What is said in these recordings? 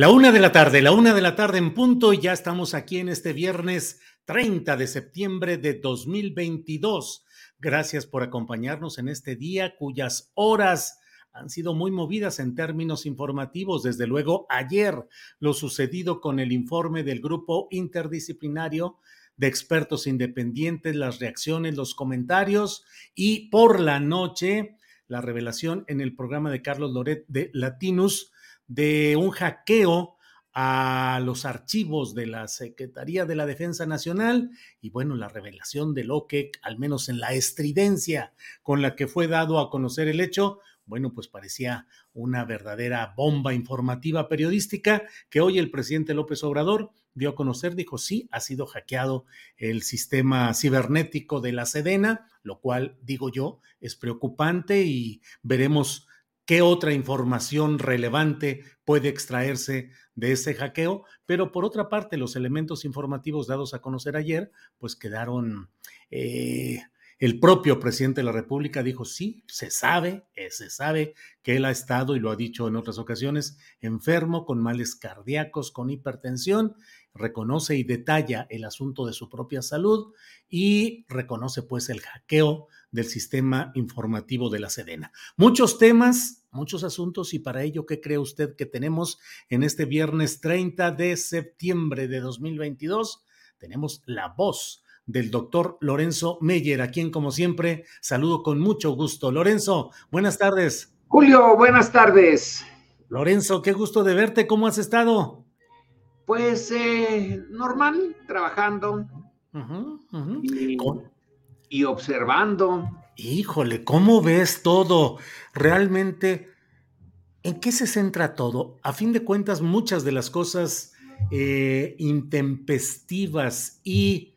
La una de la tarde, la una de la tarde en punto, y ya estamos aquí en este viernes 30 de septiembre de 2022. Gracias por acompañarnos en este día cuyas horas han sido muy movidas en términos informativos. Desde luego, ayer lo sucedido con el informe del grupo interdisciplinario de expertos independientes, las reacciones, los comentarios y por la noche la revelación en el programa de Carlos Loret de Latinus de un hackeo a los archivos de la Secretaría de la Defensa Nacional y bueno, la revelación de lo que, al menos en la estridencia con la que fue dado a conocer el hecho, bueno, pues parecía una verdadera bomba informativa periodística que hoy el presidente López Obrador dio a conocer, dijo, sí, ha sido hackeado el sistema cibernético de la Sedena, lo cual, digo yo, es preocupante y veremos qué otra información relevante puede extraerse de ese hackeo, pero por otra parte los elementos informativos dados a conocer ayer, pues quedaron... Eh, el propio presidente de la República dijo, sí, se sabe, eh, se sabe que él ha estado, y lo ha dicho en otras ocasiones, enfermo, con males cardíacos, con hipertensión, reconoce y detalla el asunto de su propia salud y reconoce pues el hackeo del sistema informativo de la Sedena. Muchos temas, muchos asuntos y para ello, ¿qué cree usted que tenemos en este viernes 30 de septiembre de 2022? Tenemos la voz del doctor Lorenzo Meyer, a quien como siempre saludo con mucho gusto. Lorenzo, buenas tardes. Julio, buenas tardes. Lorenzo, qué gusto de verte, ¿cómo has estado? Pues eh, normal, trabajando Y, observando. Híjole, ¿cómo ves todo? Realmente, ¿en qué se centra todo? A fin de cuentas, muchas de las cosas eh, intempestivas y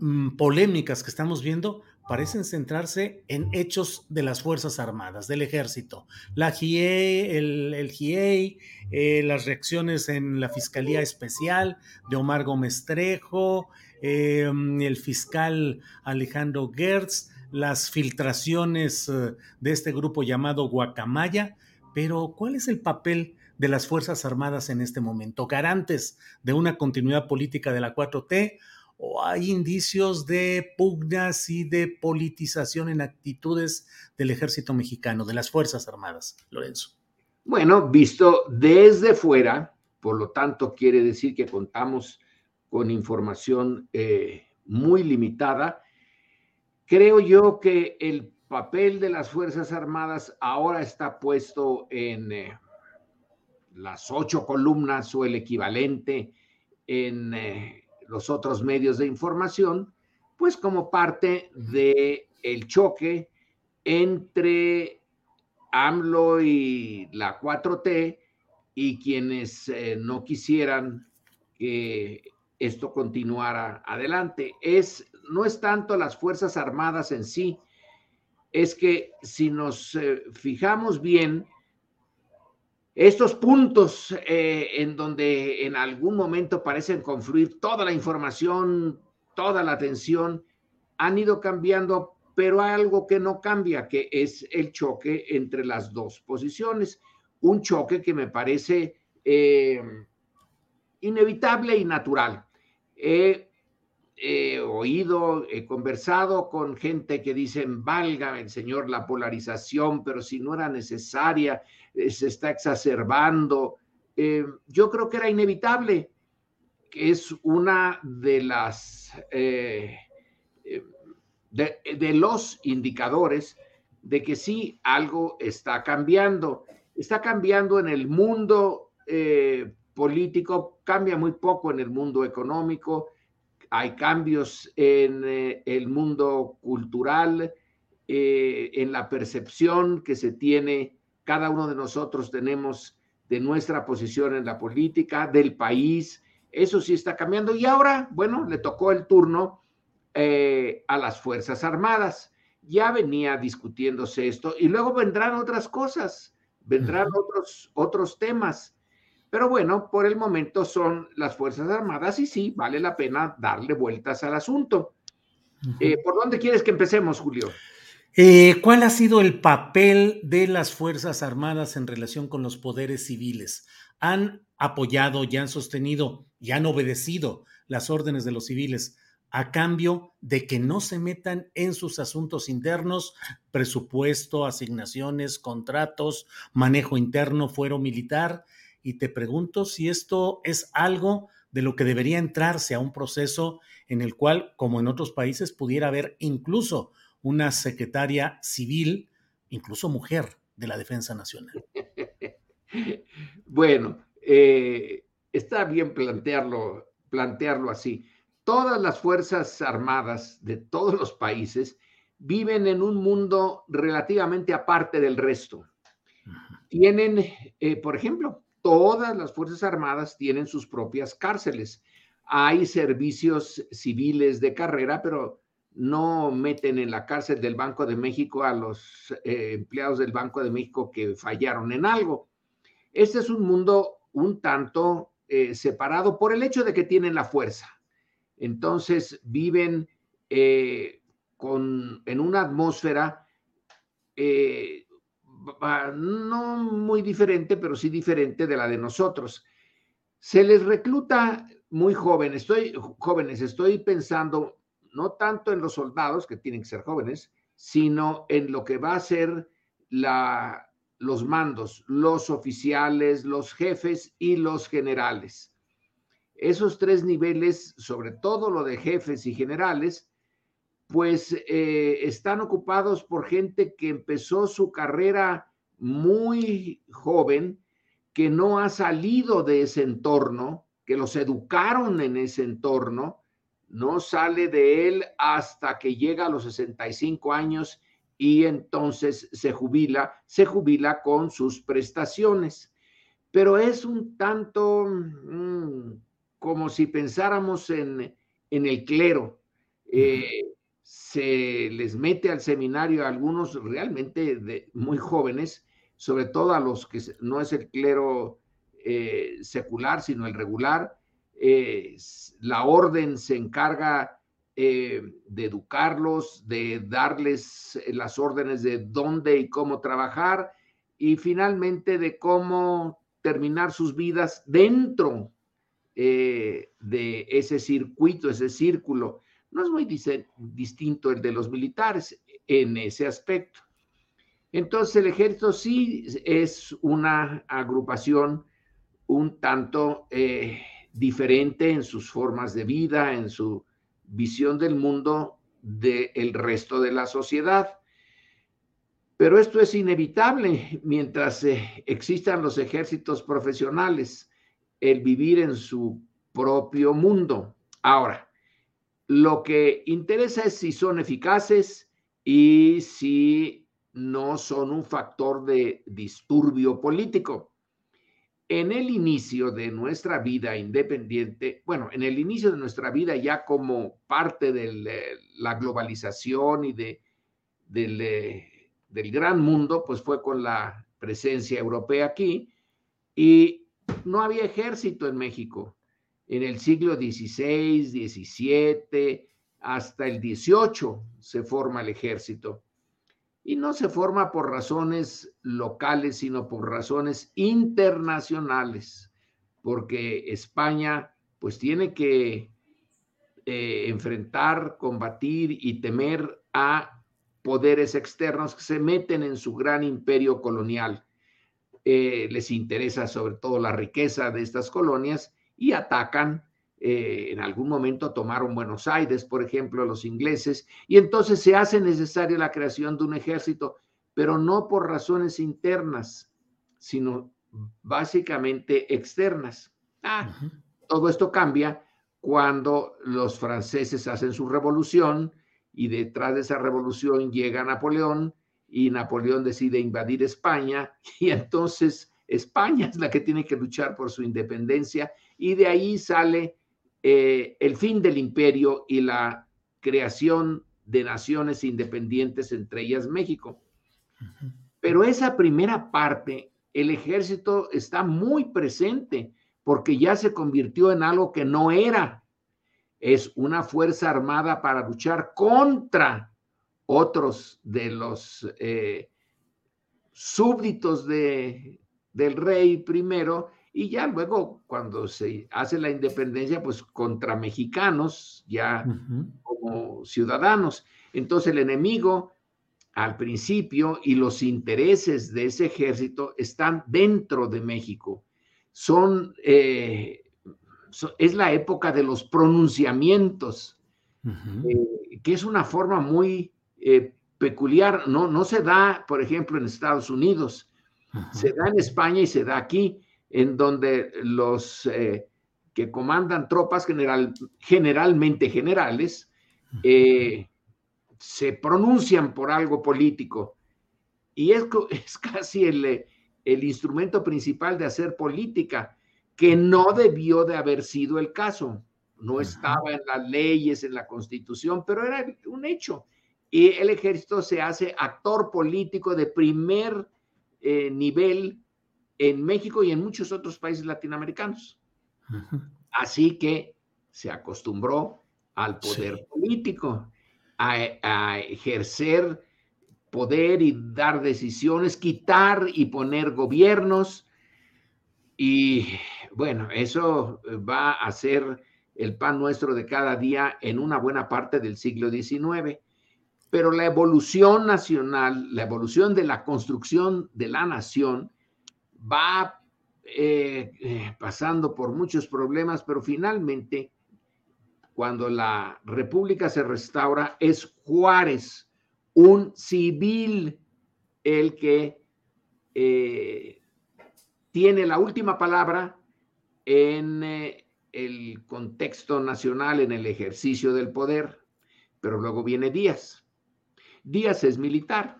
mm, polémicas que estamos viendo parecen centrarse en hechos de las Fuerzas Armadas, del Ejército. La GIE, el, el GIE, eh, las reacciones en la Fiscalía Especial de Omar Gómez Trejo, eh, el fiscal Alejandro Gertz, las filtraciones eh, de este grupo llamado Guacamaya. Pero, ¿cuál es el papel de las Fuerzas Armadas en este momento? ¿Garantes de una continuidad política de la 4T? O hay indicios de pugnas y de politización en actitudes del ejército mexicano, de las Fuerzas Armadas, Lorenzo? Bueno, visto desde fuera, por lo tanto quiere decir que contamos con información eh, muy limitada. Creo yo que el papel de las Fuerzas Armadas ahora está puesto en eh, las ocho columnas o el equivalente en eh, los otros medios de información, pues como parte de el choque entre AMLO y la 4T y quienes eh, no quisieran que esto continuara adelante. Es, no es tanto las Fuerzas Armadas en sí, es que si nos eh, fijamos bien, estos puntos eh, en donde en algún momento parecen confluir toda la información, toda la atención, han ido cambiando, pero hay algo que no cambia, que es el choque entre las dos posiciones. Un choque que me parece eh, inevitable y natural. He, oído, he conversado con gente que dicen, valga el Señor la polarización, pero si no era necesaria, eh, se está exacerbando. Eh, yo creo que era inevitable, que es una de las, eh, de, los indicadores de que sí, algo está cambiando. Está cambiando en el mundo político, cambia muy poco en el mundo económico, hay cambios en el mundo cultural, en la percepción que se tiene cada uno de nosotros tenemos de nuestra posición en la política, del país. Eso sí está cambiando. Y ahora, bueno, le tocó el turno eh, a las Fuerzas Armadas. Ya venía discutiéndose esto y luego vendrán otras cosas, vendrán otros, otros temas. Pero bueno, por el momento son las Fuerzas Armadas y sí, vale la pena darle vueltas al asunto. Eh, ¿Por dónde quieres que empecemos, Julio? Eh, ¿Cuál ha sido el papel de las Fuerzas Armadas en relación con los poderes civiles? ¿Han apoyado, ya han sostenido, ya han obedecido las órdenes de los civiles a cambio de que no se metan en sus asuntos internos, presupuesto, asignaciones, contratos, manejo interno, fuero militar? Y te pregunto si esto es algo de lo que debería entrarse a un proceso en el cual, como en otros países, pudiera haber incluso una secretaria civil, incluso mujer, de la Defensa Nacional. Bueno, eh, está bien plantearlo, plantearlo así. Todas las Fuerzas Armadas de todos los países viven en un mundo relativamente aparte del resto. Tienen, eh, por ejemplo, todas las Fuerzas Armadas tienen sus propias cárceles. Hay servicios civiles de carrera, pero no meten en la cárcel del Banco de México a los eh, empleados del Banco de México que fallaron en algo. Este es un mundo un tanto eh, separado por el hecho de que tienen la fuerza. Entonces viven eh, con, en una atmósfera no muy diferente, pero sí diferente de la de nosotros. Se les recluta muy joven, estoy, jóvenes, estoy pensando no tanto en los soldados, que tienen que ser jóvenes, sino en lo que va a ser la, los mandos, los oficiales, los jefes y los generales. Esos tres niveles, sobre todo lo de jefes y generales, pues eh, están ocupados por gente que empezó su carrera muy joven, que no ha salido de ese entorno, que los educaron en ese entorno, no sale de él hasta que llega a los 65 años y entonces se jubila, se jubila con sus prestaciones. Pero es un tanto mm, como si pensáramos en, el clero. Eh, se les mete al seminario a algunos realmente muy jóvenes, sobre todo a los que no es el clero eh, secular, sino el regular, eh, la orden se encarga eh, de educarlos, de darles las órdenes de dónde y cómo trabajar y finalmente de cómo terminar sus vidas dentro de ese circuito, ese círculo. No es muy distinto el de los militares en ese aspecto. Entonces el ejército sí es una agrupación un tanto diferente en sus formas de vida, en su visión del mundo del resto de la sociedad. Pero esto es inevitable mientras eh, existan los ejércitos profesionales, el vivir en su propio mundo. Ahora, lo que interesa es si son eficaces y si no son un factor de disturbio político. en el inicio de nuestra vida independiente, bueno, en el inicio de nuestra vida ya como parte de la globalización y de, eh, del gran mundo, pues fue con la presencia europea aquí y no había ejército en México. En el siglo XVI, XVII, hasta el XVIII se forma el ejército y no se forma por razones locales, sino por razones internacionales, porque España pues tiene que eh, enfrentar, combatir y temer a poderes externos que se meten en su gran imperio colonial. Eh, les interesa sobre todo la riqueza de estas colonias y atacan eh, en algún momento tomaron Buenos Aires, por ejemplo, los ingleses, y entonces se hace necesaria la creación de un ejército, pero no por razones internas, sino básicamente externas. Ah, todo esto cambia cuando los franceses hacen su revolución y detrás de esa revolución llega Napoleón y Napoleón decide invadir España y entonces España es la que tiene que luchar por su independencia y de ahí sale eh, el fin del imperio y la creación de naciones independientes, entre ellas México. Pero esa primera parte, el ejército está muy presente porque ya se convirtió en algo que no era. Es una fuerza armada para luchar contra otros de los eh, súbditos de, del rey primero y ya luego cuando se hace la independencia, pues contra mexicanos, ya como ciudadanos. Entonces el enemigo al principio y los intereses de ese ejército están dentro de México. Son, eh, es la época de los pronunciamientos, eh, que es una forma muy eh, peculiar. No, no se da, por ejemplo, en Estados Unidos, se da en España y se da aquí en donde los eh, que comandan tropas general, generalmente generales eh, se pronuncian por algo político. Y es, es casi el, el instrumento principal de hacer política, que no debió de haber sido el caso. No estaba en las leyes, en la constitución, pero era un hecho. Y el ejército se hace actor político de primer eh, nivel en México y en muchos otros países latinoamericanos. Así que se acostumbró al poder político, a, ejercer poder y dar decisiones, quitar y poner gobiernos. Y bueno, eso va a ser el pan nuestro de cada día en una buena parte del siglo XIX. Pero la evolución nacional, la evolución de la construcción de la nación, va eh, eh, pasando por muchos problemas, pero finalmente, cuando la República se restaura, es Juárez, un civil, el que eh, tiene la última palabra en el contexto nacional, en el ejercicio del poder, pero luego viene Díaz. Díaz es militar,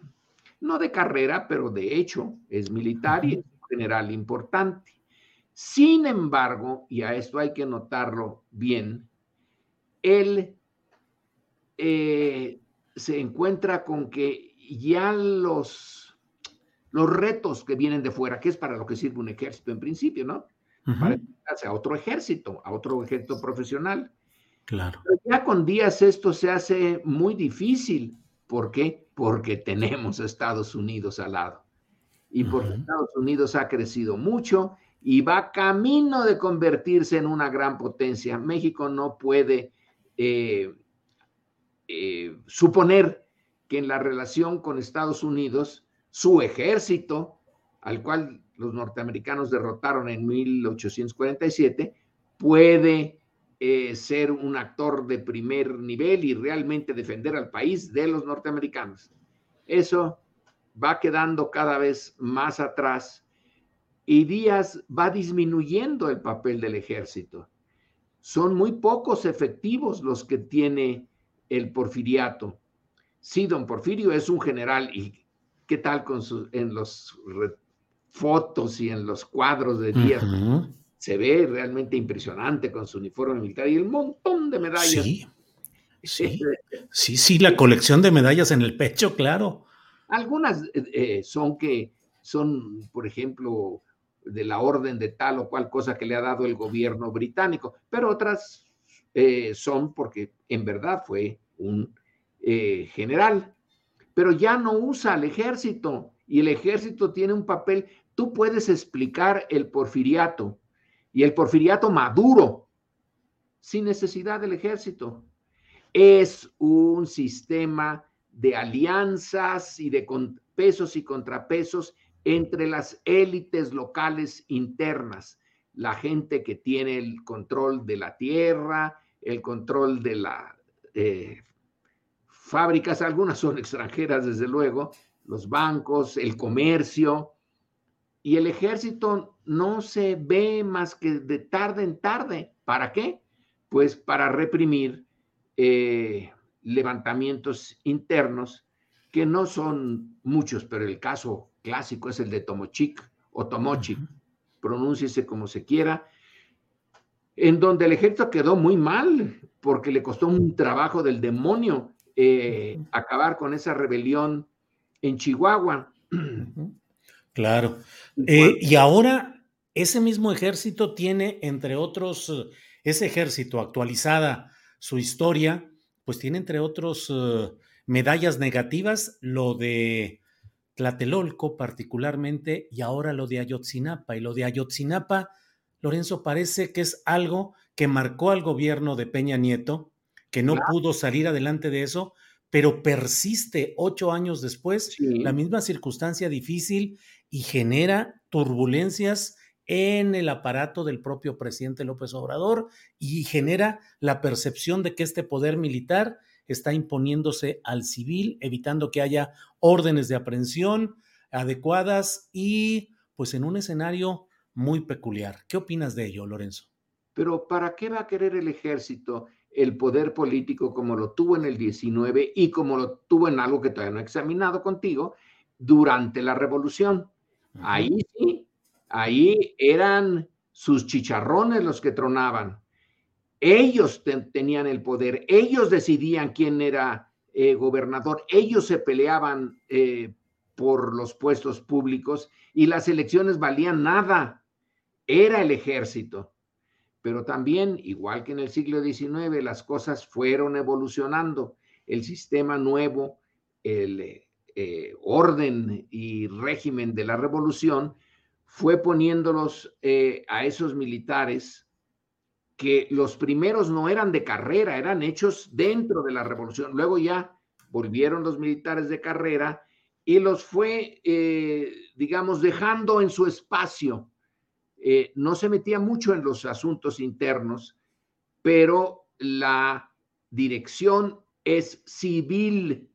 no de carrera, pero de hecho es militar y general importante. Sin embargo, y a esto hay que notarlo bien, él eh, se encuentra con que ya los, los retos que vienen de fuera, que es para lo que sirve un ejército en principio, ¿no? Para enfrentarse a otro ejército, a otro ejército profesional. Claro. ya con días esto se hace muy difícil. ¿Por qué? Porque tenemos a Estados Unidos al lado y porque Estados Unidos ha crecido mucho y va camino de convertirse en una gran potencia. México no puede eh, eh, suponer que en la relación con Estados Unidos, su ejército, al cual los norteamericanos derrotaron en 1847, puede eh, ser un actor de primer nivel y realmente defender al país de los norteamericanos. Eso va quedando cada vez más atrás y Díaz va disminuyendo el papel del ejército. Son muy pocos efectivos los que tiene el porfiriato. Sí, don Porfirio es un general y qué tal con en los fotos y en los cuadros de días. Se ve realmente impresionante con su uniforme militar y el montón de medallas. Sí, sí, sí, sí, la colección de medallas en el pecho, claro. Algunas eh, eh, son que son, por ejemplo, de la orden de tal o cual cosa que le ha dado el gobierno británico, pero otras eh, son porque en verdad fue un general, pero ya no usa el ejército y el ejército tiene un papel. Tú puedes explicar el porfiriato y el porfiriato maduro sin necesidad del ejército. Es un sistema de alianzas y de pesos y contrapesos entre las élites locales internas, la gente que tiene el control de la tierra, el control de las eh, fábricas, algunas son extranjeras desde luego, los bancos, el comercio, y el ejército no se ve más que de tarde en tarde. ¿Para qué? Pues para reprimir eh, levantamientos internos que no son muchos, pero el caso clásico es el de Tomochic o Tomochic, pronúnciese como se quiera, en donde el ejército quedó muy mal porque le costó un trabajo del demonio eh, acabar con esa rebelión en Chihuahua. Claro. Eh, y ahora ese mismo ejército tiene, entre otros, eh, ese ejército actualizada su historia, pues tiene entre otros eh, medallas negativas, lo de Tlatelolco particularmente, y ahora lo de Ayotzinapa. Y lo de Ayotzinapa, Lorenzo, parece que es algo que marcó al gobierno de Peña Nieto, que no pudo salir adelante de eso, pero persiste ocho años después la misma circunstancia difícil y genera turbulencias en el aparato del propio presidente López Obrador y genera la percepción de que este poder militar está imponiéndose al civil, evitando que haya órdenes de aprehensión adecuadas y pues en un escenario muy peculiar. ¿Qué opinas de ello, Lorenzo? Pero ¿para qué va a querer el ejército el poder político como lo tuvo en el 19 y como lo tuvo en algo que todavía no he examinado contigo durante la revolución? Ahí sí, Ahí eran sus chicharrones los que tronaban. Ellos tenían el poder, ellos decidían quién era eh, gobernador, ellos se peleaban eh, por los puestos públicos y las elecciones valían nada. Era el ejército. Pero también, igual que en el siglo XIX, las cosas fueron evolucionando. El sistema nuevo, el eh, orden y régimen de la revolución fue poniéndolos eh, a esos militares que los primeros no eran de carrera, eran hechos dentro de la revolución. Luego ya volvieron los militares de carrera y los fue, eh, digamos, dejando en su espacio. Eh, no se metía mucho en los asuntos internos, pero la dirección es civil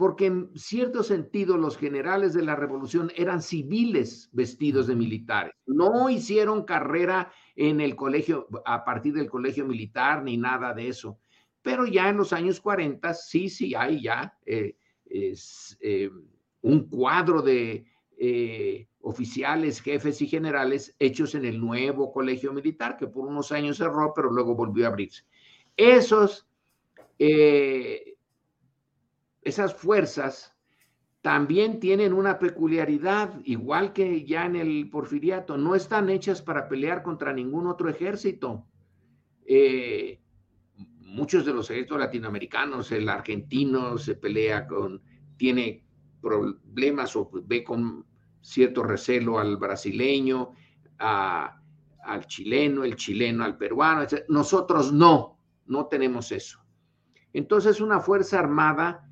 porque en cierto sentido los generales de la revolución eran civiles vestidos de militares. No hicieron carrera en el colegio, a partir del colegio militar, ni nada de eso. Pero ya en los años 40, sí, sí, hay ya eh, es, eh, un cuadro de eh, oficiales, jefes y generales hechos en el nuevo colegio militar, que por unos años cerró, pero luego volvió a abrirse. Esos esas fuerzas también tienen una peculiaridad, igual que ya en el porfiriato, no están hechas para pelear contra ningún otro ejército. Eh, muchos de los ejércitos latinoamericanos, el argentino se pelea con, tiene problemas o ve con cierto recelo al brasileño, al chileno, el chileno al peruano. Nosotros no, no tenemos eso. Entonces una fuerza armada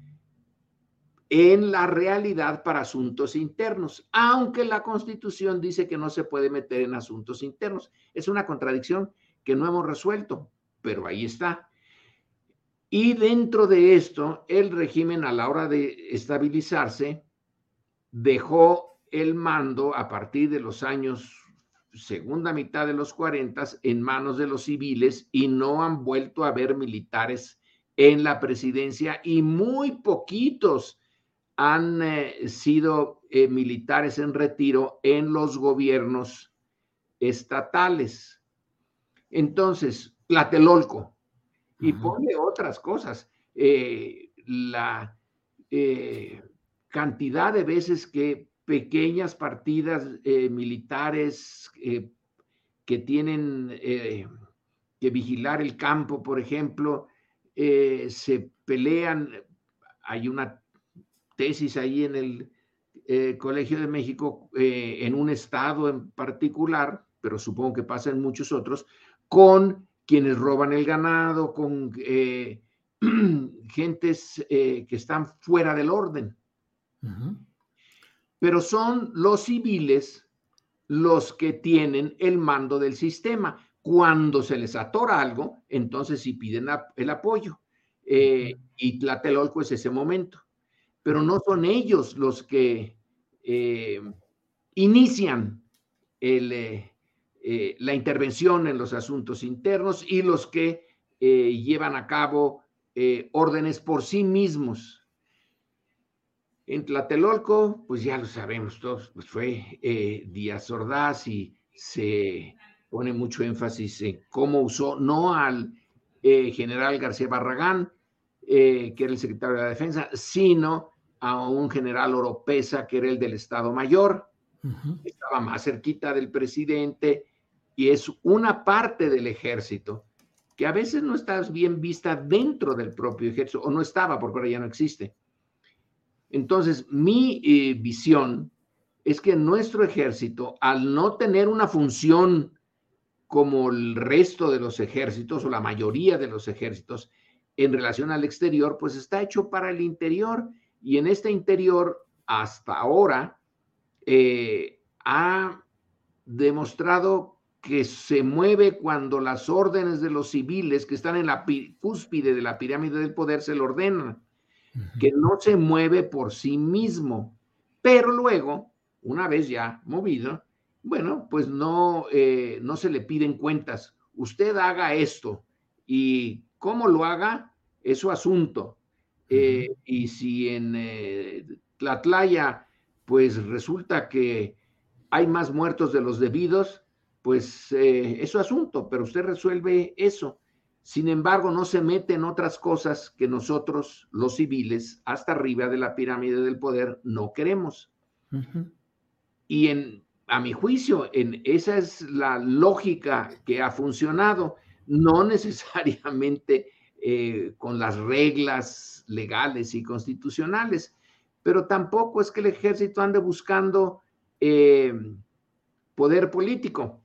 en la realidad para asuntos internos, aunque la constitución dice que no se puede meter en asuntos internos. Es una contradicción que no hemos resuelto, pero ahí está. Y dentro de esto, el régimen a la hora de estabilizarse dejó el mando a partir de los años segunda mitad de los 40 en manos de los civiles y no han vuelto a ver militares en la presidencia y muy poquitos han eh, sido eh, militares en retiro en los gobiernos estatales. Entonces, Tlatelolco, y pone otras cosas. Eh, la cantidad de veces que pequeñas partidas militares que tienen que vigilar el campo, por ejemplo, se pelean. Hay una tesis ahí en el eh, Colegio de México eh, en un estado en particular, pero supongo que pasa en muchos otros, con quienes roban el ganado, con eh, gentes que están fuera del orden. Pero son los civiles los que tienen el mando del sistema. Cuando se les atora algo, entonces sí piden el apoyo. y Tlatelolco es ese momento pero no son ellos los que eh, inician eh, eh, la intervención en los asuntos internos y los que llevan a cabo órdenes por sí mismos. En Tlatelolco, pues ya lo sabemos todos, pues fue Díaz Ordaz y se pone mucho énfasis en cómo usó no al general García Barragán, que era el secretario de la Defensa, sino a un general Oropesa, que era el del Estado Mayor, estaba más cerquita del presidente y es una parte del ejército que a veces no está bien vista dentro del propio ejército, o no estaba, porque ahora ya no existe. Entonces, mi eh, visión es que nuestro ejército, al no tener una función como el resto de los ejércitos o la mayoría de los ejércitos en relación al exterior, pues está hecho para el interior y en este interior, hasta ahora, eh, ha demostrado que se mueve cuando las órdenes de los civiles que están en la cúspide de la pirámide del poder se lo ordenan, que no se mueve por sí mismo, pero luego, una vez ya movido, bueno, pues no, eh, no se le piden cuentas. Usted haga esto y cómo lo haga es su asunto. Eh, y si en eh, Tlatlaya, pues resulta que hay más muertos de los debidos, pues eh, es su asunto, pero usted resuelve eso. Sin embargo, no se mete en otras cosas que nosotros, los civiles, hasta arriba de la pirámide del poder, no queremos. Y en, a mi juicio, en, esa es la lógica que ha funcionado, no necesariamente eh, con las reglas legales y constitucionales, pero tampoco es que el ejército ande buscando eh, poder político.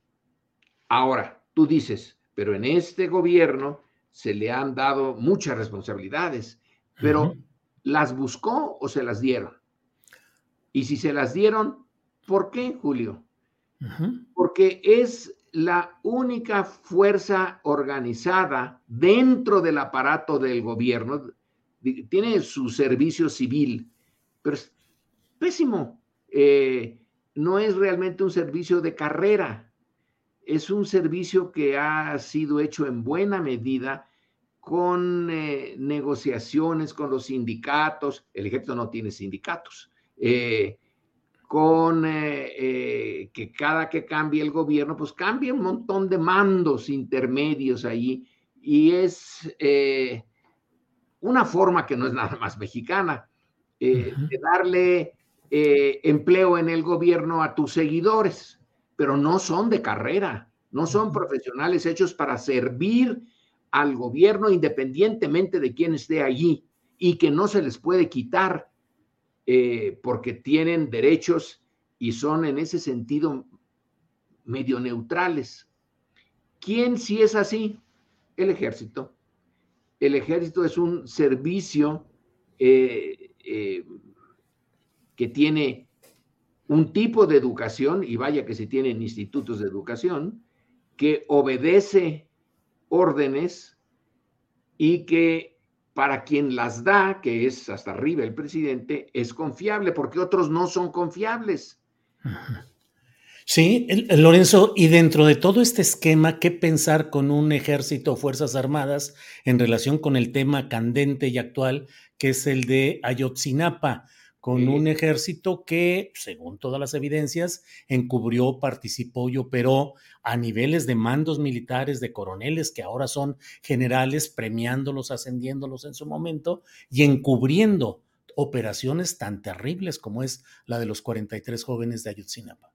Ahora, tú dices, pero en este gobierno se le han dado muchas responsabilidades, pero ¿las buscó o se las dieron? Y si se las dieron, ¿por qué, Julio? Porque es la única fuerza organizada dentro del aparato del gobierno, tiene su servicio civil, pero es pésimo. Eh, no es realmente un servicio de carrera, es un servicio que ha sido hecho en buena medida con eh, negociaciones con los sindicatos. El ejército no tiene sindicatos. Eh, con eh, eh, que cada que cambie el gobierno, pues cambia un montón de mandos intermedios ahí. Y es eh, una forma que no es nada más mexicana, de darle empleo en el gobierno a tus seguidores, pero no son de carrera, no son profesionales hechos para servir al gobierno independientemente de quién esté allí y que no se les puede quitar eh, porque tienen derechos y son en ese sentido medio neutrales. ¿Quién si es así? El ejército. El ejército es un servicio eh, eh, que tiene un tipo de educación, y vaya que se tienen institutos de educación, que obedece órdenes y que para quien las da, que es hasta arriba el presidente, es confiable, porque otros no son confiables. Sí, Lorenzo, y dentro de todo este esquema, ¿qué pensar con un ejército o fuerzas armadas en relación con el tema candente y actual, que es el de Ayotzinapa? Con un ejército que, según todas las evidencias, encubrió, participó y operó a niveles de mandos militares, de coroneles que ahora son generales, premiándolos, ascendiéndolos en su momento y encubriendo operaciones tan terribles como es la de los 43 jóvenes de Ayotzinapa.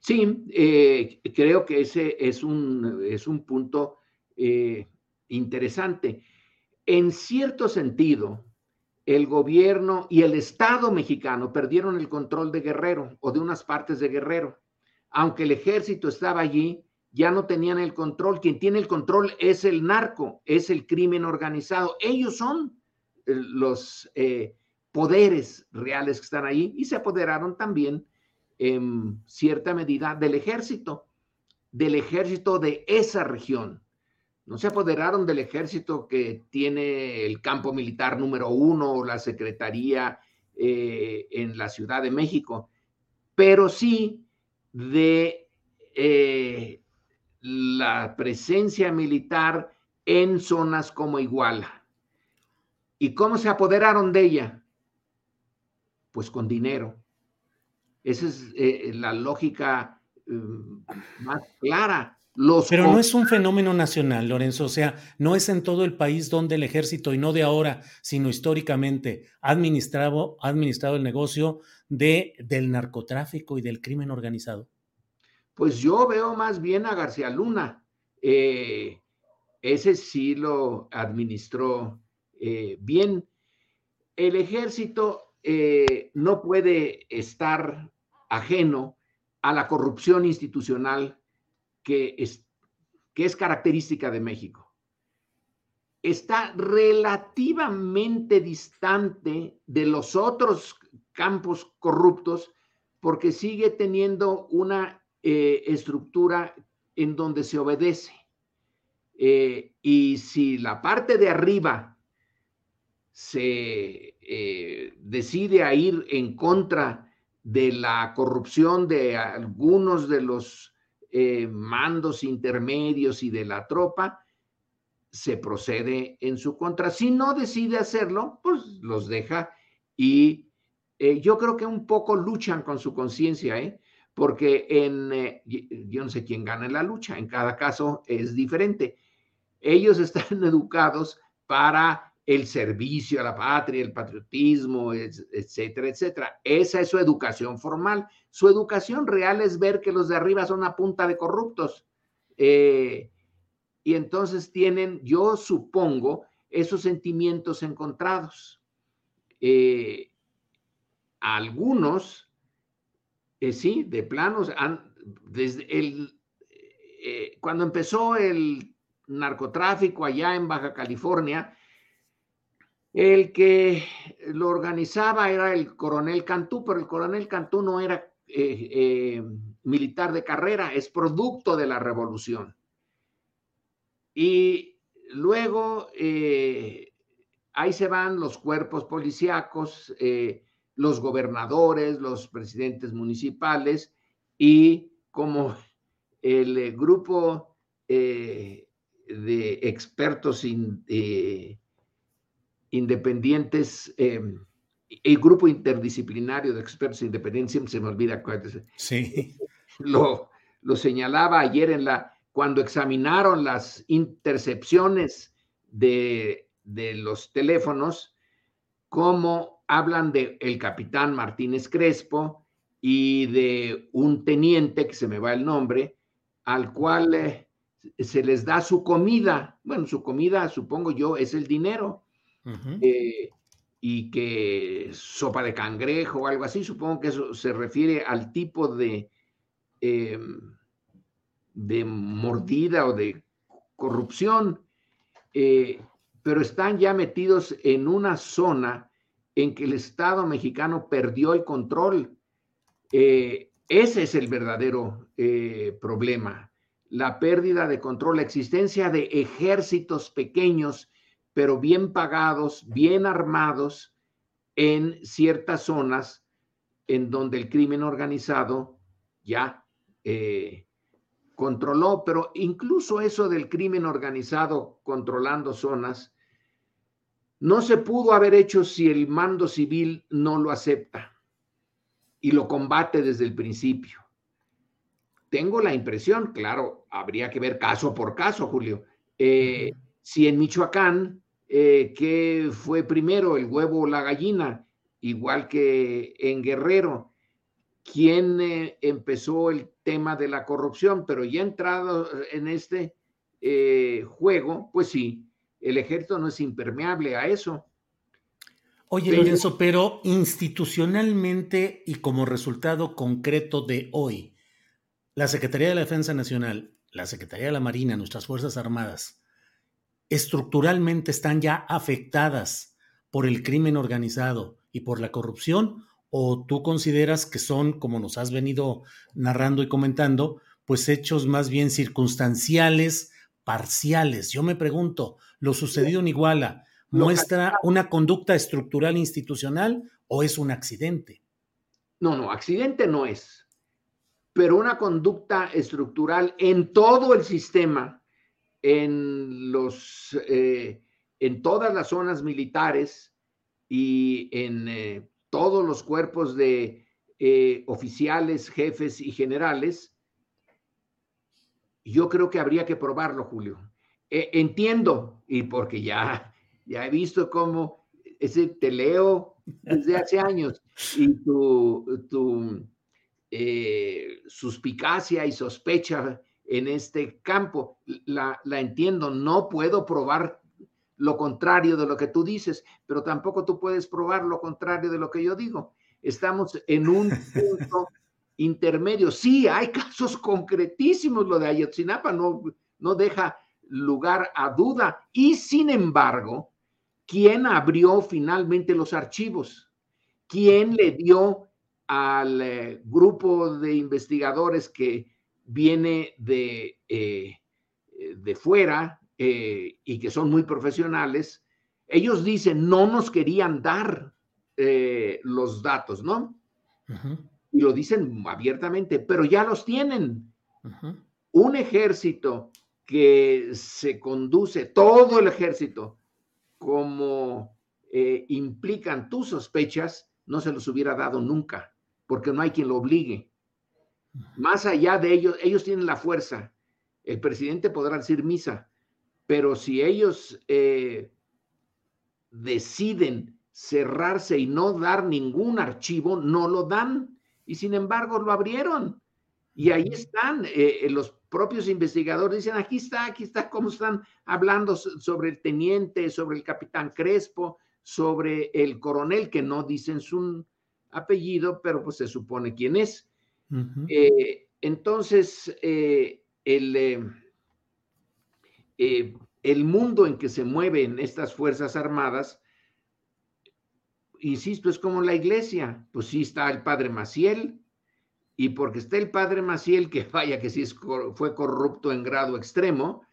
Sí, eh, creo que ese es un, es un punto eh, interesante. En cierto sentido, el gobierno y el Estado mexicano perdieron el control de Guerrero o de unas partes de Guerrero. Aunque el ejército estaba allí, ya no tenían el control. Quien tiene el control es el narco, es el crimen organizado. Ellos son eh, los eh, poderes reales que están ahí y se apoderaron también en cierta medida del ejército, del ejército de esa región no se apoderaron del ejército que tiene el campo militar número uno o la secretaría eh, en la Ciudad de México, pero sí de eh, la presencia militar en zonas como Iguala. ¿Y cómo se apoderaron de ella? Pues con dinero. Esa es eh, la lógica más clara. Pero no es un fenómeno nacional, Lorenzo, o sea, no es en todo el país donde el ejército, y no de ahora, sino históricamente, ha administrado, administrado el negocio de, del narcotráfico y del crimen organizado. Pues yo veo más bien a García Luna. Eh, ese sí lo administró eh, bien. El ejército eh, no puede estar ajeno a la corrupción institucional que es, que es característica de México. Está relativamente distante de los otros campos corruptos porque sigue teniendo una eh, estructura en donde se obedece. Eh, y si la parte de arriba se eh, decide a ir en contra de la corrupción de algunos de los eh, mandos intermedios y de la tropa, se procede en su contra. Si no decide hacerlo, pues los deja y eh, yo creo que un poco luchan con su conciencia, ¿eh? porque en, yo no sé quién gana en la lucha, en cada caso es diferente. Ellos están educados para el servicio a la patria, el patriotismo, etcétera, etcétera. Esa es su educación formal. Su educación real es ver que los de arriba son una punta de corruptos. Eh, y entonces tienen, yo supongo, esos sentimientos encontrados. Eh, algunos, eh, sí, de planos, desde el, cuando empezó el narcotráfico allá en Baja California, el que lo organizaba era el coronel Cantú, pero el coronel Cantú no era eh, eh, militar de carrera, es producto de la revolución. Y luego eh, ahí se van los cuerpos policíacos, los gobernadores, los presidentes municipales y como el grupo de expertos independientes, eh, el grupo interdisciplinario de expertos independientes, siempre se me olvida Sí. Lo, lo señalaba ayer en la, cuando examinaron las intercepciones de, de los teléfonos, cómo hablan de el capitán Martínez Crespo y de un teniente, que se me va el nombre, al cual eh, se les da su comida. Bueno, su comida, supongo yo, es el dinero eh, y que sopa de cangrejo o algo así, supongo que eso se refiere al tipo de, em, de mordida o de corrupción, eh, pero están ya metidos en una zona en que el Estado mexicano perdió el control. Eh, ese es el verdadero problema, la pérdida de control, la existencia de ejércitos pequeños pero bien pagados, bien armados en ciertas zonas en donde el crimen organizado ya eh, controló, pero incluso eso del crimen organizado controlando zonas no se pudo haber hecho si el mando civil no lo acepta y lo combate desde el principio. Tengo la impresión, claro, habría que ver caso por caso, Julio. Eh, si en Michoacán, eh, ¿qué fue primero, el huevo o la gallina? Igual que en Guerrero, ¿quién eh, empezó el tema de la corrupción? Pero ya entrado en este juego, pues sí, el ejército no es impermeable a eso. Oye, Lorenzo, pero institucionalmente y como resultado concreto de hoy, la Secretaría de la Defensa Nacional, la Secretaría de la Marina, nuestras Fuerzas Armadas, estructuralmente están ya afectadas por el crimen organizado y por la corrupción? ¿O tú consideras que son, como nos has venido narrando y comentando, pues hechos más bien circunstanciales, parciales? Yo me pregunto, ¿lo sucedido en Iguala muestra una conducta estructural institucional o es un accidente? No, no, accidente no es pero una conducta estructural en todo el sistema, en, los, eh, en todas las zonas militares y en eh, todos los cuerpos de eh, oficiales, jefes y generales, yo creo que habría que probarlo, Julio. entiendo, y porque ya, ya he visto cómo ese te leo desde hace años y tu, tu suspicacia y sospecha en este campo. La, la entiendo, no puedo probar lo contrario de lo que tú dices, pero tampoco tú puedes probar lo contrario de lo que yo digo. Estamos en un punto intermedio. Sí, hay casos concretísimos, lo de Ayotzinapa no, no deja lugar a duda. Y sin embargo, ¿quién abrió finalmente los archivos? ¿Quién le dio al eh, grupo de investigadores que viene de, eh, de fuera eh, y que son muy profesionales, ellos dicen, no nos querían dar los datos, ¿no? Y lo dicen abiertamente, pero ya los tienen. Un ejército que se conduce, todo el ejército, como implican tus sospechas, no se los hubiera dado nunca porque no hay quien lo obligue. Más allá de ellos, ellos tienen la fuerza. El presidente podrá decir misa, pero si ellos eh, deciden cerrarse y no dar ningún archivo, no lo dan. Y sin embargo lo abrieron. Y ahí están eh, los propios investigadores. Dicen, aquí está, aquí está, cómo están hablando sobre el teniente, sobre el capitán Crespo, sobre el coronel, que no dicen su, apellido, pero pues se supone quién es. Eh, entonces, eh, el, eh, el mundo en que se mueven estas Fuerzas Armadas, insisto, es como la iglesia, pues sí está el padre Maciel, y porque está el padre Maciel, que vaya que sí fue corrupto en grado extremo,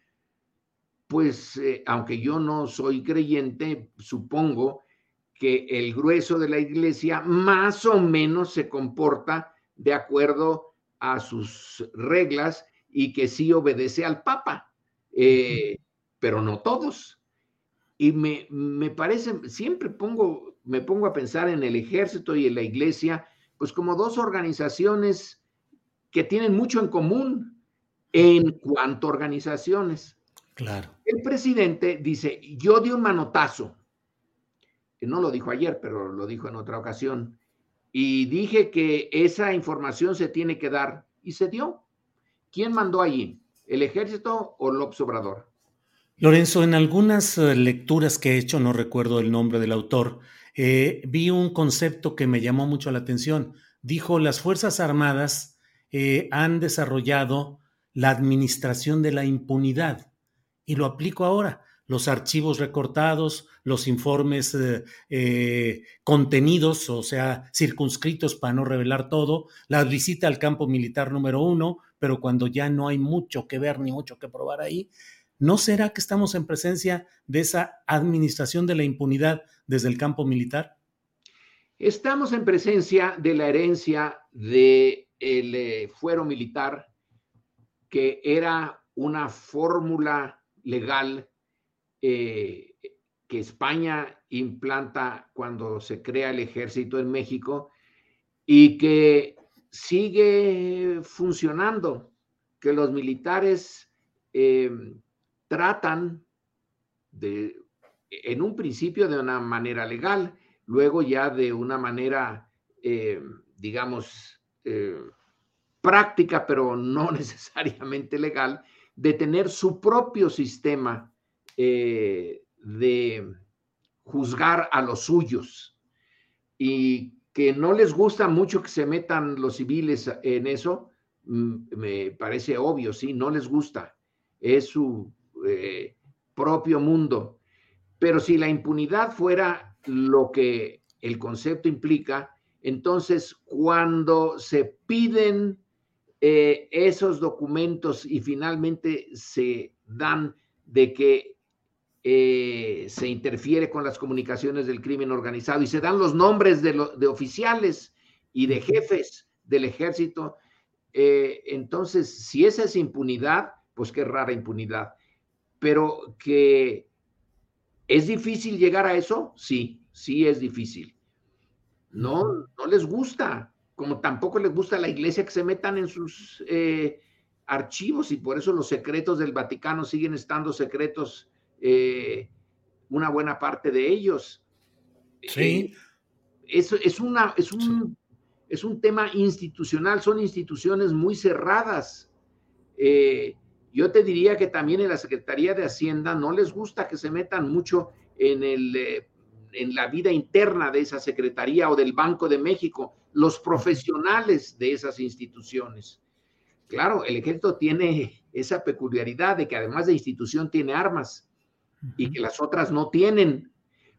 pues aunque yo no soy creyente, supongo que el grueso de la iglesia más o menos se comporta de acuerdo a sus reglas y que sí obedece al Papa, eh, pero no todos. Y me, me, parece, siempre pongo, me pongo a pensar en el ejército y en la iglesia, pues como dos organizaciones que tienen mucho en común en cuanto a organizaciones. Claro. El presidente dice, yo di un manotazo no lo dijo ayer, pero lo dijo en otra ocasión, y dije que esa información se tiene que dar y se dio. ¿Quién mandó allí? ¿El ejército o López Obrador? Lorenzo, en algunas eh, lecturas que he hecho, no recuerdo el nombre del autor, eh, vi un concepto que me llamó mucho la atención. Dijo, las Fuerzas Armadas eh, han desarrollado la administración de la impunidad. Y lo aplico ahora los archivos recortados, los informes eh, eh, contenidos, o sea, circunscritos para no revelar todo, la visita al campo militar número uno, pero cuando ya no hay mucho que ver ni mucho que probar ahí, ¿no será que estamos en presencia de esa administración de la impunidad desde el campo militar? Estamos en presencia de la herencia del eh, fuero militar, que era una fórmula legal eh, que España implanta cuando se crea el ejército en México y que sigue funcionando, que los militares eh, tratan de, en un principio de una manera legal, luego ya de una manera, eh, digamos, práctica, pero no necesariamente legal, de tener su propio sistema de juzgar a los suyos y que no les gusta mucho que se metan los civiles en eso, me parece obvio, sí, no les gusta, es su eh, propio mundo. Pero si la impunidad fuera lo que el concepto implica, entonces cuando se piden eh, esos documentos y finalmente se dan de que eh, se interfiere con las comunicaciones del crimen organizado y se dan los nombres de, oficiales y de jefes del ejército. Eh, entonces, si esa es impunidad, pues qué rara impunidad. Pero que es difícil llegar a eso, sí, sí es difícil. No, no les gusta, como tampoco les gusta a la iglesia que se metan en sus eh, archivos y por eso los secretos del Vaticano siguen estando secretos eh, una buena parte de ellos. Sí. Eh, es, es, una, es, un, es un tema institucional, son instituciones muy cerradas. Eh, yo te diría que también en la Secretaría de Hacienda no les gusta que se metan mucho en, el, en la vida interna de esa Secretaría o del Banco de México, los profesionales de esas instituciones. Claro, el ejército tiene esa peculiaridad de que además de institución tiene armas y que las otras no tienen,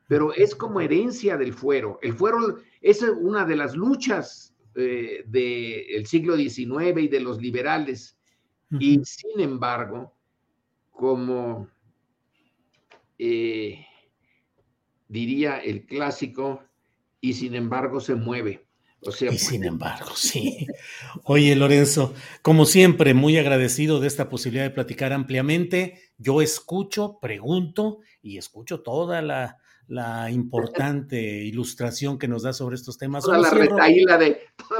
pero es como herencia del fuero. El fuero es una de las luchas eh, del siglo XIX y de los liberales. Y sin embargo, como eh, diría el clásico, y sin embargo se mueve. O sea, y sin embargo, sí. Oye, Lorenzo, como siempre, muy agradecido de esta posibilidad de platicar ampliamente. Yo escucho, pregunto y escucho toda la, importante ilustración que nos da sobre estos temas. Toda la, retaíla de, toda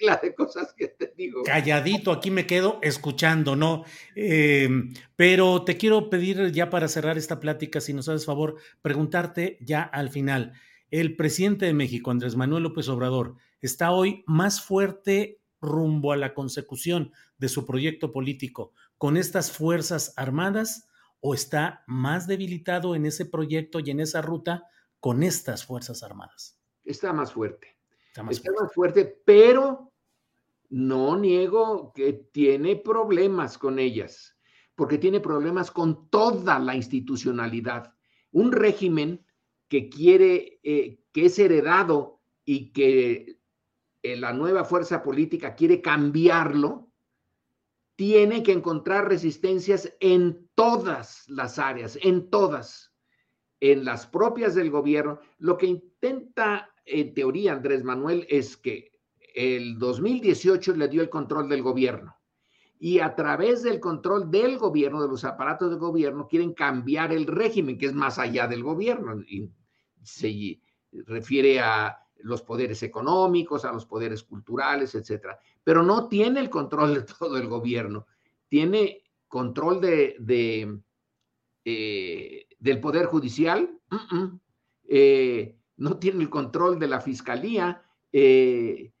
la de cosas que te digo. Calladito, aquí me quedo escuchando, ¿no? Em, pero te quiero pedir ya para cerrar esta plática, si nos haces favor, preguntarte ya al final. El presidente de México, Andrés Manuel López Obrador, está hoy más fuerte rumbo a la consecución de su proyecto político con estas Fuerzas Armadas o está más debilitado en ese proyecto y en esa ruta con estas Fuerzas Armadas? Está más fuerte. Está más, fuerte. pero no niego que tiene problemas con ellas, porque tiene problemas con toda la institucionalidad. Un régimen que quiere, eh, que es heredado y que eh, la nueva fuerza política quiere cambiarlo, tiene que encontrar resistencias en todas las áreas, en todas, en las propias del gobierno. Lo que intenta, en teoría, Andrés Manuel es que el 2018 le dio el control del gobierno y a través del control del gobierno, de los aparatos del gobierno, quieren cambiar el régimen, que es más allá del gobierno. Y se refiere a los poderes económicos, a los poderes culturales, etcétera. Pero no tiene el control de todo el gobierno, tiene control de, eh, del poder judicial, eh, no tiene el control de la fiscalía, eh,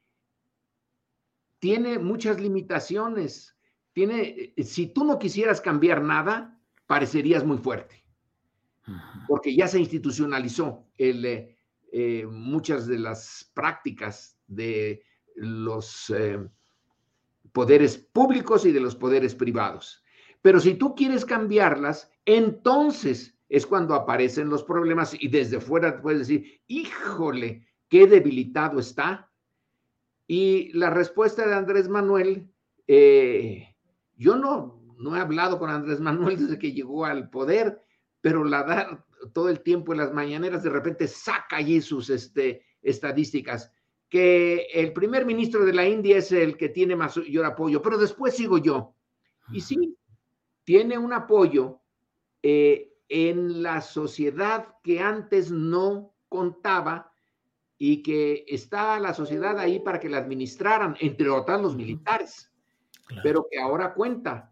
tiene muchas limitaciones. Tiene, si tú no quisieras cambiar nada, parecerías muy fuerte, porque ya se institucionalizó el, eh, muchas de las prácticas de los eh, poderes públicos y de los poderes privados. Pero si tú quieres cambiarlas, entonces es cuando aparecen los problemas y desde fuera puedes decir, híjole, qué debilitado está. Y la respuesta de Andrés Manuel, eh, yo no, no he hablado con Andrés Manuel desde que llegó al poder, pero la, todo el tiempo en las mañaneras, de repente saca allí sus este, estadísticas, que el primer ministro de la India es el que tiene mayor apoyo, pero después sigo yo. Y sí, tiene un apoyo eh, en la sociedad que antes no contaba y que está la sociedad ahí para que la administraran, entre otras los militares, pero que ahora cuenta.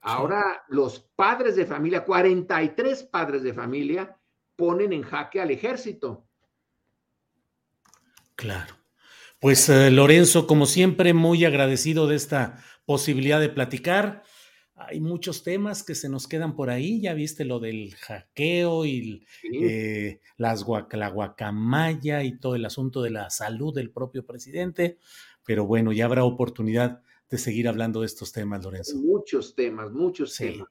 Ahora los padres de familia, 43 padres de familia, ponen en jaque al ejército. Claro. Pues eh, Lorenzo, como siempre, muy agradecido de esta posibilidad de platicar hay muchos temas que se nos quedan por ahí. Ya viste lo del hackeo y eh, las la guacamaya y todo el asunto de la salud del propio presidente. Pero bueno, ya habrá oportunidad de seguir hablando de estos temas, Lorenzo. Muchos temas, muchos temas.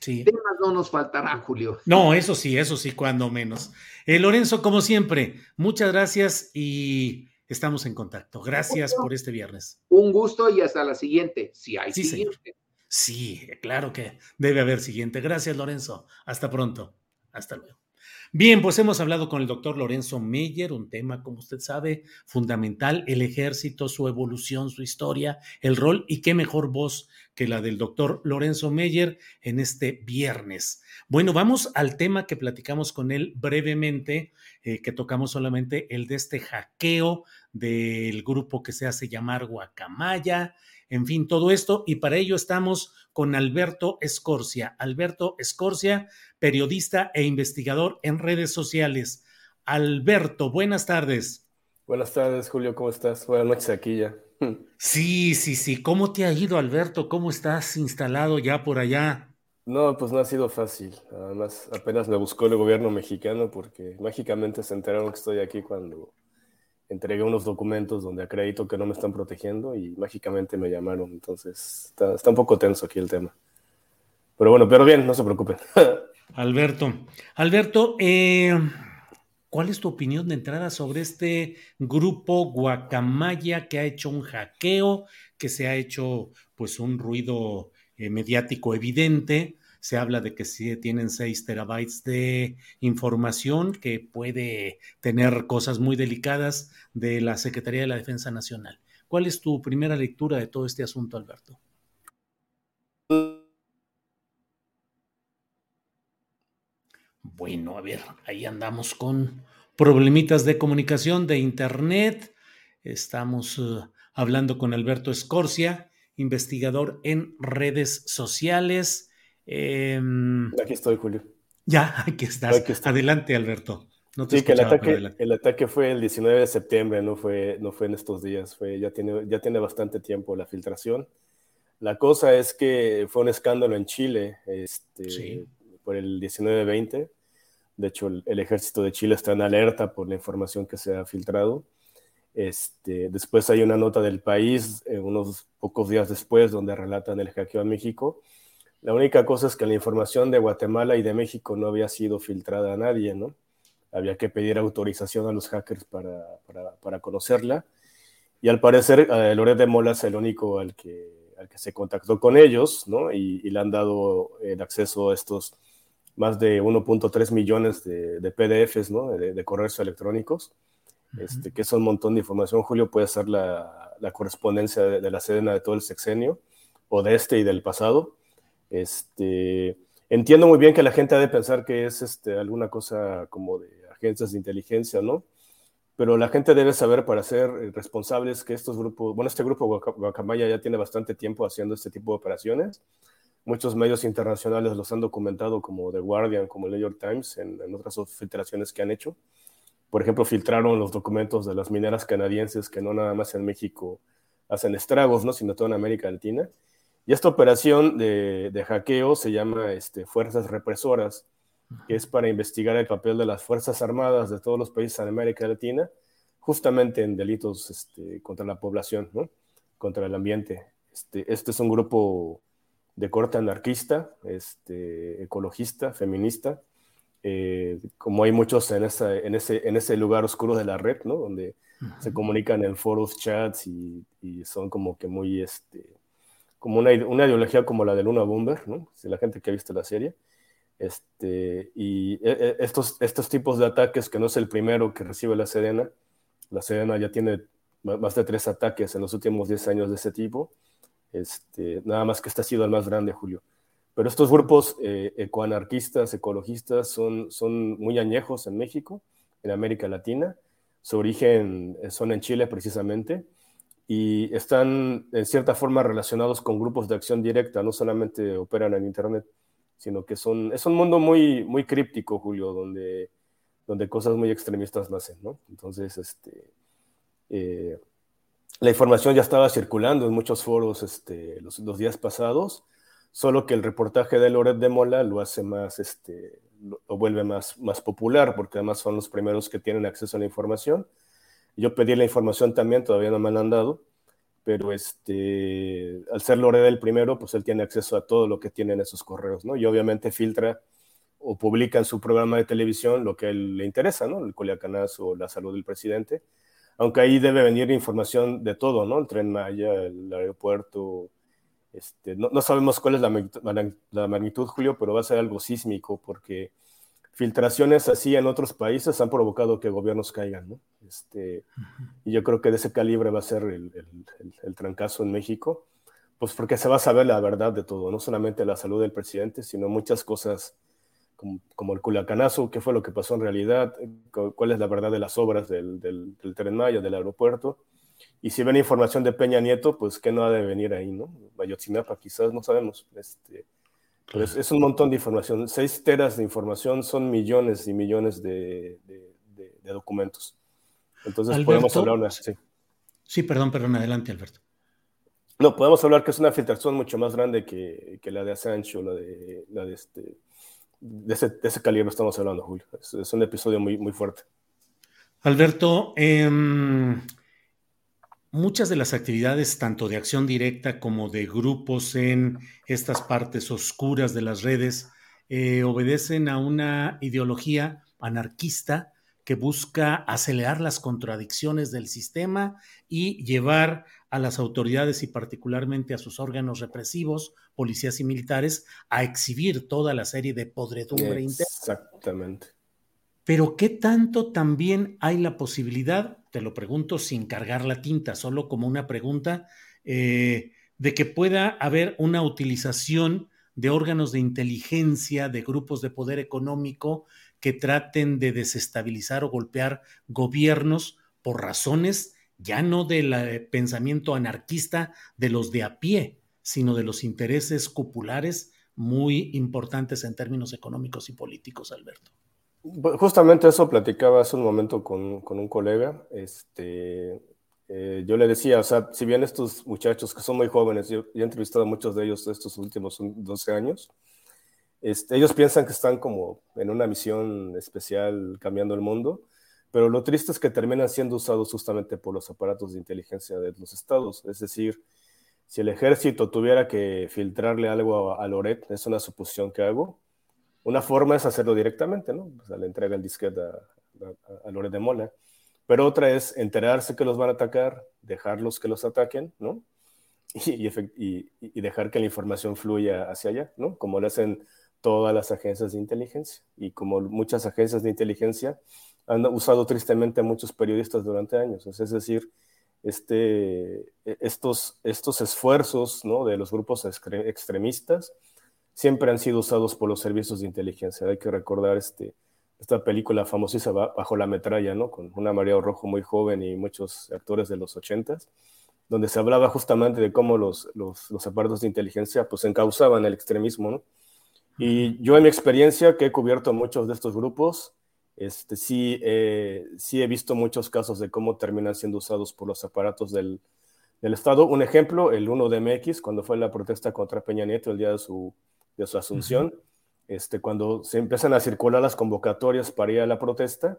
Sí. Temas no nos faltarán, Julio. No, eso sí, eso sí, cuando menos. Eh, Lorenzo, como siempre, muchas gracias y estamos en contacto. Gracias por este viernes. Un gusto y hasta la siguiente, si hay siguiente. Sí, claro que debe haber siguiente. Gracias, Lorenzo. Hasta pronto. Hasta luego. Bien, pues hemos hablado con el doctor Lorenzo Meyer, un tema, como usted sabe, fundamental, el ejército, su evolución, su historia, el rol y qué mejor voz que la del doctor Lorenzo Meyer en este viernes. Bueno, vamos al tema que platicamos con él brevemente, eh, que tocamos solamente el de este hackeo del grupo que se hace llamar Guacamaya, en fin, todo esto. Y para ello estamos con Alberto Escorcia. Alberto Escorcia, periodista e investigador en redes sociales. Alberto, buenas tardes. Buenas tardes, Julio, ¿cómo estás? Buenas noches aquí ya. Sí, sí, sí. ¿Cómo te ha ido, Alberto? ¿Cómo estás instalado ya por allá? No, pues no ha sido fácil. Además, apenas me buscó el gobierno mexicano porque mágicamente se enteraron que estoy aquí cuando entregué unos documentos donde acredito que no me están protegiendo y mágicamente me llamaron. Entonces, está, un poco tenso aquí el tema. Pero bueno, pero bien, no se preocupen. Alberto, Alberto, eh, ¿cuál es tu opinión de entrada sobre este grupo Guacamaya que ha hecho un hackeo, que se ha hecho pues un ruido eh, mediático evidente? Se habla de que sí tienen 6 terabytes de información que puede tener cosas muy delicadas de la Secretaría de la Defensa Nacional. ¿Cuál es tu primera lectura de todo este asunto, Alberto? Bueno, a ver, ahí andamos con problemitas de comunicación de Internet. Estamos uh, hablando con Alberto Escorcia, investigador en redes sociales Em, aquí estoy, Julio. Ya, aquí estás. Adelante, Alberto. No te sí, que el ataque, el ataque fue el 19 de septiembre, no fue, no fue en estos días, fue, ya, tiene, ya tiene bastante tiempo la filtración. La cosa es que fue un escándalo en Chile este, por el 19-20. De hecho, el, ejército de Chile está en alerta por la información que se ha filtrado. Este, después hay una nota del país, eh, unos pocos días después, donde relatan el hackeo a México la única cosa es que la información de Guatemala y de México no había sido filtrada a nadie, ¿no? Había que pedir autorización a los hackers para, para, conocerla. Y al parecer, eh, Loret de Mola es el único al que, al que se contactó con ellos, ¿no? Y, le han dado el acceso a estos más de 1.3 millones de, de, PDFs, ¿no? De, correos electrónicos, este, que es un montón de información. Julio puede ser la, la correspondencia de, de, la Sedena de todo el sexenio, o de este y del pasado. Este, entiendo muy bien que la gente ha de pensar que es este, alguna cosa como de agencias de inteligencia, ¿no? Pero la gente debe saber para ser responsables que estos grupos, bueno, este grupo Guacamaya ya tiene bastante tiempo haciendo este tipo de operaciones. Muchos medios internacionales los han documentado como The Guardian, como el New York Times, en, en otras filtraciones que han hecho. Por ejemplo, filtraron los documentos de las mineras canadienses que no nada más en México hacen estragos, ¿no? sino toda en América Latina. Y esta operación de, hackeo se llama este, Fuerzas Represoras, que es para investigar el papel de las Fuerzas Armadas de todos los países de América Latina, justamente en delitos este, contra la población, ¿no? contra el ambiente. Este, este es un grupo de corte anarquista, este, ecologista, feminista, eh, como hay muchos en, esa, en, ese, en ese lugar oscuro de la red, ¿no? donde se comunican en foros, chats y, y, son como que muy... Este, como una, una, ideología como la de Luna Bomber, ¿no? Si la gente que ha visto la serie. Este, y e, e, estos, estos tipos de ataques, que no es el primero que recibe la Sedena, la Sedena ya tiene más de tres ataques en los últimos 10 años de ese tipo, este, nada más que este ha sido el más grande, Julio. Pero estos grupos eh, ecoanarquistas, ecologistas, son, son muy añejos en México, en América Latina. Su origen eh, son en Chile precisamente y están en cierta forma relacionados con grupos de acción directa, no solamente operan en Internet, sino que son, es un mundo muy, muy críptico, Julio, donde, donde cosas muy extremistas nacen. Entonces, este, eh, la información ya estaba circulando en muchos foros este, los, días pasados, solo que el reportaje de Loret de Mola lo hace más, este, lo, vuelve más, más popular, porque además son los primeros que tienen acceso a la información. Yo pedí la información también, todavía no me la han dado, pero este, al ser Loret el primero, pues él tiene acceso a todo lo que tiene en esos correos, ¿no? Y obviamente filtra o publica en su programa de televisión lo que a él le interesa, ¿no? El Culiacanazo o la salud del presidente aunque ahí debe venir información de todo, ¿no? El tren Maya, el aeropuerto, este, no, no, sabemos cuál es la magnitud, la magnitud, Julio, pero va a ser algo sísmico, porque filtraciones así en otros países han provocado que gobiernos caigan, ¿no? Este, y yo creo que de ese calibre va a ser el, el, el, trancazo en México, pues porque se va a saber la verdad de todo, no solamente la salud del presidente, sino muchas cosas como, el Culacanazo, qué fue lo que pasó en realidad, cuál es la verdad de las obras del, del, del Tren Maya, del aeropuerto. Y si ven información de Peña Nieto, pues qué no ha de venir ahí, ¿no? Bayotzinapa, quizás, no sabemos. Este, pero es, es, un montón de información. Seis teras de información son millones y millones de, de, de, de documentos. Entonces Alberto, podemos hablar una... Sí. sí, perdón, perdón, adelante, Alberto. No, podemos hablar que es una filtración mucho más grande que, que la de Assange o la de, la de este, de ese, de ese, calibre estamos hablando, Julio. Es, es, un episodio muy, muy fuerte. Alberto, eh, muchas de las actividades, tanto de acción directa como de grupos en estas partes oscuras de las redes, eh, obedecen a una ideología anarquista que busca acelerar las contradicciones del sistema y llevar a las autoridades y particularmente a sus órganos represivos, policías y militares, a exhibir toda la serie de podredumbre interna. Exactamente. Pero ¿qué tanto también hay la posibilidad, te lo pregunto sin cargar la tinta, solo como una pregunta, eh, de que pueda haber una utilización de órganos de inteligencia, de grupos de poder económico que traten de desestabilizar o golpear gobiernos por razones ya no del eh, pensamiento anarquista de los de a pie, sino de los intereses cupulares muy importantes en términos económicos y políticos, Alberto. Justamente eso platicaba hace un momento con, con un colega. Este, eh, yo le decía, o sea, si bien estos muchachos que son muy jóvenes, yo, yo he entrevistado a muchos de ellos estos últimos 12 años, este, ellos piensan que están como en una misión especial cambiando el mundo, pero lo triste es que terminan siendo usados justamente por los aparatos de inteligencia de los estados. Es decir, si el ejército tuviera que filtrarle algo a, a Loret, es una suposición que hago, una forma es hacerlo directamente, ¿no? O sea, le entrega el disquete a, a, a Loret de Mola. Pero otra es enterarse que los van a atacar, dejarlos que los ataquen, ¿no? Y, y, y, dejar que la información fluya hacia allá, ¿no? Como lo hacen todas las agencias de inteligencia. Y como muchas agencias de inteligencia han usado tristemente a muchos periodistas durante años. Es decir, este, e, estos, estos esfuerzos ¿no? de los grupos extremistas siempre han sido usados por los servicios de inteligencia. Hay que recordar este, esta película famosísima Bajo la metralla, ¿no? con una María Rojo muy joven y muchos actores de los ochentas, donde se hablaba justamente de cómo los, aparatos de inteligencia pues encauzaban el extremismo. Y yo en mi experiencia, que he cubierto muchos de estos grupos, este, sí, eh, he visto muchos casos de cómo terminan siendo usados por los aparatos del, del, Estado. Un ejemplo, el 1 de MX, cuando fue la protesta contra Peña Nieto el día de su, de su asunción, uh -huh. este, cuando se empiezan a circular las convocatorias para ir a la protesta,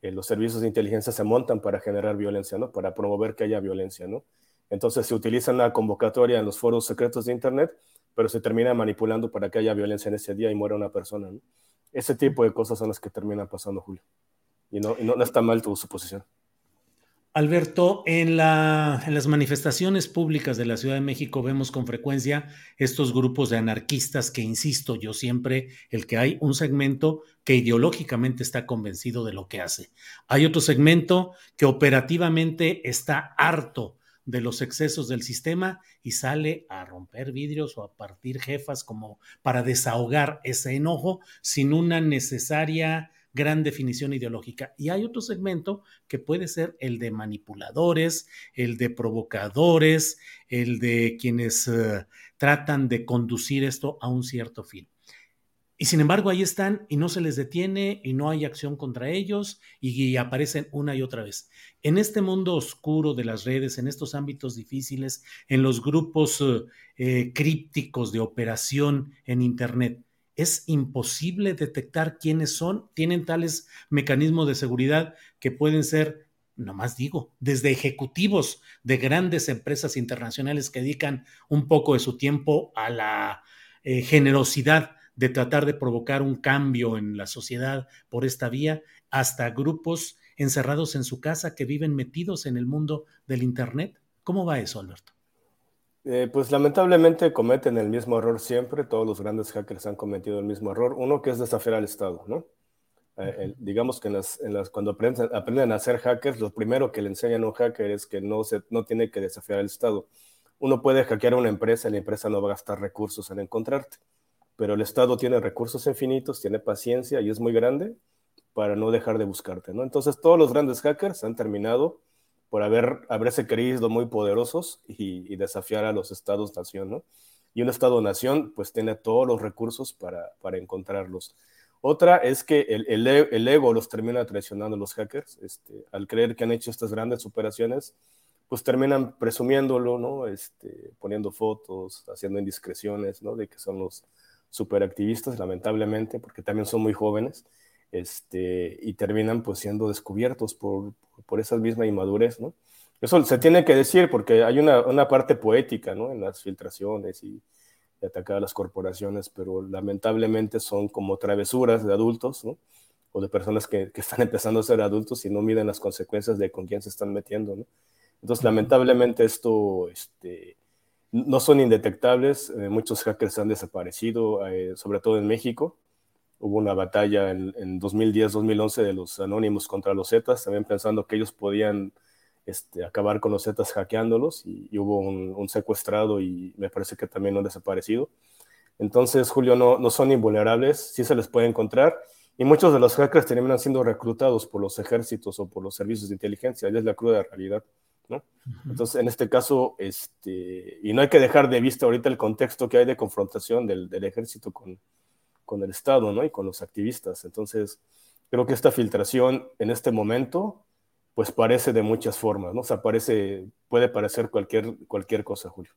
eh, los servicios de inteligencia se montan para generar violencia, ¿no? Para promover que haya violencia, ¿no? Entonces se utiliza la convocatoria en los foros secretos de Internet pero se termina manipulando para que haya violencia en ese día y muera una persona. ¿no? Ese tipo de cosas son las que terminan pasando, Julio. Y no, y no, no está mal tu suposición. Alberto, en, la, las manifestaciones públicas de la Ciudad de México vemos con frecuencia estos grupos de anarquistas que, insisto, yo siempre, el que hay un segmento que ideológicamente está convencido de lo que hace. Hay otro segmento que operativamente está harto de los excesos del sistema y sale a romper vidrios o a partir jefas como para desahogar ese enojo sin una necesaria gran definición ideológica. Y hay otro segmento que puede ser el de manipuladores, el de provocadores, el de quienes eh, tratan de conducir esto a un cierto fin. Y sin embargo ahí están y no se les detiene y no hay acción contra ellos y, aparecen una y otra vez. En este mundo oscuro de las redes, en estos ámbitos difíciles, en los grupos eh, crípticos de operación en Internet, es imposible detectar quiénes son, tienen tales mecanismos de seguridad que pueden ser, nomás digo, desde ejecutivos de grandes empresas internacionales que dedican un poco de su tiempo a la eh, generosidad de tratar de provocar un cambio en la sociedad por esta vía, hasta grupos encerrados en su casa que viven metidos en el mundo del Internet. ¿Cómo va eso, Alberto? Eh, pues lamentablemente cometen el mismo error siempre, todos los grandes hackers han cometido el mismo error, uno que es desafiar al Estado, ¿no? Eh, digamos que en las, cuando aprenden, a ser hackers, lo primero que le enseñan a un hacker es que no, se, no tiene que desafiar al Estado. Uno puede hackear a una empresa y la empresa no va a gastar recursos en encontrarte pero el Estado tiene recursos infinitos, tiene paciencia y es muy grande para no dejar de buscarte, ¿no? Entonces todos los grandes hackers han terminado por haber, haberse creído muy poderosos y, desafiar a los estados-nación, ¿no? Y un estado-nación pues tiene todos los recursos para, para encontrarlos. Otra es que el, el, el, ego los termina traicionando los hackers, este, al creer que han hecho estas grandes operaciones, pues terminan presumiéndolo, ¿no? Este, poniendo fotos, haciendo indiscreciones, ¿no? De que son los, superactivistas, lamentablemente, porque también son muy jóvenes, este, y terminan pues siendo descubiertos por, por esa misma inmadurez, ¿no? Eso se tiene que decir porque hay una, una parte poética, ¿no? En las filtraciones y, atacar a las corporaciones, pero lamentablemente son como travesuras de adultos, ¿no? O de personas que, que, están empezando a ser adultos y no miden las consecuencias de con quién se están metiendo, ¿no? Entonces, lamentablemente esto, este, no son indetectables, eh, muchos hackers han desaparecido, eh, sobre todo en México. Hubo una batalla en, 2010-2011 de los anónimos contra los Zetas, también pensando que ellos podían este, acabar con los Zetas hackeándolos y, hubo un, secuestrado y me parece que también han desaparecido. Entonces, Julio, no, no son invulnerables, sí se les puede encontrar y muchos de los hackers terminan siendo reclutados por los ejércitos o por los servicios de inteligencia, es la cruda realidad. Entonces, en este caso, este, y no hay que dejar de vista ahorita el contexto que hay de confrontación del, ejército con, con, el Estado, ¿no? Y con los activistas. Entonces, creo que esta filtración en este momento, pues parece de muchas formas, ¿no? O sea, parece, puede parecer cualquier, cualquier cosa, Julio.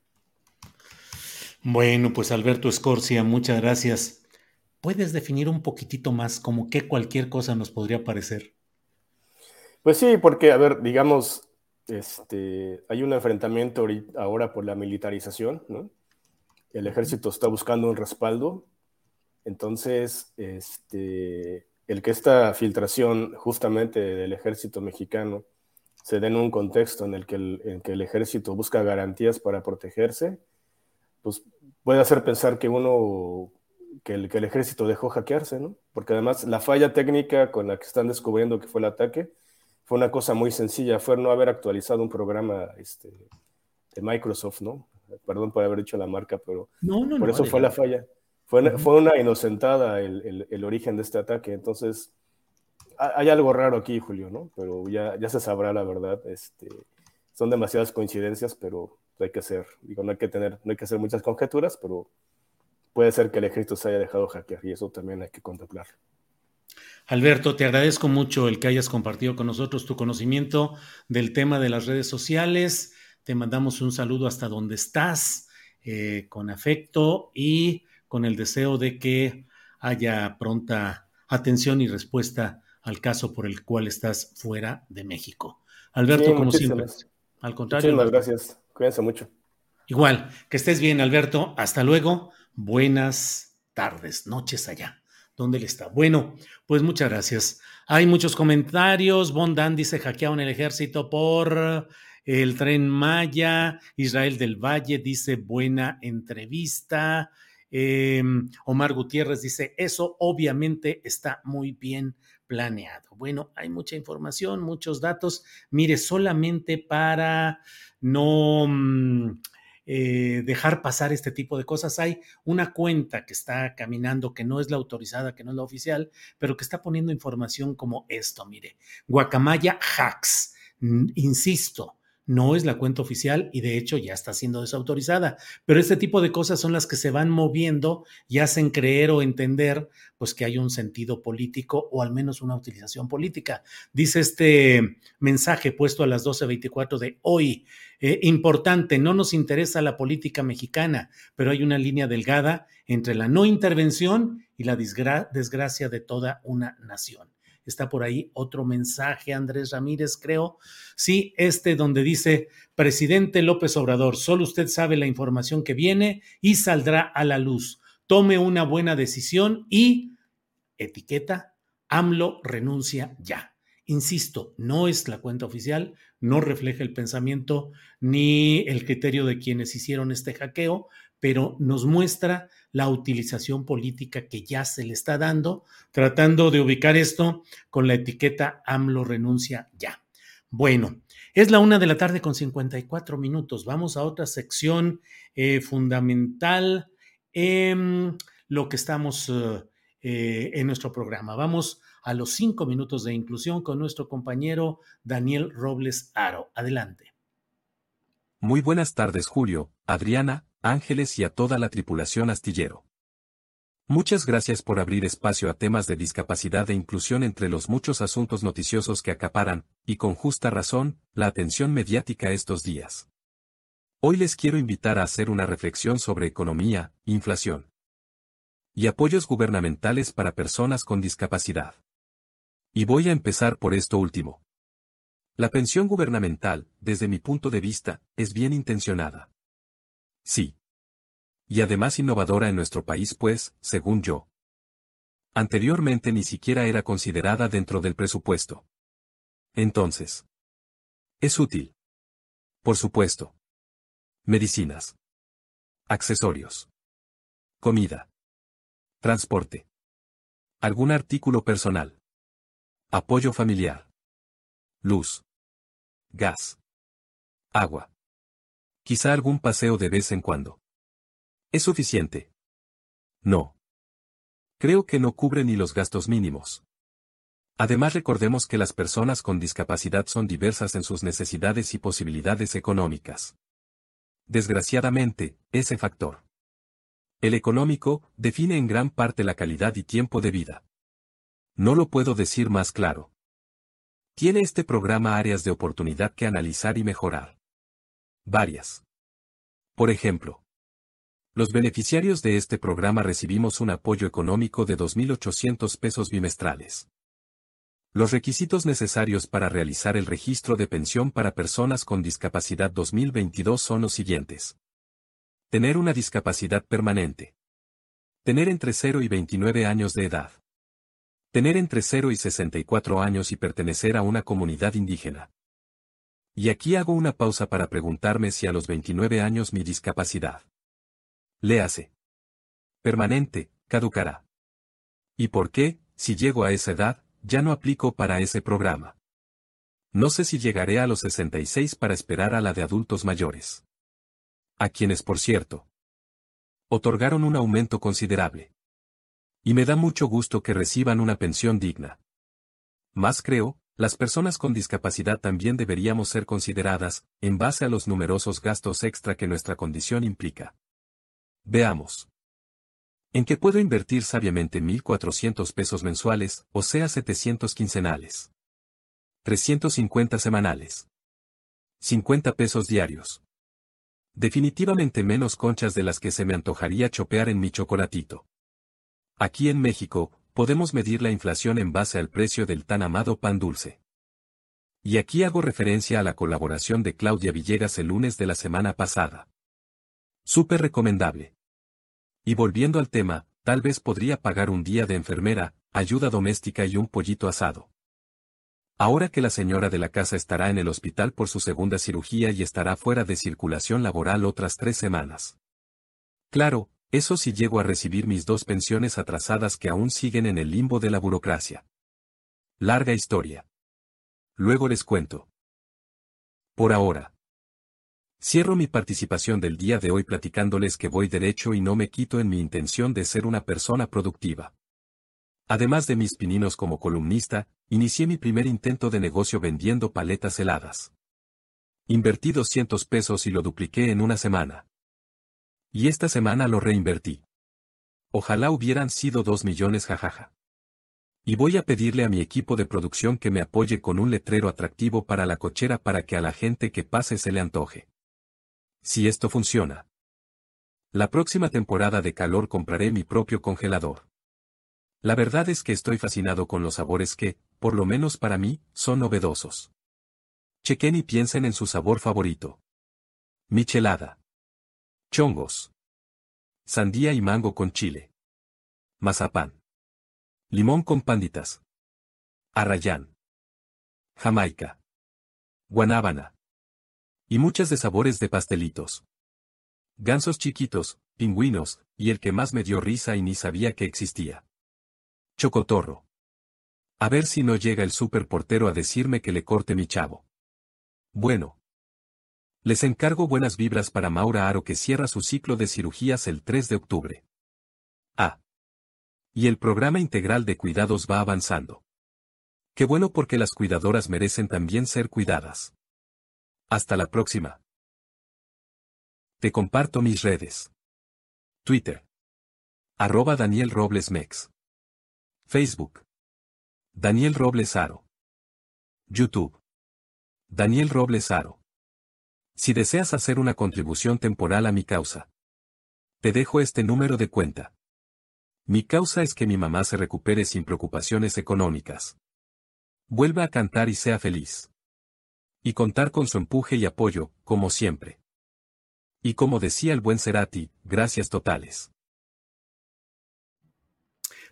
Bueno, pues Alberto Escorcia, muchas gracias. ¿Puedes definir un poquitito más como qué cualquier cosa nos podría parecer? Pues sí, porque, a ver, digamos, este, hay un enfrentamiento ahora por la militarización, ¿no? El ejército está buscando un respaldo. Entonces, este, el que esta filtración justamente del ejército mexicano se dé en un contexto en el que el, en que el ejército busca garantías para protegerse, pues puede hacer pensar que uno, que el, que el ejército dejó hackearse, ¿no? Porque además la falla técnica con la que están descubriendo que fue el ataque, fue una cosa muy sencilla, fue no haber actualizado un programa este, de Microsoft, ¿no? Perdón por haber dicho la marca, pero por eso fue la falla. Fue, fue una inocentada el, el, origen de este ataque. Entonces, hay algo raro aquí, Julio, ¿no? Pero ya, ya se sabrá la verdad. Este, son demasiadas coincidencias, pero hay que ser, digo, no hay que tener, no hay que hacer muchas conjeturas, pero puede ser que el ejército se haya dejado hackear y eso también hay que contemplar. Alberto, te agradezco mucho el que hayas compartido con nosotros tu conocimiento del tema de las redes sociales. Te mandamos un saludo hasta donde estás, eh, con afecto y con el deseo de que haya pronta atención y respuesta al caso por el cual estás fuera de México. Alberto, como siempre. Al contrario. Muchísimas gracias. Cuídense mucho. Igual, que estés bien, Alberto. Hasta luego. Buenas tardes, noches allá. ¿Dónde él está? Bueno, pues muchas gracias. Hay muchos comentarios. Bondan dice hackearon el ejército por el tren Maya. Israel del Valle dice buena entrevista. Em, Omar Gutiérrez dice, eso obviamente está muy bien planeado. Bueno, hay mucha información, muchos datos. Mire, solamente para no... Mm, eh, dejar pasar este tipo de cosas. Hay una cuenta que está caminando, que no es la autorizada, que no es la oficial, pero que está poniendo información como esto, mire, Guacamaya Hacks. Insisto, no es la cuenta oficial y de hecho ya está siendo desautorizada. Pero este tipo de cosas son las que se van moviendo y hacen creer o entender pues que hay un sentido político o al menos una utilización política. Dice este mensaje puesto a las 12.24 de hoy, eh, importante, no nos interesa la política mexicana, pero hay una línea delgada entre la no intervención y la desgracia de toda una nación. Está por ahí otro mensaje, Andrés Ramírez, creo. Sí, este donde dice, presidente López Obrador, solo usted sabe la información que viene y saldrá a la luz. Tome una buena decisión y, etiqueta, AMLO renuncia ya. Insisto, no es la cuenta oficial, no refleja el pensamiento ni el criterio de quienes hicieron este hackeo, pero nos muestra la utilización política que ya se le está dando, tratando de ubicar esto con la etiqueta AMLO renuncia ya. Bueno, es la una de la tarde con 54 minutos. Vamos a otra sección eh, fundamental en lo que estamos eh, eh, en nuestro programa. Vamos a los cinco minutos de inclusión con nuestro compañero Daniel Robles Aro. Adelante. Muy buenas tardes, Julio, Adriana, Ángeles y a toda la tripulación astillero. Muchas gracias por abrir espacio a temas de discapacidad e inclusión entre los muchos asuntos noticiosos que acaparan, y con justa razón, la atención mediática estos días. Hoy les quiero invitar a hacer una reflexión sobre economía, inflación y apoyos gubernamentales para personas con discapacidad. Y voy a empezar por esto último. La pensión gubernamental, desde mi punto de vista, es bien intencionada. Sí. Y además innovadora en nuestro país pues, según yo. Anteriormente ni siquiera era considerada dentro del presupuesto. Entonces. Es útil. Por supuesto. Medicinas. Accesorios. Comida. Transporte. Algún artículo personal. Apoyo familiar. Luz. Gas. Agua. Quizá algún paseo de vez en cuando. ¿Es suficiente? No. Creo que no cubre ni los gastos mínimos. Además recordemos que las personas con discapacidad son diversas en sus necesidades y posibilidades económicas. Desgraciadamente, ese factor. El económico, define en gran parte la calidad y tiempo de vida. No lo puedo decir más claro. Tiene este programa áreas de oportunidad que analizar y mejorar. Varias. Por ejemplo, los beneficiarios de este programa recibimos un apoyo económico de 2.800 pesos bimestrales. Los requisitos necesarios para realizar el registro de pensión para personas con discapacidad 2022 son los siguientes. Tener una discapacidad permanente. Tener entre 0 y 29 años de edad. Tener entre 0 y 64 años y pertenecer a una comunidad indígena. Y aquí hago una pausa para preguntarme si a los 29 años mi discapacidad. Léase. Permanente, caducará. ¿Y por qué, si llego a esa edad, ya no aplico para ese programa? No sé si llegaré a los 66 para esperar a la de adultos mayores. A quienes, por cierto, otorgaron un aumento considerable. Y me da mucho gusto que reciban una pensión digna. Más creo, las personas con discapacidad también deberíamos ser consideradas, en base a los numerosos gastos extra que nuestra condición implica. Veamos. ¿En qué puedo invertir sabiamente 1.400 pesos mensuales, o sea 700 quincenales? 350 semanales. 50 pesos diarios. Definitivamente menos conchas de las que se me antojaría chopear en mi chocolatito. Aquí en México, podemos medir la inflación en base al precio del tan amado pan dulce. Y aquí hago referencia a la colaboración de Claudia Villegas el lunes de la semana pasada. Súper recomendable. Y volviendo al tema, tal vez podría pagar un día de enfermera, ayuda doméstica y un pollito asado. Ahora que la señora de la casa estará en el hospital por su segunda cirugía y estará fuera de circulación laboral otras tres semanas. Claro, Eso sí llego a recibir mis dos pensiones atrasadas que aún siguen en el limbo de la burocracia. Larga historia. Luego les cuento. Por ahora. Cierro mi participación del día de hoy platicándoles que voy derecho y no me quito en mi intención de ser una persona productiva. Además de mis pininos como columnista, inicié mi primer intento de negocio vendiendo paletas heladas. Invertí 200 pesos y lo dupliqué en una semana. Y esta semana lo reinvertí. Ojalá hubieran sido 2 millones jajaja. Y voy a pedirle a mi equipo de producción que me apoye con un letrero atractivo para la cochera para que a la gente que pase se le antoje. Si esto funciona. La próxima temporada de calor compraré mi propio congelador. La verdad es que estoy fascinado con los sabores que, por lo menos para mí, son novedosos. Chequen y piensen en su sabor favorito. Michelada. Chongos. Sandía y mango con chile. Mazapán. Limón con panditas. Arrayán. Jamaica. Guanábana. Y muchas de sabores de pastelitos. Gansos chiquitos, pingüinos, y el que más me dio risa y ni sabía que existía. Chocotorro. A ver si no llega el superportero a decirme que le corte mi chavo. Bueno. Les encargo buenas vibras para Maura Aro que cierra su ciclo de cirugías el 3 de octubre. Ah. Y el programa integral de cuidados va avanzando. Qué bueno porque las cuidadoras merecen también ser cuidadas. Hasta la próxima. Te comparto mis redes. Twitter. Arroba Daniel Robles Mex. Facebook. Daniel Robles Aro. YouTube. Daniel Robles Aro. Si deseas hacer una contribución temporal a mi causa. Te dejo este número de cuenta. Mi causa es que mi mamá se recupere sin preocupaciones económicas. Vuelva a cantar y sea feliz. Y contar con su empuje y apoyo, como siempre. Y como decía el buen Cerati, gracias totales.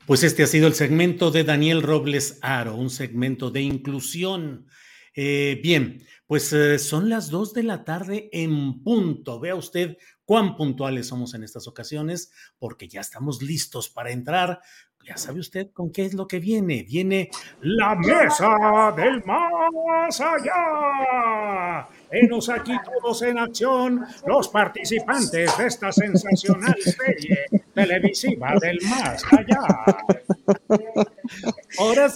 Pues este ha sido el segmento de Daniel Robles Aro, un segmento de inclusión. Eh, bien, pues eh, son las dos de la tarde en punto. Vea usted cuán puntuales somos en estas ocasiones, porque ya estamos listos para entrar. Ya sabe usted con qué es lo que viene. Viene la mesa del más allá. Venos aquí todos en acción, los participantes de esta sensacional serie televisiva del más allá. Ahora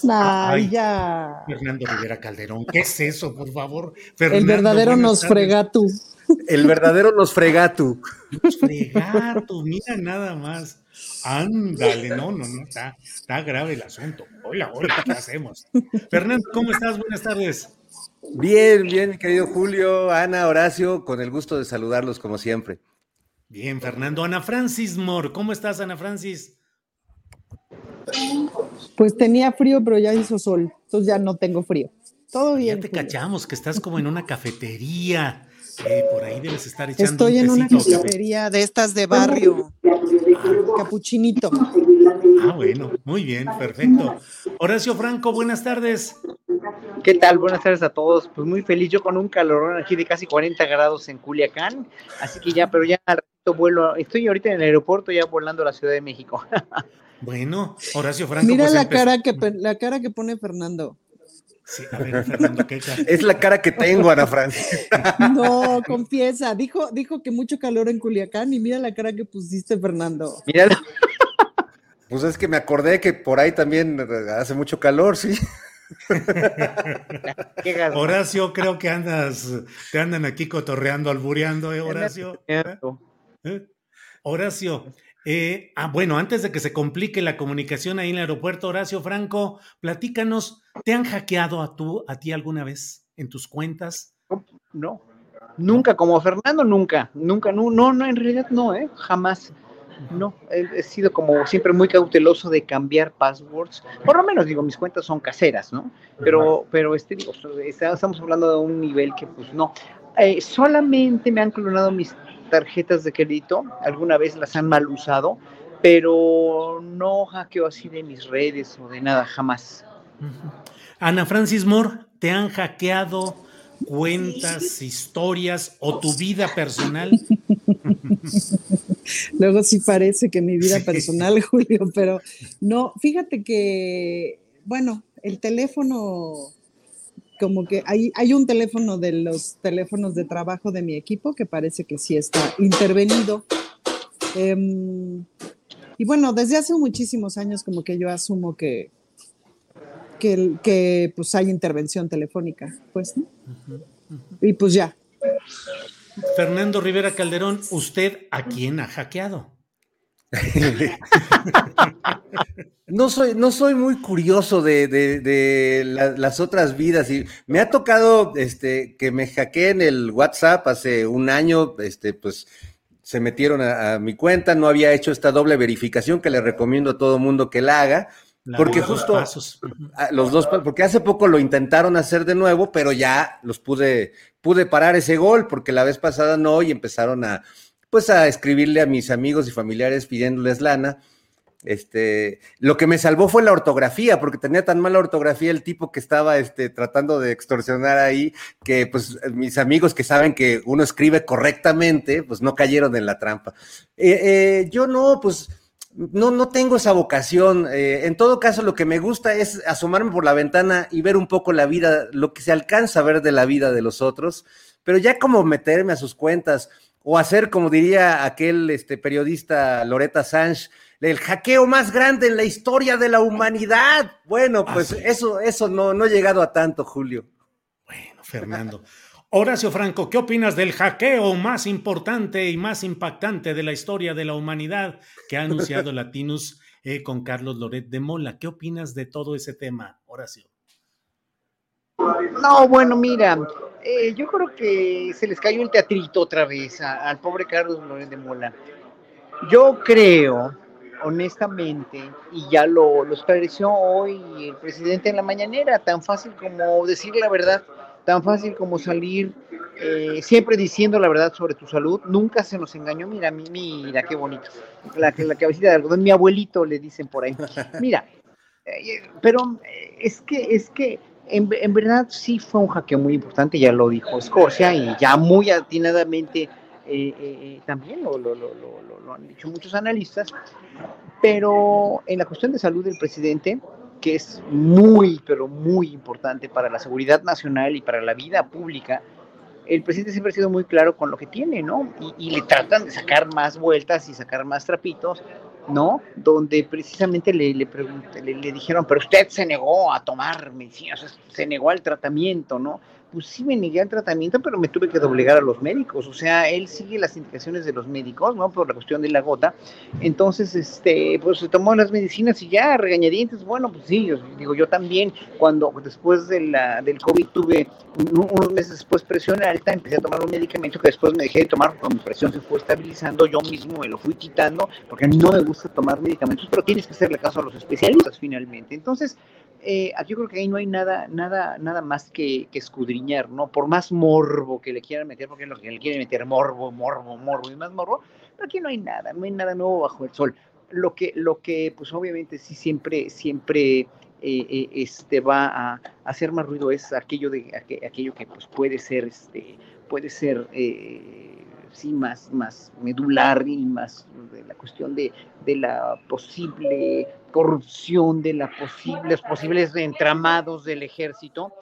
Ay, ya. Fernando Rivera Calderón, ¿qué es eso, por favor? El verdadero nos frega tú. El verdadero nos fregatu. Nos fregatu, mira nada más. Ándale, no, no, no, está, está grave el asunto. Hola, hola, ¿qué hacemos? Fernando, ¿cómo estás? Buenas tardes. Bien, bien, querido Julio, Ana, Horacio, con el gusto de saludarlos como siempre. Bien, Fernando. Ana Francis Moore, ¿cómo estás, Ana Francis? Pues tenía frío, pero ya hizo sol, entonces ya no tengo frío. Todo bien. Ya te cachamos que estás como en una cafetería por ahí debes estar echando Estoy en una cafetería de estas de barrio. Capuchinito. Ah, bueno, muy bien, perfecto. Horacio Franco, buenas tardes. ¿Qué tal? Buenas tardes a todos. Pues muy feliz, yo con un calorón aquí de casi 40 grados en Culiacán, así que ya, pero ya al ratito vuelo, estoy ahorita en el aeropuerto ya volando a la Ciudad de México. Bueno, Horacio Franco. Mira pues la, cara que, la cara que pone Fernando. Sí, a ver, Fernando, ¿qué Es la cara que tengo, Ana Francis. No, confiesa. Dijo, dijo que mucho calor en Culiacán y mira la cara que pusiste, Fernando. Mira. Pues es que me acordé que por ahí también hace mucho calor, sí. Horacio, creo que andas, te andan aquí cotorreando, albureando, ¿eh, Horacio? ¿Eh? ¿Eh? Horacio, eh, ah, bueno, antes de que se complique la comunicación ahí en el aeropuerto, Horacio Franco, platícanos, ¿te han hackeado a, tú, a ti alguna vez en tus cuentas? No, nunca, como Fernando, nunca, nunca, no, no, no en realidad no, ¿eh? jamás. No, he, sido como siempre muy cauteloso de cambiar passwords. Por lo menos, digo, mis cuentas son caseras, ¿no? Pero, pero este, digo, estamos hablando de un nivel que, pues, no. Eh, solamente me han clonado mis tarjetas de crédito, alguna vez las han mal usado, pero no hackeo así de mis redes o de nada, jamás. Ana Francis Moore, ¿te han hackeado cuentas, historias o tu vida personal? Luego sí parece que mi vida personal, Julio, pero no, fíjate que, bueno, el teléfono, como que hay, hay un teléfono de los teléfonos de trabajo de mi equipo que parece que sí está intervenido. Em, y bueno, desde hace muchísimos años como que yo asumo que, que, que pues hay intervención telefónica, pues, ¿no? Y pues ya. Fernando Rivera Calderón, ¿usted a quién ha hackeado? no, soy, no soy muy curioso de, las otras vidas y me ha tocado este, que me hackeen el WhatsApp hace un año, este, pues se metieron a, mi cuenta, no había hecho esta doble verificación que le recomiendo a todo mundo que la haga porque justo los dos, porque hace poco lo intentaron hacer de nuevo, pero ya los pude, pude parar ese gol, porque la vez pasada no, y empezaron a, pues a escribirle a mis amigos y familiares pidiéndoles lana. Este, lo que me salvó fue la ortografía, porque tenía tan mala ortografía el tipo que estaba este, tratando de extorsionar ahí, que pues mis amigos que saben que uno escribe correctamente, pues no cayeron en la trampa. Eh, eh, yo no, pues no, no tengo esa vocación. Eh, en todo caso, lo que me gusta es asomarme por la ventana y ver un poco la vida, lo que se alcanza a ver de la vida de los otros, pero ya como meterme a sus cuentas o hacer, como diría aquel este, periodista Loretta Sánchez, el hackeo más grande en la historia de la humanidad. Bueno, pues eso, eso no, no ha llegado a tanto, Julio. Bueno, Fernando. Horacio Franco, ¿qué opinas del hackeo más importante y más impactante de la historia de la humanidad que ha anunciado Latinus eh, con Carlos Loret de Mola? ¿Qué opinas de todo ese tema, Horacio? No, bueno, mira, eh, yo creo que se les cayó el teatrito otra vez al pobre Carlos Loret de Mola. Yo creo, honestamente, y ya lo, lo esclareció hoy el presidente en la mañanera, tan fácil como decir la verdad tan fácil como salir eh, siempre diciendo la verdad sobre tu salud, nunca se nos engañó, mira, mira qué bonito, la, la cabecita de algodón, mi abuelito le dicen por ahí, mira, eh, pero eh, es que, es que en, en, verdad sí fue un hackeo muy importante, ya lo dijo Escocia y ya muy atinadamente también lo, lo, lo, lo han dicho muchos analistas, pero en la cuestión de salud del presidente, que es muy, pero muy importante para la seguridad nacional y para la vida pública, el presidente siempre ha sido muy claro con lo que tiene, ¿no? Y, le tratan de sacar más vueltas y sacar más trapitos, ¿no? Donde precisamente le, le, le, dijeron, pero usted se negó a tomar medicinas, se negó al tratamiento, ¿no? Pues sí me negué al tratamiento, pero me tuve que doblegar a los médicos. O sea, él sigue las indicaciones de los médicos, ¿no? Por la cuestión de la gota. Entonces, este, pues se tomó las medicinas y ya, regañadientes. Bueno, pues sí, yo, digo, yo también, cuando después de la, del COVID tuve unos meses después presión alta, empecé a tomar un medicamento que después me dejé de tomar cuando mi presión se fue estabilizando. Yo mismo me lo fui quitando porque no me gusta tomar medicamentos, pero tienes que hacerle caso a los especialistas finalmente. Entonces, eh, yo creo que ahí no hay nada, nada, nada más que, escudriñar, ¿no? Por más morbo que le quieran meter, porque es lo que le quieren meter morbo, morbo, morbo y más morbo, pero aquí no hay nada, no hay nada nuevo bajo el sol. Lo que, lo que pues obviamente sí siempre, siempre eh, eh, este, va a, hacer más ruido es aquello de aquello que pues puede ser, este, puede ser eh, sí más, más medular y más de la cuestión de, de la posible corrupción, de la posible, los posibles entramados del ejército,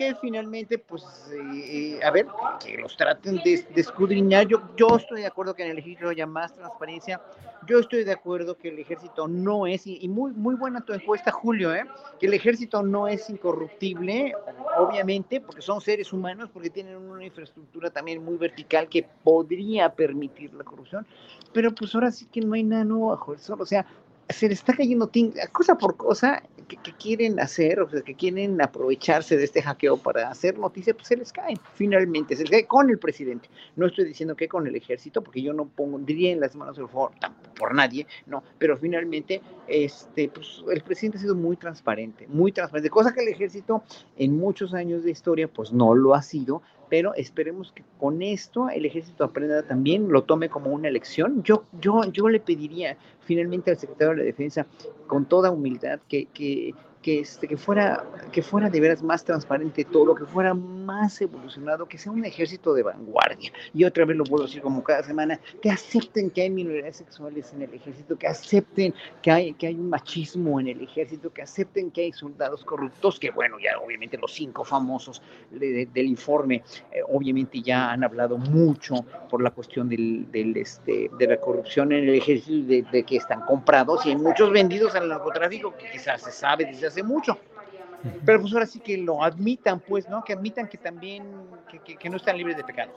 que finalmente, pues, eh, eh, a ver, que los traten de, escudriñar. Yo, yo estoy de acuerdo que en el ejército haya más transparencia. Yo estoy de acuerdo que el ejército no es, y, muy, muy buena tu encuesta, Julio, ¿eh? que el ejército no es incorruptible, obviamente, porque son seres humanos, porque tienen una infraestructura también muy vertical que podría permitir la corrupción. Pero pues ahora sí que no hay nada nuevo bajo el sol. O sea, se le está cayendo cosa por cosa que, quieren hacer, o sea, que quieren aprovecharse de este hackeo para hacer noticias, pues se les cae, finalmente, se les cae con el presidente. No estoy diciendo que con el ejército, porque yo no pondría en las manos del favor por nadie, no, pero finalmente, este, pues el presidente ha sido muy transparente, muy transparente, cosa que el ejército en muchos años de historia, pues no lo ha sido, pero esperemos que con esto el ejército aprenda también, lo tome como una elección. Yo, yo, yo le pediría finalmente al secretario de la Defensa, con toda humildad, que, que, que, este, que, fuera, que fuera de veras más transparente todo, que fuera más evolucionado, que sea un ejército de vanguardia. Y otra vez lo a decir como cada semana, que acepten que hay minorías sexuales en el ejército, que acepten que hay, que hay un machismo en el ejército, que acepten que hay soldados corruptos, que bueno, ya obviamente los cinco famosos del informe, eh, obviamente ya han hablado mucho por la cuestión del, del este, de la corrupción en el ejército, de, de, que están comprados y hay muchos vendidos al narcotráfico, que quizás se sabe desde hace mucho. Pero pues ahora sí que lo admitan, pues, ¿no? Que admitan que también, que, no están libres de pecado.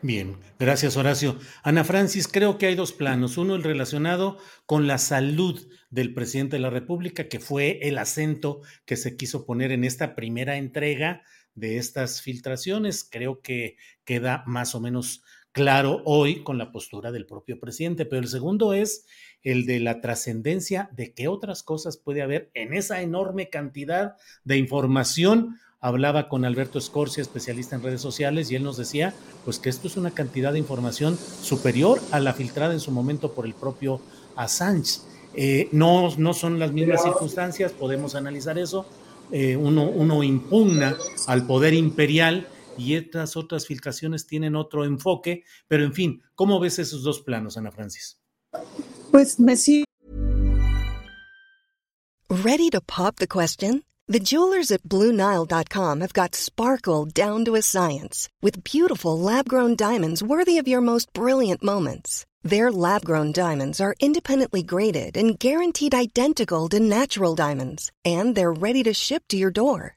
Bien, gracias Horacio. Ana Francis, creo que hay dos planos. Uno, el relacionado con la salud del presidente de la República, que fue el acento que se quiso poner en esta primera entrega de estas filtraciones. Creo que queda más o menos claro hoy con la postura del propio presidente. Pero el segundo es el de la trascendencia de qué otras cosas puede haber en esa enorme cantidad de información. Hablaba con Alberto Escorcia, especialista en redes sociales, y él nos decía, pues que esto es una cantidad de información superior a la filtrada en su momento por el propio Assange. Eh, no, no son las mismas circunstancias, podemos analizar eso. Eh, uno, uno impugna al poder imperial y estas otras filtraciones tienen otro enfoque, pero en fin, ¿cómo ves esos dos planos, Ana Francis? Pues me sigue. Ready to pop the question? The jewelers at BlueNile.com have got sparkle down to a science with beautiful lab-grown diamonds worthy of your most brilliant moments. Their lab-grown diamonds are independently graded and guaranteed identical to natural diamonds, and they're ready to ship to your door.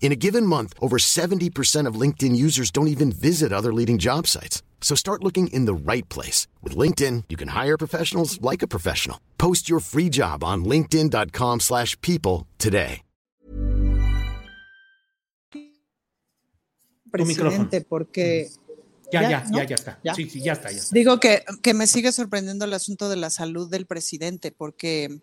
In a given month, over 70% of LinkedIn users don't even visit other leading job sites. So start looking in the right place. With LinkedIn, you can hire professionals like a professional. Post your free job on linkedin.com slash people today. Presidente, porque... Ya, ya, ya, ya, está. ¿Ya? Sí, sí, ya está, ya está. Digo que, que me sigue sorprendiendo el asunto de la salud del presidente, porque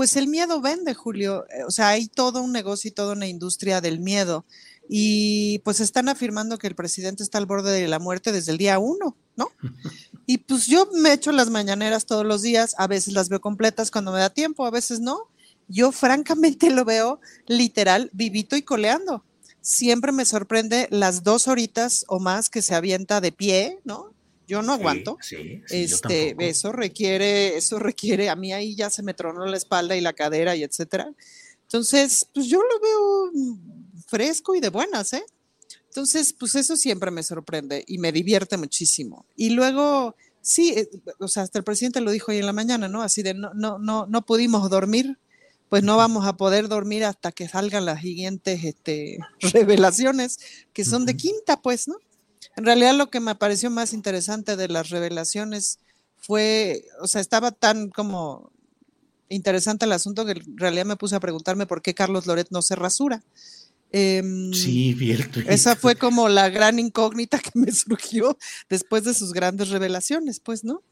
pues el miedo vende, Julio. Eh, o sea, hay todo un negocio y toda una industria del miedo. Y pues están afirmando que el presidente está al borde de la muerte desde el día uno, ¿no? Y pues yo me echo las mañaneras todos los días, a veces las veo completas cuando me da tiempo, a veces no. Yo francamente lo veo literal, vivito y coleando. Siempre me sorprende las dos horitas o más que se avienta de pie, ¿no? Yo no aguanto. Sí, sí, este, eso requiere, eso requiere, a mí ahí ya se me tronó la espalda y la cadera y etcétera. Entonces, pues yo lo veo fresco y de buenas, ¿eh? Entonces, pues eso siempre me sorprende y me divierte muchísimo. Y luego, sí, eh, o sea, hasta el presidente lo dijo hoy en la mañana, ¿no? Así de no, no, no, no pudimos dormir, pues no vamos a poder dormir hasta que salgan las siguientes este, revelaciones, que son de quinta, pues, ¿no? En realidad lo que me pareció más interesante de las revelaciones fue, o sea, estaba tan como interesante el asunto que en realidad me puse a preguntarme por qué Carlos Loret no se rasura. Eh, sí, bien. Esa fue como la gran incógnita que me surgió después de sus grandes revelaciones, pues, ¿no?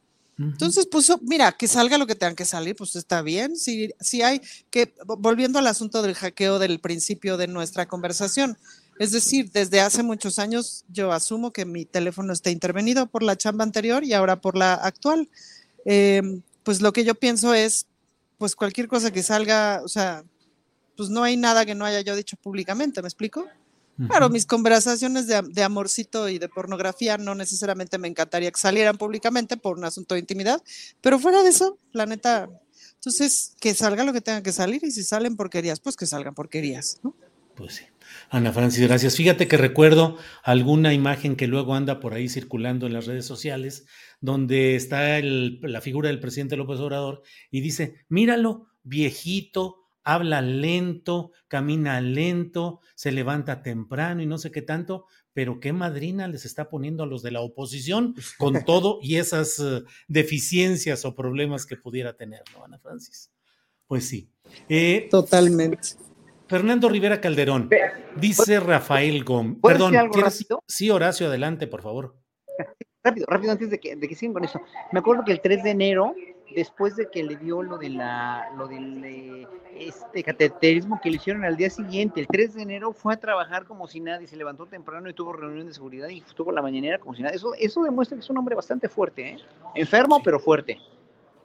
Entonces, pues, mira, que salga lo que tengan que salir, pues está bien. Si, si hay que, volviendo al asunto del hackeo del principio de nuestra conversación, es decir, desde hace muchos años yo asumo que mi teléfono está intervenido por la chamba anterior y ahora por la actual. Em, pues lo que yo pienso es, pues cualquier cosa que salga, o sea, pues no hay nada que no haya yo dicho públicamente, ¿me explico? Claro, mis conversaciones de, de, amorcito y de pornografía no necesariamente me encantaría que salieran públicamente por un asunto de intimidad, pero fuera de eso, la neta, entonces que salga lo que tenga que salir y si salen porquerías, pues que salgan porquerías, ¿no? Pues sí. Ana Francis, gracias. Fíjate que recuerdo alguna imagen que luego anda por ahí circulando en las redes sociales, donde está la figura del presidente López Obrador y dice, míralo, viejito, habla lento, camina lento, se levanta temprano y no sé qué tanto, pero qué madrina les está poniendo a los de la oposición con todo y esas uh, deficiencias o problemas que pudiera tener, ¿no, Ana Francis? Pues sí. Eh, Totalmente. Fernando Rivera Calderón, dice Rafael Gómez. Perdón, Sí, Horacio, adelante, por favor. Rápido, rápido, antes de que, de que sigan con eso. Me acuerdo que el 3 de enero, después de que le dio lo de la, lo del eh, este cateterismo que le hicieron al día siguiente, el 3 de enero fue a trabajar como si nadie, se levantó temprano y tuvo reunión de seguridad y estuvo la mañanera como si nada. Eso, eso demuestra que es un hombre bastante fuerte, ¿eh? Enfermo, pero fuerte.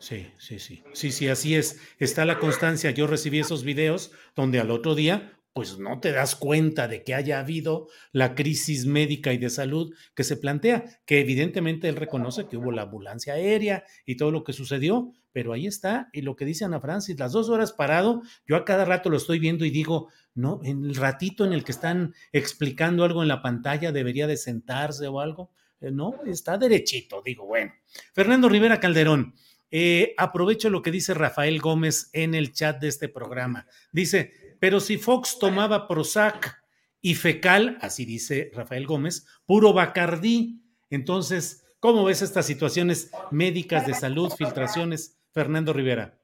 Sí, sí, sí. Sí, sí, así es. Está la constancia. Yo recibí esos videos donde al otro día, pues no te das cuenta de que haya habido la crisis médica y de salud que se plantea, que evidentemente él reconoce que hubo la ambulancia aérea y todo lo que sucedió, pero ahí está. Y lo que dice Ana Francis, las dos horas parado, yo a cada rato lo estoy viendo y digo, no, en el ratito en el que están explicando algo en la pantalla debería de sentarse o algo. Eh, no, está derechito, digo, bueno. Fernando Rivera Calderón, eh, aprovecho lo que dice Rafael Gómez en el chat de este programa. Dice, pero si Fox tomaba Prozac y fecal, así dice Rafael Gómez, puro Bacardí, entonces, ¿cómo ves estas situaciones médicas de salud, filtraciones, Fernando Rivera?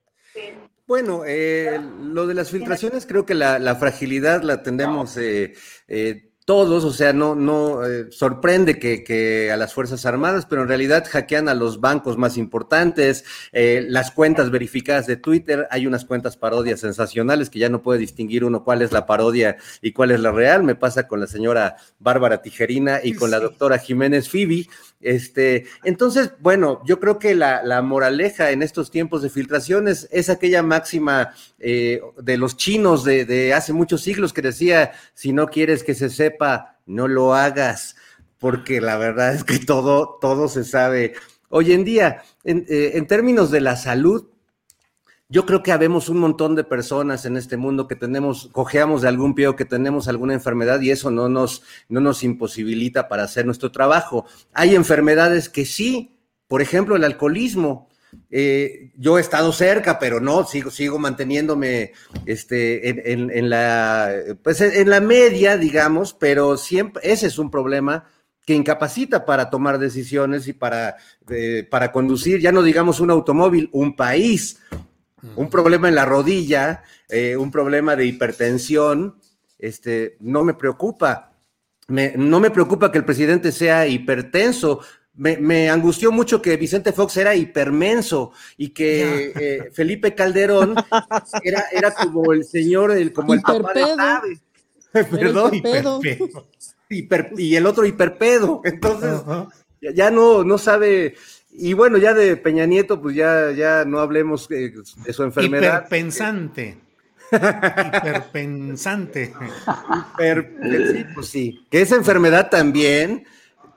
Bueno, eh, lo de las filtraciones, creo que la, fragilidad la tendemos eh, todos, o sea, no, no eh, sorprende que, a las Fuerzas Armadas, pero en realidad hackean a los bancos más importantes, eh, las cuentas verificadas de Twitter, hay unas cuentas parodias sensacionales que ya no puede distinguir uno cuál es la parodia y cuál es la real, me pasa con la señora Bárbara Tijerina y con la doctora Jiménez Fibi, este, entonces, bueno, yo creo que la, moraleja en estos tiempos de filtraciones es aquella máxima eh, de los chinos de, hace muchos siglos que decía, si no quieres que se sepa, no lo hagas, porque la verdad es que todo, todo se sabe. Hoy en día, en, eh, en términos de la salud, yo creo que habemos un montón de personas en este mundo que tenemos, cojeamos de algún pie o que tenemos alguna enfermedad y eso no nos, no nos imposibilita para hacer nuestro trabajo. Hay enfermedades que sí, por ejemplo, el alcoholismo. Eh, yo he estado cerca, pero no, sigo, sigo manteniéndome este, en, la, pues en la media, digamos, pero siempre, ese es un problema que incapacita para tomar decisiones y para, eh, para conducir, ya no digamos un automóvil, un país un problema en la rodilla, eh, un problema de hipertensión, este, no me preocupa. no me preocupa que el presidente sea hipertenso. Me, angustió mucho que Vicente Fox era hipermenso y que eh, Felipe Calderón era, era como el señor, el, como el papá de Perdón, hiperpedo. y el otro hiperpedo. Entonces, ya, no, no sabe y bueno, ya de Peña Nieto, pues ya, ya no hablemos eh, de su enfermedad. Hiperpensante. Hiperpensante. Hiper, sí, pues sí. Que esa enfermedad también,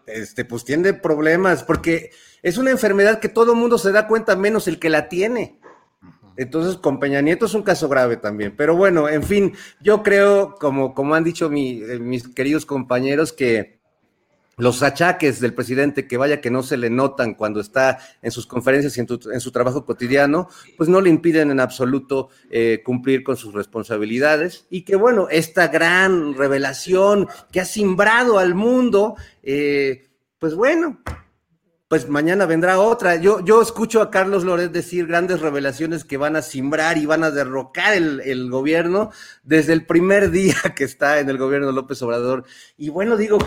este, pues tiene problemas, porque es una enfermedad que todo mundo se da cuenta, menos el que la tiene. Entonces, con Peña Nieto es un caso grave también. Pero bueno, en fin, yo creo, como, como han dicho eh, mis queridos compañeros, que los achaques del presidente, que vaya que no se le notan cuando está en sus conferencias y en, su trabajo cotidiano, pues no le impiden en absoluto eh, cumplir con sus responsabilidades. Y que bueno, esta gran revelación que ha simbrado al mundo, eh, pues bueno, pues mañana vendrá otra. Yo, yo escucho a Carlos Loret decir grandes revelaciones que van a simbrar y van a derrocar el, el, gobierno desde el primer día que está en el gobierno López Obrador. Y bueno, digo,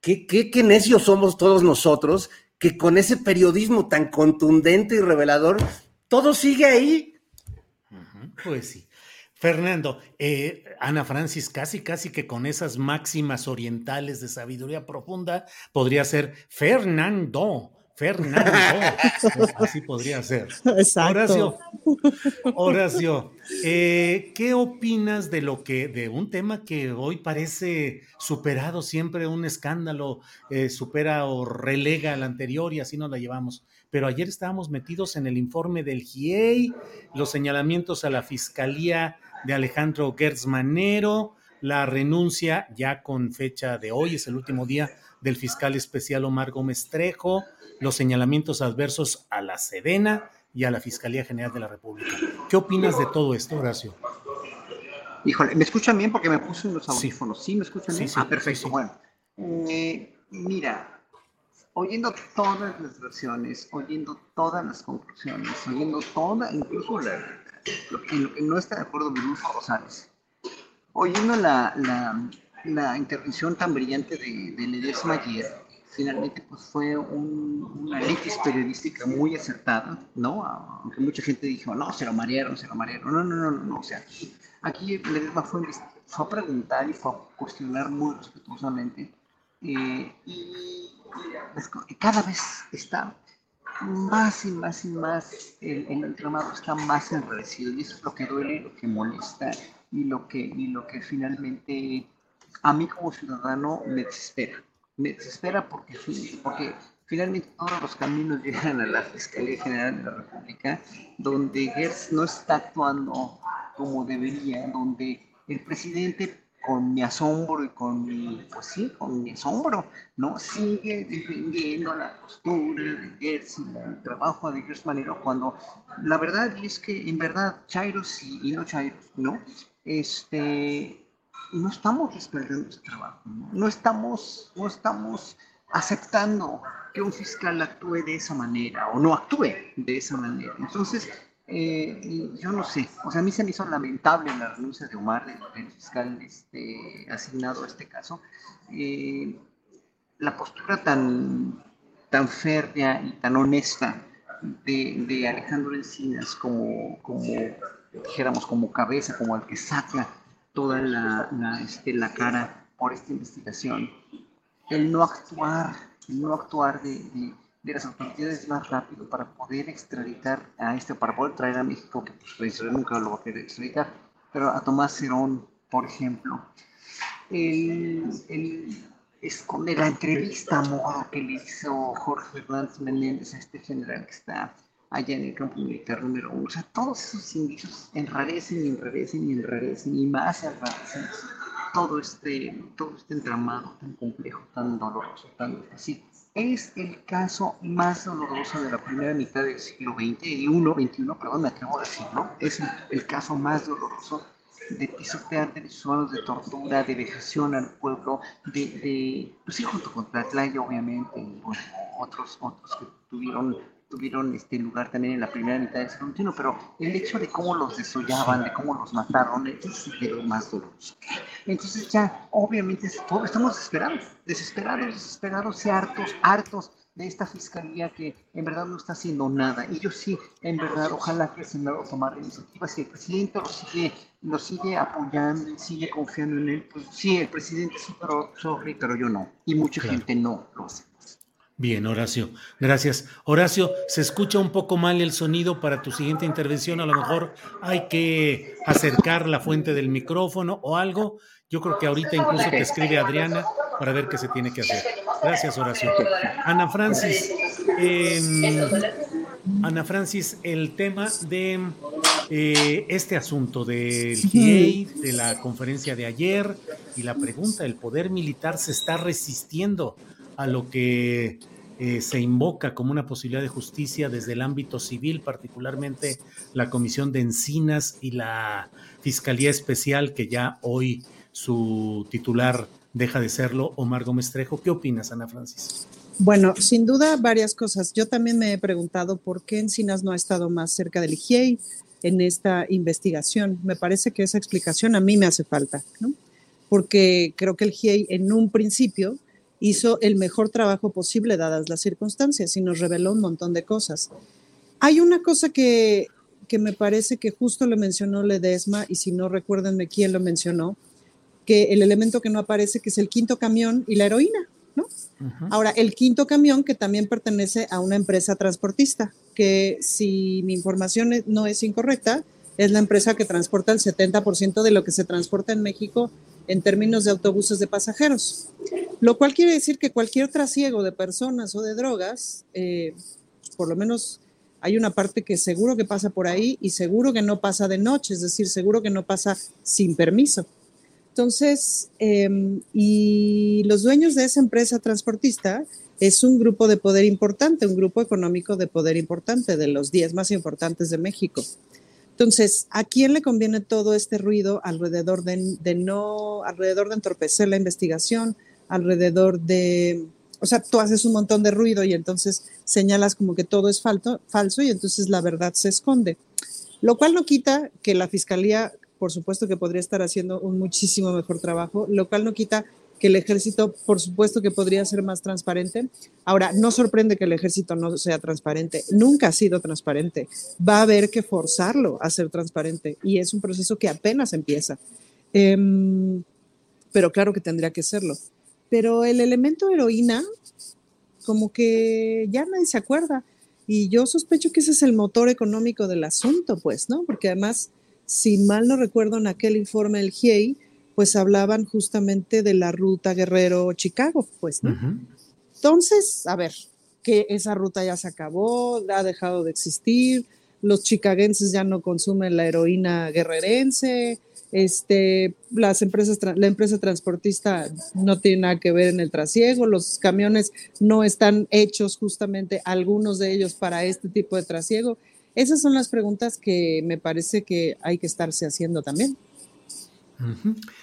qué, necios somos todos nosotros que con ese periodismo tan contundente y revelador, todo sigue ahí. Pues sí. Fernando, eh, Ana Francis, casi, casi que con esas máximas orientales de sabiduría profunda, podría ser Fernando, Fernando. Así podría ser. Exacto. Horacio, Horacio eh, ¿qué opinas de lo que, de un tema que hoy parece superado, siempre un escándalo, eh, supera o relega al anterior y así nos la llevamos? Pero ayer estábamos metidos en el informe del GIEI, los señalamientos a la fiscalía de Alejandro Gertz Manero, la renuncia ya con fecha de hoy, es el último día del fiscal especial Omar Gómez Trejo, los señalamientos adversos a la Sedena y a la Fiscalía General de la República. ¿Qué opinas de todo esto, Horacio? Híjole, ¿me escuchan bien? Porque me puse los audífonos. ¿Sí, me escuchan bien? ah, perfecto. Bueno, eh, mira, oyendo todas las versiones, oyendo todas las conclusiones, oyendo toda, incluso la, lo, que, no está de acuerdo Rosales, oyendo la, la, intervención tan brillante de, de Ledesma ayer, finalmente pues fue un, una análisis periodística muy acertada, ¿no? Aunque mucha gente dijo, no, se lo marearon, se lo marearon. No, no, no, no, no. o sea, aquí Ledesma fue, fue a preguntar y fue a cuestionar muy respetuosamente eh, y, cada vez está más y más y más, el, el entramado está más enrarecido y eso es lo que duele, lo que molesta y lo que, y lo que finalmente a mí como ciudadano me desespera. Me desespera porque, porque finalmente todos los caminos llegan a la Fiscalía General de la República, donde Gertz no está actuando como debería, donde el presidente con mi asombro y con mi, pues sí, con mi asombro, ¿no? Sigue defendiendo la postura de Gertz y el trabajo de Gertz Manero cuando la verdad es que en verdad Chairos y, no Chairos, ¿no? Este, no estamos respaldando ese trabajo, ¿no? estamos, no estamos aceptando que un fiscal actúe de esa manera o no actúe de esa manera. Entonces, eh, yo no sé, o sea, a mí se me hizo lamentable la renuncia de Omar, del, fiscal este, asignado a este caso. Eh, la postura tan, tan férrea y tan honesta de, de Alejandro Encinas como, como, dijéramos, como cabeza, como el que saca toda la, este, la cara por esta investigación, el no actuar, el no actuar de de las autoridades más rápido para poder extraditar a este, para poder traer a México, que pues nunca lo va a querer extraditar, pero a Tomás Cerón, por ejemplo. El, el esconder la entrevista modo que le hizo Jorge Hernández Menéndez a este general que está allá en el campo militar número uno. O sea, todos esos indicios enrarecen y enrarecen y enrarecen y más enrarecen todo este, todo este entramado tan complejo, tan doloroso, tan difícil es el caso más doloroso de la primera mitad del siglo XX, y 21, perdón, me atrevo a decirlo, es el, caso más doloroso de pisotear derechos humanos, de tortura, de vejación al pueblo, de, de pues sí, junto con Tlatlaya, obviamente, y bueno, otros, otros que tuvieron tuvieron este lugar también en la primera mitad del siglo XXI, pero el hecho de cómo los desollaban, de cómo los mataron, es de lo más doloroso. Entonces ya, obviamente, estamos desesperados, desesperados, desesperados y hartos, hartos de esta fiscalía que en verdad no está haciendo nada. Y yo sí, en verdad, ojalá que el Senado tomara iniciativas, si el presidente lo sigue, lo sigue apoyando y sigue confiando en él, pues sí, el presidente sí, pero sorry, pero yo no. Y mucha gente no lo hace. Bien, Horacio, gracias. Horacio, se escucha un poco mal el sonido para tu siguiente intervención. A lo mejor hay que acercar la fuente del micrófono o algo. Yo creo que ahorita incluso te escribe Adriana para ver qué se tiene que hacer. Gracias, Horacio. Ana Francis, Ana Francis, el tema de eh, este asunto del GIEI, de la conferencia de ayer y la pregunta, ¿el poder militar se está resistiendo a lo que eh, se invoca como una posibilidad de justicia desde el ámbito civil, particularmente la Comisión de Encinas y la Fiscalía Especial, que ya hoy su titular deja de serlo, Omar Gómez Trejo. ¿Qué opinas, Ana Francis? Bueno, sin duda varias cosas. Yo también me he preguntado por qué Encinas no ha estado más cerca del IGIEI en esta investigación. Me parece que esa explicación a mí me hace falta, ¿no? Porque creo que el GIEI en un principio hizo el mejor trabajo posible dadas las circunstancias y nos reveló un montón de cosas. Hay una cosa que, que me parece que justo lo mencionó Ledesma, y si no recuérdenme quién lo mencionó, que el elemento que no aparece, que es el quinto camión y la heroína, ¿no? Ahora, el quinto camión que también pertenece a una empresa transportista, que si mi información no es incorrecta, es la empresa que transporta el 70% de lo que se transporta en México en términos de autobuses de pasajeros. Lo cual quiere decir que cualquier trasiego de personas o de drogas, eh, por lo menos hay una parte que seguro que pasa por ahí y seguro que no pasa de noche, es decir, seguro que no pasa sin permiso. Entonces, em, y los dueños de esa empresa transportista es un grupo de poder importante, un grupo económico de poder importante, de los 10 más importantes de México. Entonces, ¿a quién le conviene todo este ruido alrededor de, no, alrededor de entorpecer la investigación, alrededor de, o sea, tú haces un montón de ruido y entonces señalas como que todo es falso, falso y entonces la verdad se esconde. Lo cual no quita que la fiscalía por supuesto que podría estar haciendo un muchísimo mejor trabajo, lo cual no quita que el ejército, por supuesto que podría ser más transparente. Ahora, no sorprende que el ejército no sea transparente, nunca ha sido transparente. Va a haber que forzarlo a ser transparente y es un proceso que apenas empieza. Em, pero claro que tendría que serlo. Pero el elemento heroína, como que ya nadie se acuerda. Y yo sospecho que ese es el motor económico del asunto, pues, ¿no? Porque además, si mal no recuerdo en aquel informe del GIEI, pues hablaban justamente de la ruta Guerrero-Chicago, pues, ¿no? Entonces, a ver, que esa ruta ya se acabó, ha dejado de existir, los chicaguenses ya no consumen la heroína guerrerense, este, las empresas, la empresa transportista no tiene nada que ver en el trasiego, los camiones no están hechos justamente, algunos de ellos, para este tipo de trasiego. Esas son las preguntas que me parece que hay que estarse haciendo también.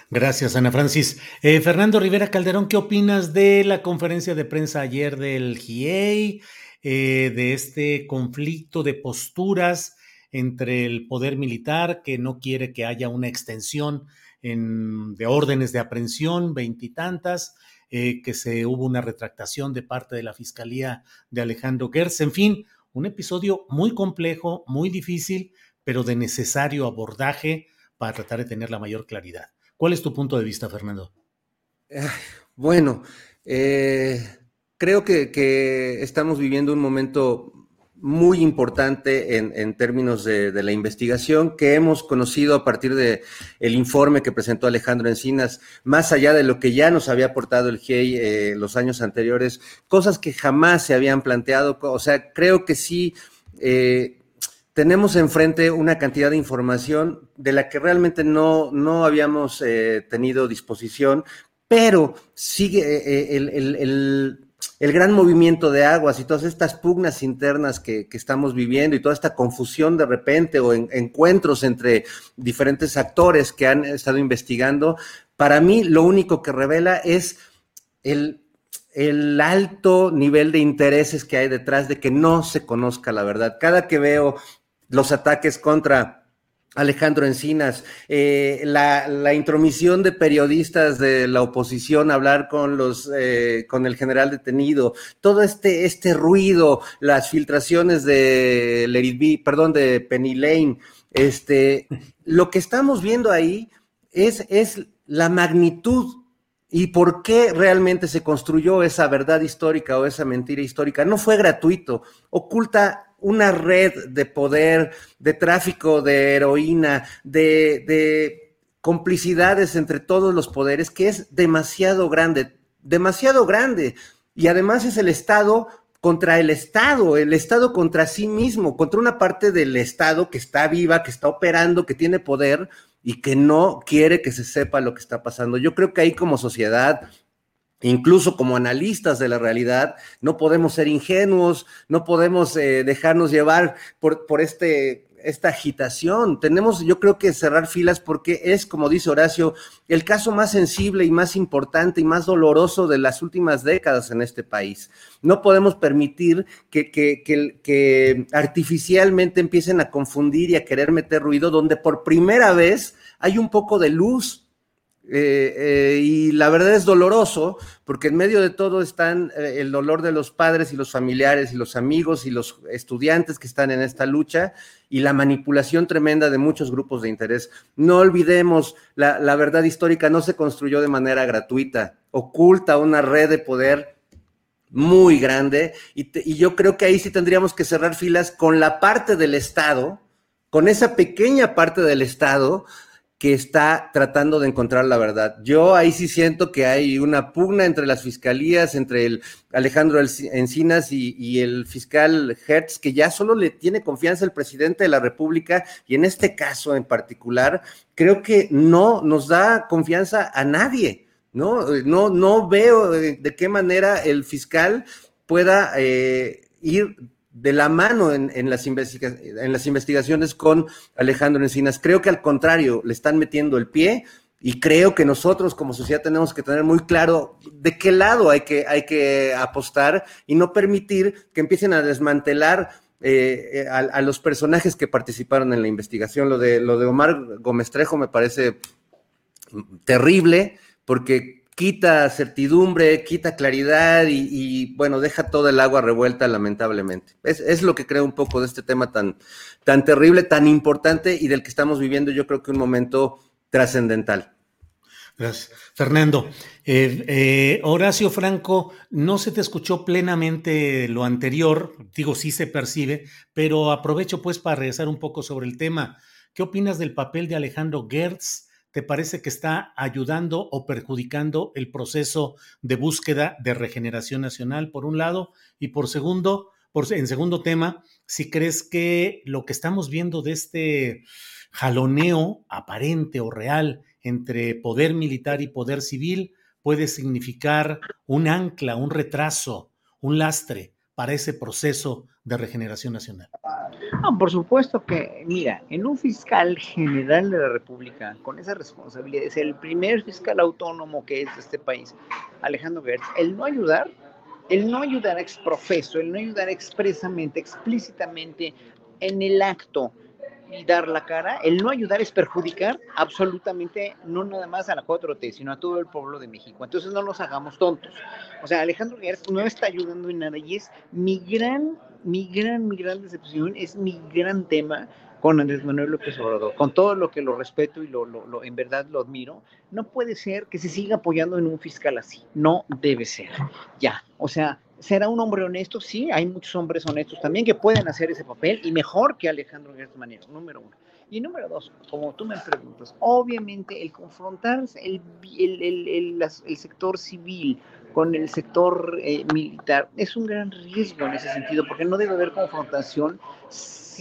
Gracias, Ana Francis. Eh, Fernando Rivera Calderón, ¿qué opinas de la conferencia de prensa ayer del GIEI, eh, de este conflicto de posturas entre el poder militar, que no quiere que haya una extensión de órdenes de aprehensión, veintitantas, eh, que se hubo una retractación de parte de la Fiscalía de Alejandro Gertz, en fin, un episodio muy complejo, muy difícil, pero de necesario abordaje para tratar de tener la mayor claridad. ¿Cuál es tu punto de vista, Fernando? Bueno, eh, creo que, estamos viviendo un momento muy importante en, términos de, la investigación que hemos conocido a partir del el informe que presentó Alejandro Encinas, más allá de lo que ya nos había aportado el GIEI eh, los años anteriores, cosas que jamás se habían planteado. O sea, creo que sí. Eh, tenemos enfrente una cantidad de información de la que realmente no, no habíamos eh, tenido disposición, pero sigue el, el gran movimiento de aguas y todas estas pugnas internas que, estamos viviendo y toda esta confusión de repente o encuentros entre diferentes actores que han estado investigando, para mí lo único que revela es el, el alto nivel de intereses que hay detrás de que no se conozca la verdad. Cada que veo los ataques contra Alejandro Encinas, eh, la, intromisión de periodistas de la oposición a hablar con los eh, con el general detenido, todo este, este ruido, las filtraciones de Lerit perdón, de Penny Lane, este, lo que estamos viendo ahí es, es la magnitud y por qué realmente se construyó esa verdad histórica o esa mentira histórica. No fue gratuito, oculta una red de poder, de tráfico de heroína, de, complicidades entre todos los poderes, que es demasiado grande, demasiado grande. Y además es el Estado contra el Estado, el Estado contra sí mismo, contra una parte del Estado que está viva, que está operando, que tiene poder y que no quiere que se sepa lo que está pasando. Yo creo que ahí como sociedad Incluso como analistas de la realidad, no podemos ser ingenuos, no podemos eh, dejarnos llevar por, por este, esta agitación. Tenemos, yo creo que cerrar filas porque es, como dice Horacio, el caso más sensible y más importante y más doloroso de las últimas décadas en este país. No podemos permitir que, que, que, que artificialmente empiecen a confundir y a querer meter ruido donde por primera vez hay un poco de luz eh, eh, y la verdad es doloroso porque en medio de todo están eh, el dolor de los padres y los familiares y los amigos y los estudiantes que están en esta lucha y la manipulación tremenda de muchos grupos de interés. No olvidemos, la, la verdad histórica no se construyó de manera gratuita, oculta una red de poder muy grande y, y yo creo que ahí sí tendríamos que cerrar filas con la parte del Estado, con esa pequeña parte del Estado que está tratando de encontrar la verdad. Yo ahí sí siento que hay una pugna entre las fiscalías, entre el Alejandro Encinas y, el fiscal Hertz, que ya solo le tiene confianza el presidente de la República y en este caso en particular, creo que no nos da confianza a nadie. No, no, no veo de, qué manera el fiscal pueda eh, ir de la mano en, las en las investigaciones con Alejandro Encinas. Creo que al contrario, le están metiendo el pie y creo que nosotros como sociedad tenemos que tener muy claro de qué lado hay que, hay que apostar y no permitir que empiecen a desmantelar eh, a, los personajes que participaron en la investigación. Lo de, lo de Omar Gómez Trejo me parece terrible porque quita certidumbre, quita claridad y, bueno, deja toda el agua revuelta lamentablemente. Es, lo que creo un poco de este tema tan, tan terrible, tan importante y del que estamos viviendo yo creo que un momento trascendental. Gracias. Fernando, eh, eh, Horacio Franco, no se te escuchó plenamente lo anterior, digo, sí se percibe, pero aprovecho pues para regresar un poco sobre el tema. ¿Qué opinas del papel de Alejandro Gertz? ¿Te parece que está ayudando o perjudicando el proceso de búsqueda de regeneración nacional, por un lado? Y por segundo, por, en segundo tema, si crees que lo que estamos viendo de este jaloneo aparente o real entre poder militar y poder civil puede significar un ancla, un retraso, un lastre para ese proceso de regeneración nacional. Por supuesto que, mira, en un fiscal general de la República, con esa responsabilidad, es el primer fiscal autónomo que es de este país, Alejandro Gertz, el no ayudar, el no ayudar ex profeso, el no ayudar expresamente, explícitamente en el acto y dar la cara, el no ayudar es perjudicar absolutamente no nada más a la 4T, sino a todo el pueblo de México. Entonces no nos hagamos tontos. O sea, Alejandro Gertz no está ayudando en nada y es mi gran mi gran, mi gran decepción, es mi gran tema con Andrés Manuel López Obrador, con todo lo que lo respeto y lo, lo, en verdad lo admiro, no puede ser que se siga apoyando en un fiscal así, no debe ser, ya, o sea, ¿será un hombre honesto? Sí, hay muchos hombres honestos también que pueden hacer ese papel y mejor que Alejandro Gertz Manero, número uno. Y número dos, como tú me preguntas, obviamente el confrontar el, el, el, el sector civil con el sector eh, militar es un gran riesgo en ese sentido, porque no debe haber confrontación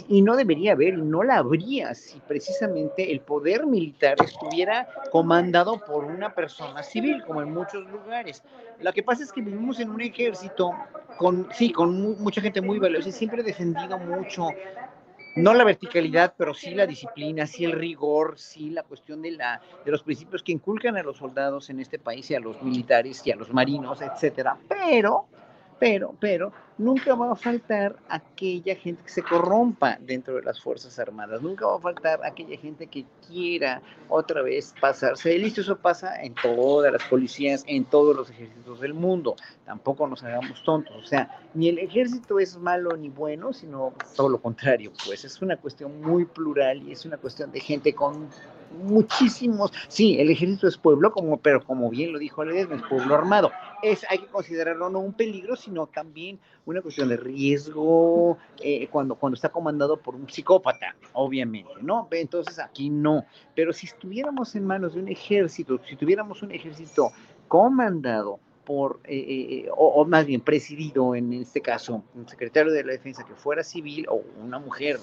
y no debería haber, y no la habría si precisamente el poder militar estuviera comandado por una persona civil, como en muchos lugares. Lo que pasa es que vivimos en un ejército con, sí, con mucha gente muy valiosa y siempre he defendido mucho no la verticalidad, pero sí la disciplina, sí el rigor, sí la cuestión de, la, de los principios que inculcan a los soldados en este país y a los militares y a los marinos, etcétera. Pero pero, pero nunca va a faltar aquella gente que se corrompa dentro de las Fuerzas Armadas, nunca va a faltar aquella gente que quiera otra vez pasarse de listo, eso pasa en todas las policías, en todos los ejércitos del mundo, tampoco nos hagamos tontos, o sea, ni el ejército es malo ni bueno, sino todo lo contrario, pues. Es una cuestión muy plural y es una cuestión de gente con muchísimos, sí, el ejército es pueblo, como, pero como bien lo dijo Ledesma, es pueblo armado. Es, hay que considerarlo no un peligro, sino también una cuestión de riesgo eh, cuando, cuando está comandado por un psicópata, obviamente, ¿no? Entonces aquí no. Pero si estuviéramos en manos de un ejército, si tuviéramos un ejército comandado por, eh, eh, o, o, más bien presidido en este caso, un secretario de la defensa que fuera civil o una mujer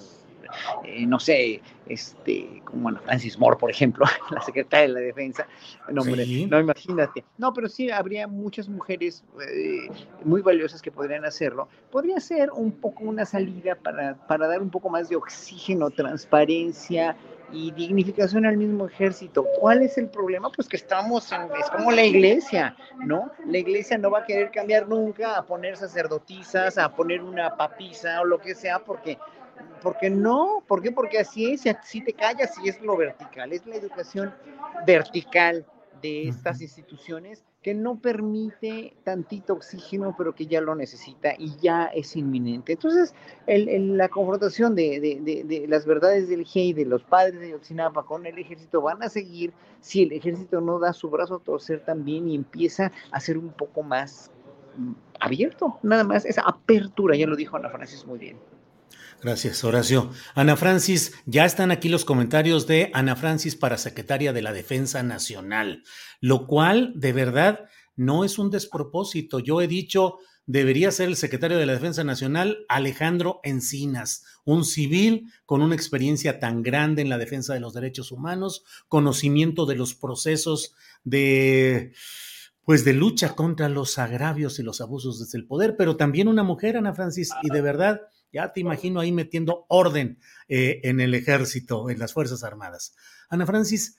eh, no sé, este, como bueno, Francis Moore, por ejemplo, la secretaria de la defensa, no, no imagínate, no, pero sí habría muchas mujeres eh, muy valiosas que podrían hacerlo, podría ser un poco una salida para, para dar un poco más de oxígeno, transparencia, y dignificación al mismo ejército. ¿Cuál es el problema? Pues que estamos, en, es como la iglesia, ¿no? La iglesia no va a querer cambiar nunca a poner sacerdotisas, a poner una papisa o lo que sea, porque porque no, ¿por qué? Porque así es, si te callas y es lo vertical, es la educación vertical de estas instituciones que no permite tantito oxígeno, pero que ya lo necesita y ya es inminente. Entonces, la confrontación de, las verdades del GEI, de los padres de Yotzinapa con el ejército, van a seguir si el ejército no da su brazo a torcer también y empieza a ser un poco más mm, abierto, nada más, esa apertura, ya lo dijo Ana Francis muy bien. Gracias, Horacio. Ana Francis, ya están aquí los comentarios de Ana Francis para secretaria de la Defensa Nacional, lo cual de verdad no es un despropósito. Yo he dicho, debería ser el secretario de la Defensa Nacional Alejandro Encinas, un civil con una experiencia tan grande en la defensa de los derechos humanos, conocimiento de los procesos de pues de lucha contra los agravios y los abusos desde el poder, pero también una mujer, Ana Francis, y de verdad ya te imagino ahí metiendo orden eh, en el ejército, en las Fuerzas Armadas. Ana Francis,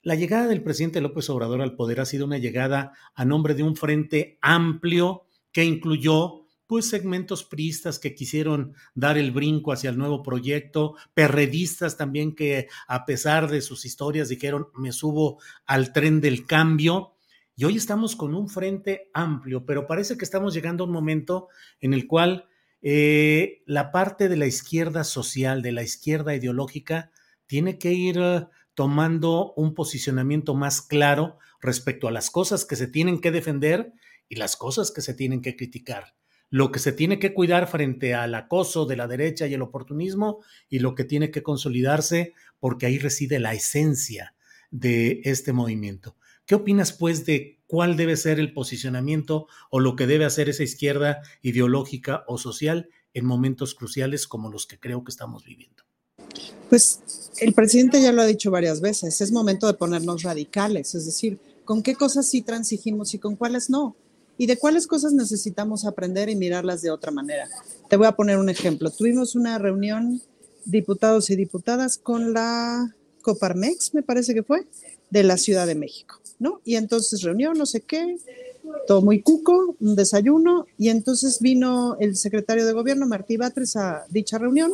la llegada del presidente López Obrador al poder ha sido una llegada a nombre de un frente amplio que incluyó pues segmentos priistas que quisieron dar el brinco hacia el nuevo proyecto, perredistas también que a pesar de sus historias dijeron me subo al tren del cambio. Y hoy estamos con un frente amplio, pero parece que estamos llegando a un momento en el cual eh, la parte de la izquierda social, de la izquierda ideológica, tiene que ir eh, tomando un posicionamiento más claro respecto a las cosas que se tienen que defender y las cosas que se tienen que criticar. Lo que se tiene que cuidar frente al acoso de la derecha y el oportunismo y lo que tiene que consolidarse porque ahí reside la esencia de este movimiento. ¿Qué opinas pues de cuál debe ser el posicionamiento o lo que debe hacer esa izquierda ideológica o social en momentos cruciales como los que creo que estamos viviendo? Pues el presidente ya lo ha dicho varias veces, es momento de ponernos radicales, es decir, con qué cosas sí transigimos y con cuáles no, y de cuáles cosas necesitamos aprender y mirarlas de otra manera. Te voy a poner un ejemplo. Tuvimos una reunión, diputados y diputadas, con la Coparmex, me parece que fue, de la Ciudad de México, ¿no? Y entonces reunión, no sé qué, todo muy cuco, un desayuno, y entonces vino el secretario de gobierno, Martí Batres, a dicha reunión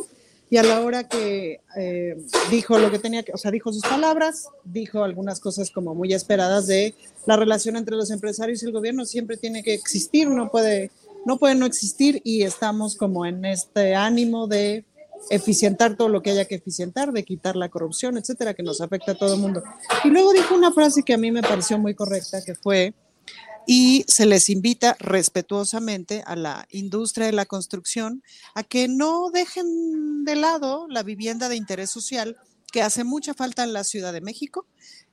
y a la hora que eh, dijo lo que tenía que, o sea, dijo sus palabras, dijo algunas cosas como muy esperadas de la relación entre los empresarios y el gobierno siempre tiene que existir, no puede, no puede no existir y estamos como en este ánimo de eficientar todo lo que haya que eficientar, de quitar la corrupción, etcétera, que nos afecta a todo el mundo. Y luego dijo una frase que a mí me pareció muy correcta, que fue, y se les invita respetuosamente a la industria de la construcción a que no dejen de lado la vivienda de interés social que hace mucha falta en la Ciudad de México,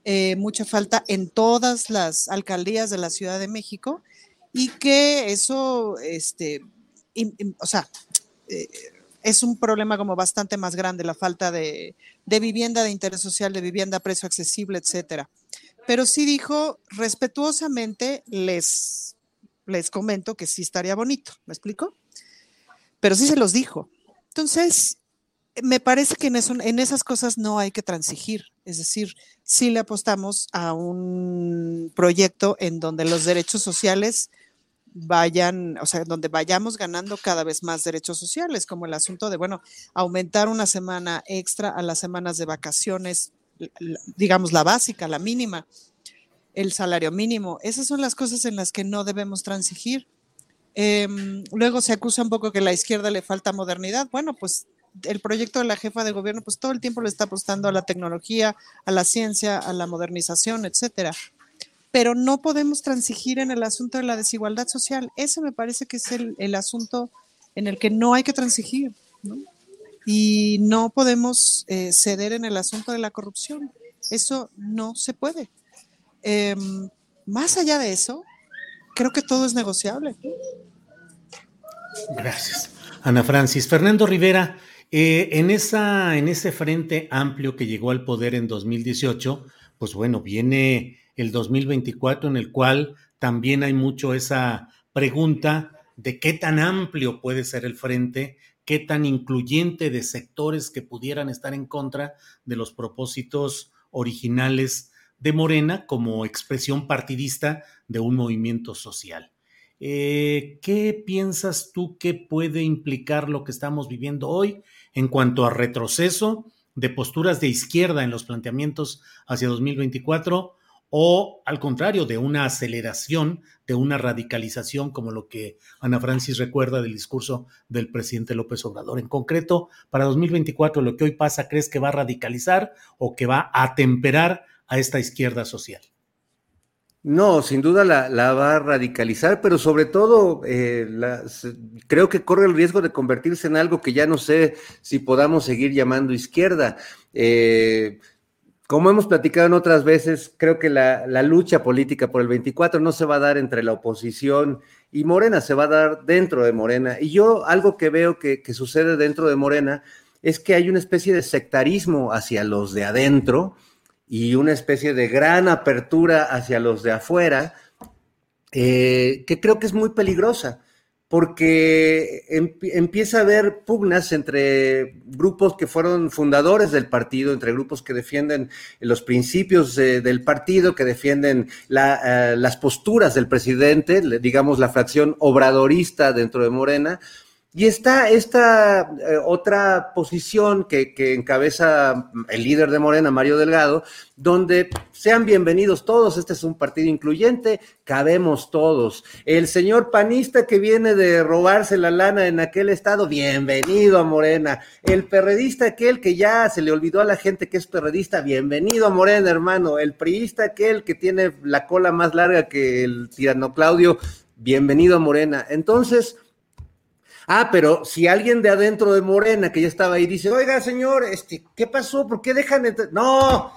eh, mucha falta en todas las alcaldías de la Ciudad de México y que eso, este, o sea, eh, es un problema como bastante más grande la falta de, de vivienda de interés social, de vivienda a precio accesible, etcétera pero sí dijo respetuosamente, les, les comento que sí estaría bonito, ¿me explico? Pero sí se los dijo. Entonces, me parece que en, en esas cosas no hay que transigir, es decir, sí le apostamos a un proyecto en donde los derechos sociales vayan, o sea, donde vayamos ganando cada vez más derechos sociales, como el asunto de, bueno, aumentar una semana extra a las semanas de vacaciones digamos, la básica, la mínima, el salario mínimo. Esas son las cosas en las que no debemos transigir. Em, luego se acusa un poco que a la izquierda le falta modernidad. Bueno, pues el proyecto de la jefa de gobierno, pues todo el tiempo le está apostando a la tecnología, a la ciencia, a la modernización, etcétera. Pero no podemos transigir en el asunto de la desigualdad social. Ese me parece que es el, el asunto en el que no hay que transigir. ¿no? y no podemos eh, ceder en el asunto de la corrupción. Eso no se puede. Em, más allá de eso, creo que todo es negociable. Gracias. Ana Francis. Fernando Rivera, eh, en, esa, en ese frente amplio que llegó al poder en 2018, pues bueno, viene el 2024 en el cual también hay mucho esa pregunta de qué tan amplio puede ser el frente qué tan incluyente de sectores que pudieran estar en contra de los propósitos originales de Morena como expresión partidista de un movimiento social. Eh, ¿Qué piensas tú que puede implicar lo que estamos viviendo hoy en cuanto a retroceso de posturas de izquierda en los planteamientos hacia 2024 o al contrario, de una aceleración, de una radicalización, como lo que Ana Francis recuerda del discurso del presidente López Obrador. En concreto, para 2024, lo que hoy pasa, ¿crees que va a radicalizar o que va a temperar a esta izquierda social? No, sin duda la, va a radicalizar, pero sobre todo eh, creo que corre el riesgo de convertirse en algo que ya no sé si podamos seguir llamando izquierda. Eh, como hemos platicado en otras veces, creo que la, lucha política por el 24 no se va a dar entre la oposición y Morena, se va a dar dentro de Morena. Y yo algo que veo que, sucede dentro de Morena es que hay una especie de sectarismo hacia los de adentro y una especie de gran apertura hacia los de afuera, eh, que creo que es muy peligrosa porque empieza a haber pugnas entre grupos que fueron fundadores del partido, entre grupos que defienden los principios del partido, que defienden eh, las posturas del presidente, digamos la fracción obradorista dentro de Morena, y está esta eh, otra posición que, encabeza el líder de Morena, Mario Delgado, donde sean bienvenidos todos, este es un partido incluyente, cabemos todos. El señor panista que viene de robarse la lana en aquel estado, bienvenido a Morena. El perredista aquel que ya se le olvidó a la gente que es perredista, bienvenido a Morena, hermano. El priista aquel que tiene la cola más larga que el tirano Claudio, bienvenido a Morena. Entonces, Ah, pero si alguien de adentro de Morena que ya estaba ahí dice, oiga, señor, este, ¿qué pasó? ¿Por qué dejan? No,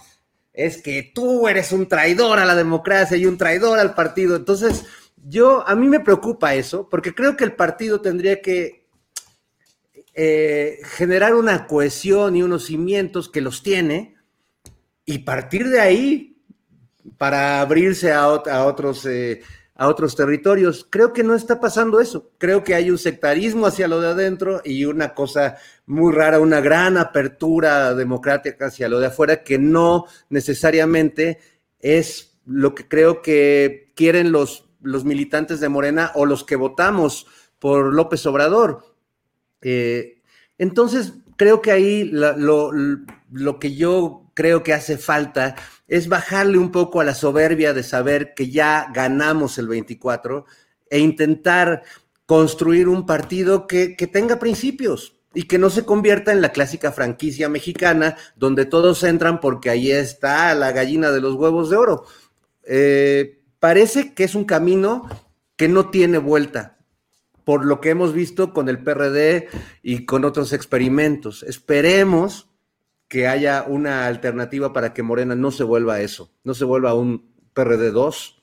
es que tú eres un traidor a la democracia y un traidor al partido. Entonces, yo, a mí me preocupa eso, porque creo que el partido tendría que eh, generar una cohesión y unos cimientos que los tiene y partir de ahí para abrirse a, otros eh, a otros territorios. Creo que no está pasando eso. Creo que hay un sectarismo hacia lo de adentro y una cosa muy rara, una gran apertura democrática hacia lo de afuera que no necesariamente es lo que creo que quieren los, los militantes de Morena o los que votamos por López Obrador. Eh, entonces, creo que ahí lo, lo que yo creo que hace falta es bajarle un poco a la soberbia de saber que ya ganamos el 24 e intentar construir un partido que, tenga principios y que no se convierta en la clásica franquicia mexicana donde todos entran porque ahí está la gallina de los huevos de oro. Eh, parece que es un camino que no tiene vuelta, por lo que hemos visto con el PRD y con otros experimentos. Esperemos que haya una alternativa para que Morena no se vuelva eso, no se vuelva un PRD 2.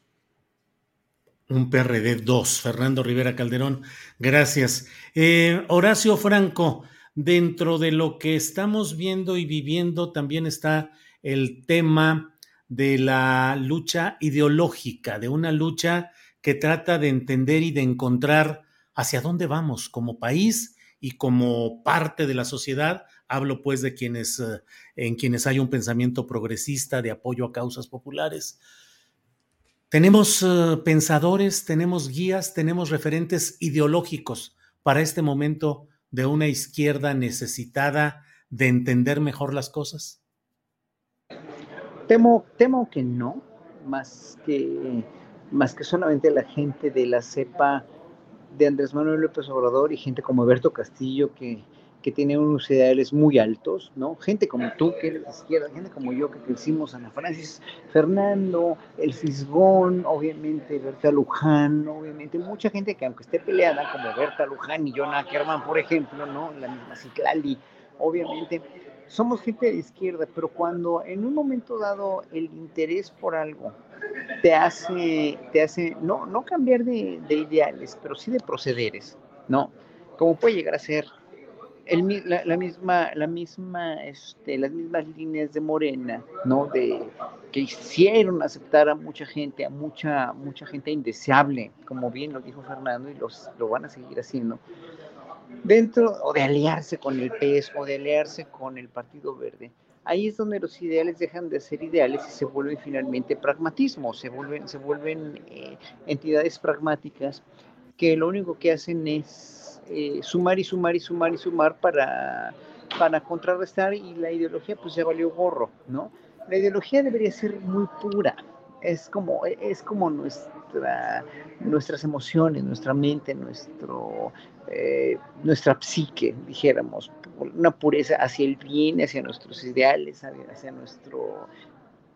Un PRD 2, Fernando Rivera Calderón, gracias. Eh, Horacio Franco, dentro de lo que estamos viendo y viviendo también está el tema de la lucha ideológica, de una lucha que trata de entender y de encontrar hacia dónde vamos como país y como parte de la sociedad Hablo pues de quienes, eh, en quienes hay un pensamiento progresista de apoyo a causas populares. Tenemos eh, pensadores, tenemos guías, tenemos referentes ideológicos para este momento de una izquierda necesitada de entender mejor las cosas. Temo, temo que no, más que, más que solamente la gente de la cepa de Andrés Manuel López Obrador y gente como Alberto Castillo que, que tiene unos ideales muy altos, ¿no? Gente como tú, que eres de izquierda, gente como yo, que crecimos Ana Francis, Fernando, El Fisgón, obviamente Berta Luján, obviamente mucha gente que aunque esté peleada, como Berta Luján y John Ackerman, por ejemplo, ¿no? La misma Ciclali, obviamente, somos gente de izquierda, pero cuando en un momento dado el interés por algo te hace, te hace no, no cambiar de, de ideales, pero sí de procederes, ¿no? Como puede llegar a ser la, misma, la misma, este, las mismas líneas de Morena, ¿no? De, que hicieron aceptar a mucha gente, a mucha, mucha gente indeseable, como bien lo dijo Fernando, y los, lo van a seguir haciendo, dentro, o de aliarse con el PES, o de aliarse con el Partido Verde. Ahí es donde los ideales dejan de ser ideales y se vuelven finalmente pragmatismo, se vuelven, se vuelven eh, entidades pragmáticas que lo único que hacen es eh, sumar y sumar y sumar y sumar para, para contrarrestar y la ideología pues ya valió gorro, ¿no? La ideología debería ser muy pura, es como, es como nuestra, nuestras emociones, nuestra mente, nuestro, eh, nuestra psique, dijéramos, una pureza hacia el bien, hacia nuestros ideales, hacia nuestro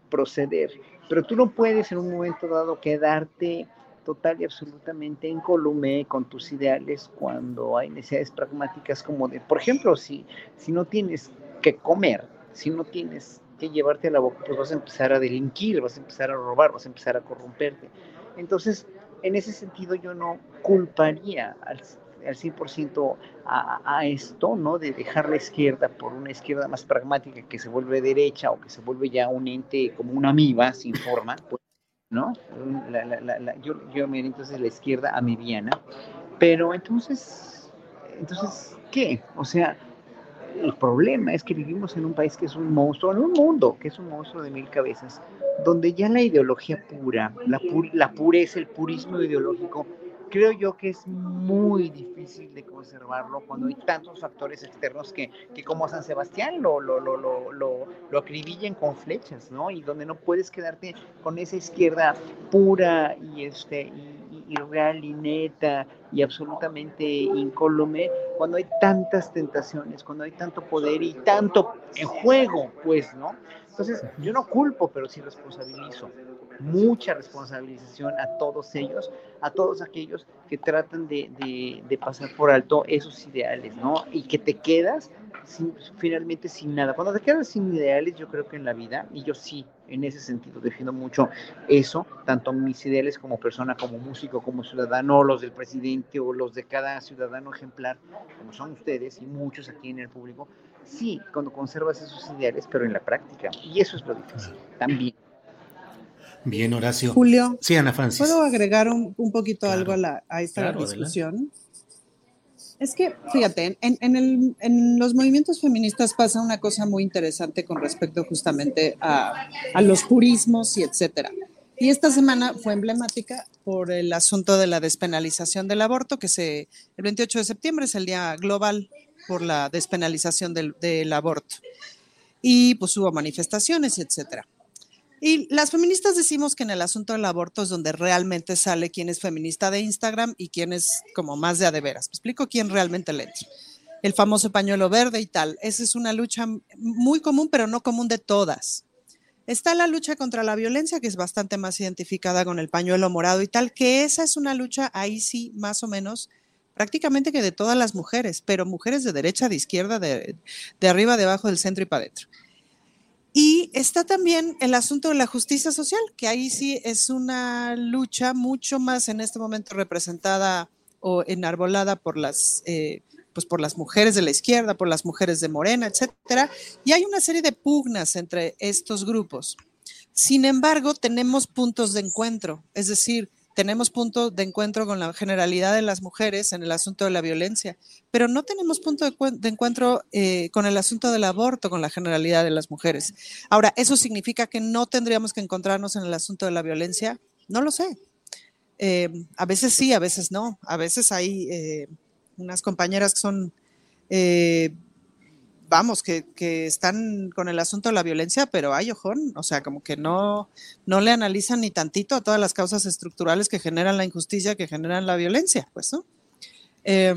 proceder. Pero tú no puedes en un momento dado quedarte total y absolutamente incolume con tus ideales cuando hay necesidades pragmáticas como de, por ejemplo, si, si no tienes que comer, si no tienes que llevarte a la boca, pues vas a empezar a delinquir, vas a empezar a robar, vas a empezar a corromperte. Entonces, en ese sentido yo no culparía al, al 100% a, a, esto, ¿no? De dejar la izquierda por una izquierda más pragmática que se vuelve derecha o que se vuelve ya un ente como una amiba sin forma. ¿No? yo, yo entonces la izquierda amibiana, Pero entonces, entonces, ¿qué? O sea, el problema es que vivimos en un país que es un monstruo, en un mundo que es un monstruo de mil cabezas, donde ya la ideología pura, la, la pureza, el purismo ideológico, creo yo que es muy difícil de conservarlo cuando hay tantos factores externos que, que como San Sebastián lo, lo, lo, lo, lo, acribillan con flechas, ¿no? Y donde no puedes quedarte con esa izquierda pura y, este, y, y real y neta y absolutamente incólume cuando hay tantas tentaciones, cuando hay tanto poder y tanto en juego, pues, ¿no? Entonces, yo no culpo, pero sí responsabilizo. Mucha responsabilización a todos ellos, a todos aquellos que tratan de, de, de pasar por alto esos ideales, ¿no? Y que te quedas finalmente sin nada. Cuando te quedas sin ideales, yo creo que en la vida, y yo sí, en ese sentido, defiendo mucho eso, tanto mis ideales como persona, como músico, como ciudadano, los del presidente o los de cada ciudadano ejemplar, como son ustedes y muchos aquí en el público, sí, cuando conservas esos ideales, pero en la práctica. Y eso es lo difícil, también. Bien, Horacio. Julio. Sí, Ana Francis. ¿Puedo agregar un, un poquito algo a, la, a esta discusión? Adelante. Es que, fíjate, en, en, el, en, los movimientos feministas pasa una cosa muy interesante con respecto justamente a, a, los purismos y etcétera. Y esta semana fue emblemática por el asunto de la despenalización del aborto, que se, el 28 de septiembre es el Día Global por la despenalización del, del aborto. Y pues hubo manifestaciones etcétera. Y las feministas decimos que en el asunto del aborto es donde realmente sale quién es feminista de Instagram y quién es como más de a de veras. Me explico quién realmente le entra. El famoso pañuelo verde y tal. Esa es una lucha muy común, pero no común de todas. Está la lucha contra la violencia, que es bastante más identificada con el pañuelo morado y tal, que esa es una lucha ahí sí, más o menos, prácticamente que de todas las mujeres, pero mujeres de derecha, de izquierda, de, de arriba, de abajo, del centro y para adentro. Y está también el asunto de la justicia social, que ahí sí es una lucha mucho más en este momento representada o enarbolada por las, eh, pues por las mujeres de la izquierda, por las mujeres de Morena, etcétera. Y hay una serie de pugnas entre estos grupos. Sin embargo, tenemos puntos de encuentro, es decir, tenemos punto de encuentro con la generalidad de las mujeres en el asunto de la violencia, pero no tenemos punto de, encuentro eh, con el asunto del aborto, con la generalidad de las mujeres. Ahora, ¿eso significa que no tendríamos que encontrarnos en el asunto de la violencia? No lo sé. Eh, a veces sí, a veces no. A veces hay eh, unas compañeras que son vamos, que, están con el asunto de la violencia, pero hay ojón, o sea, como que no, no le analizan ni tantito a todas las causas estructurales que generan la injusticia, que generan la violencia, pues, ¿no? Eh,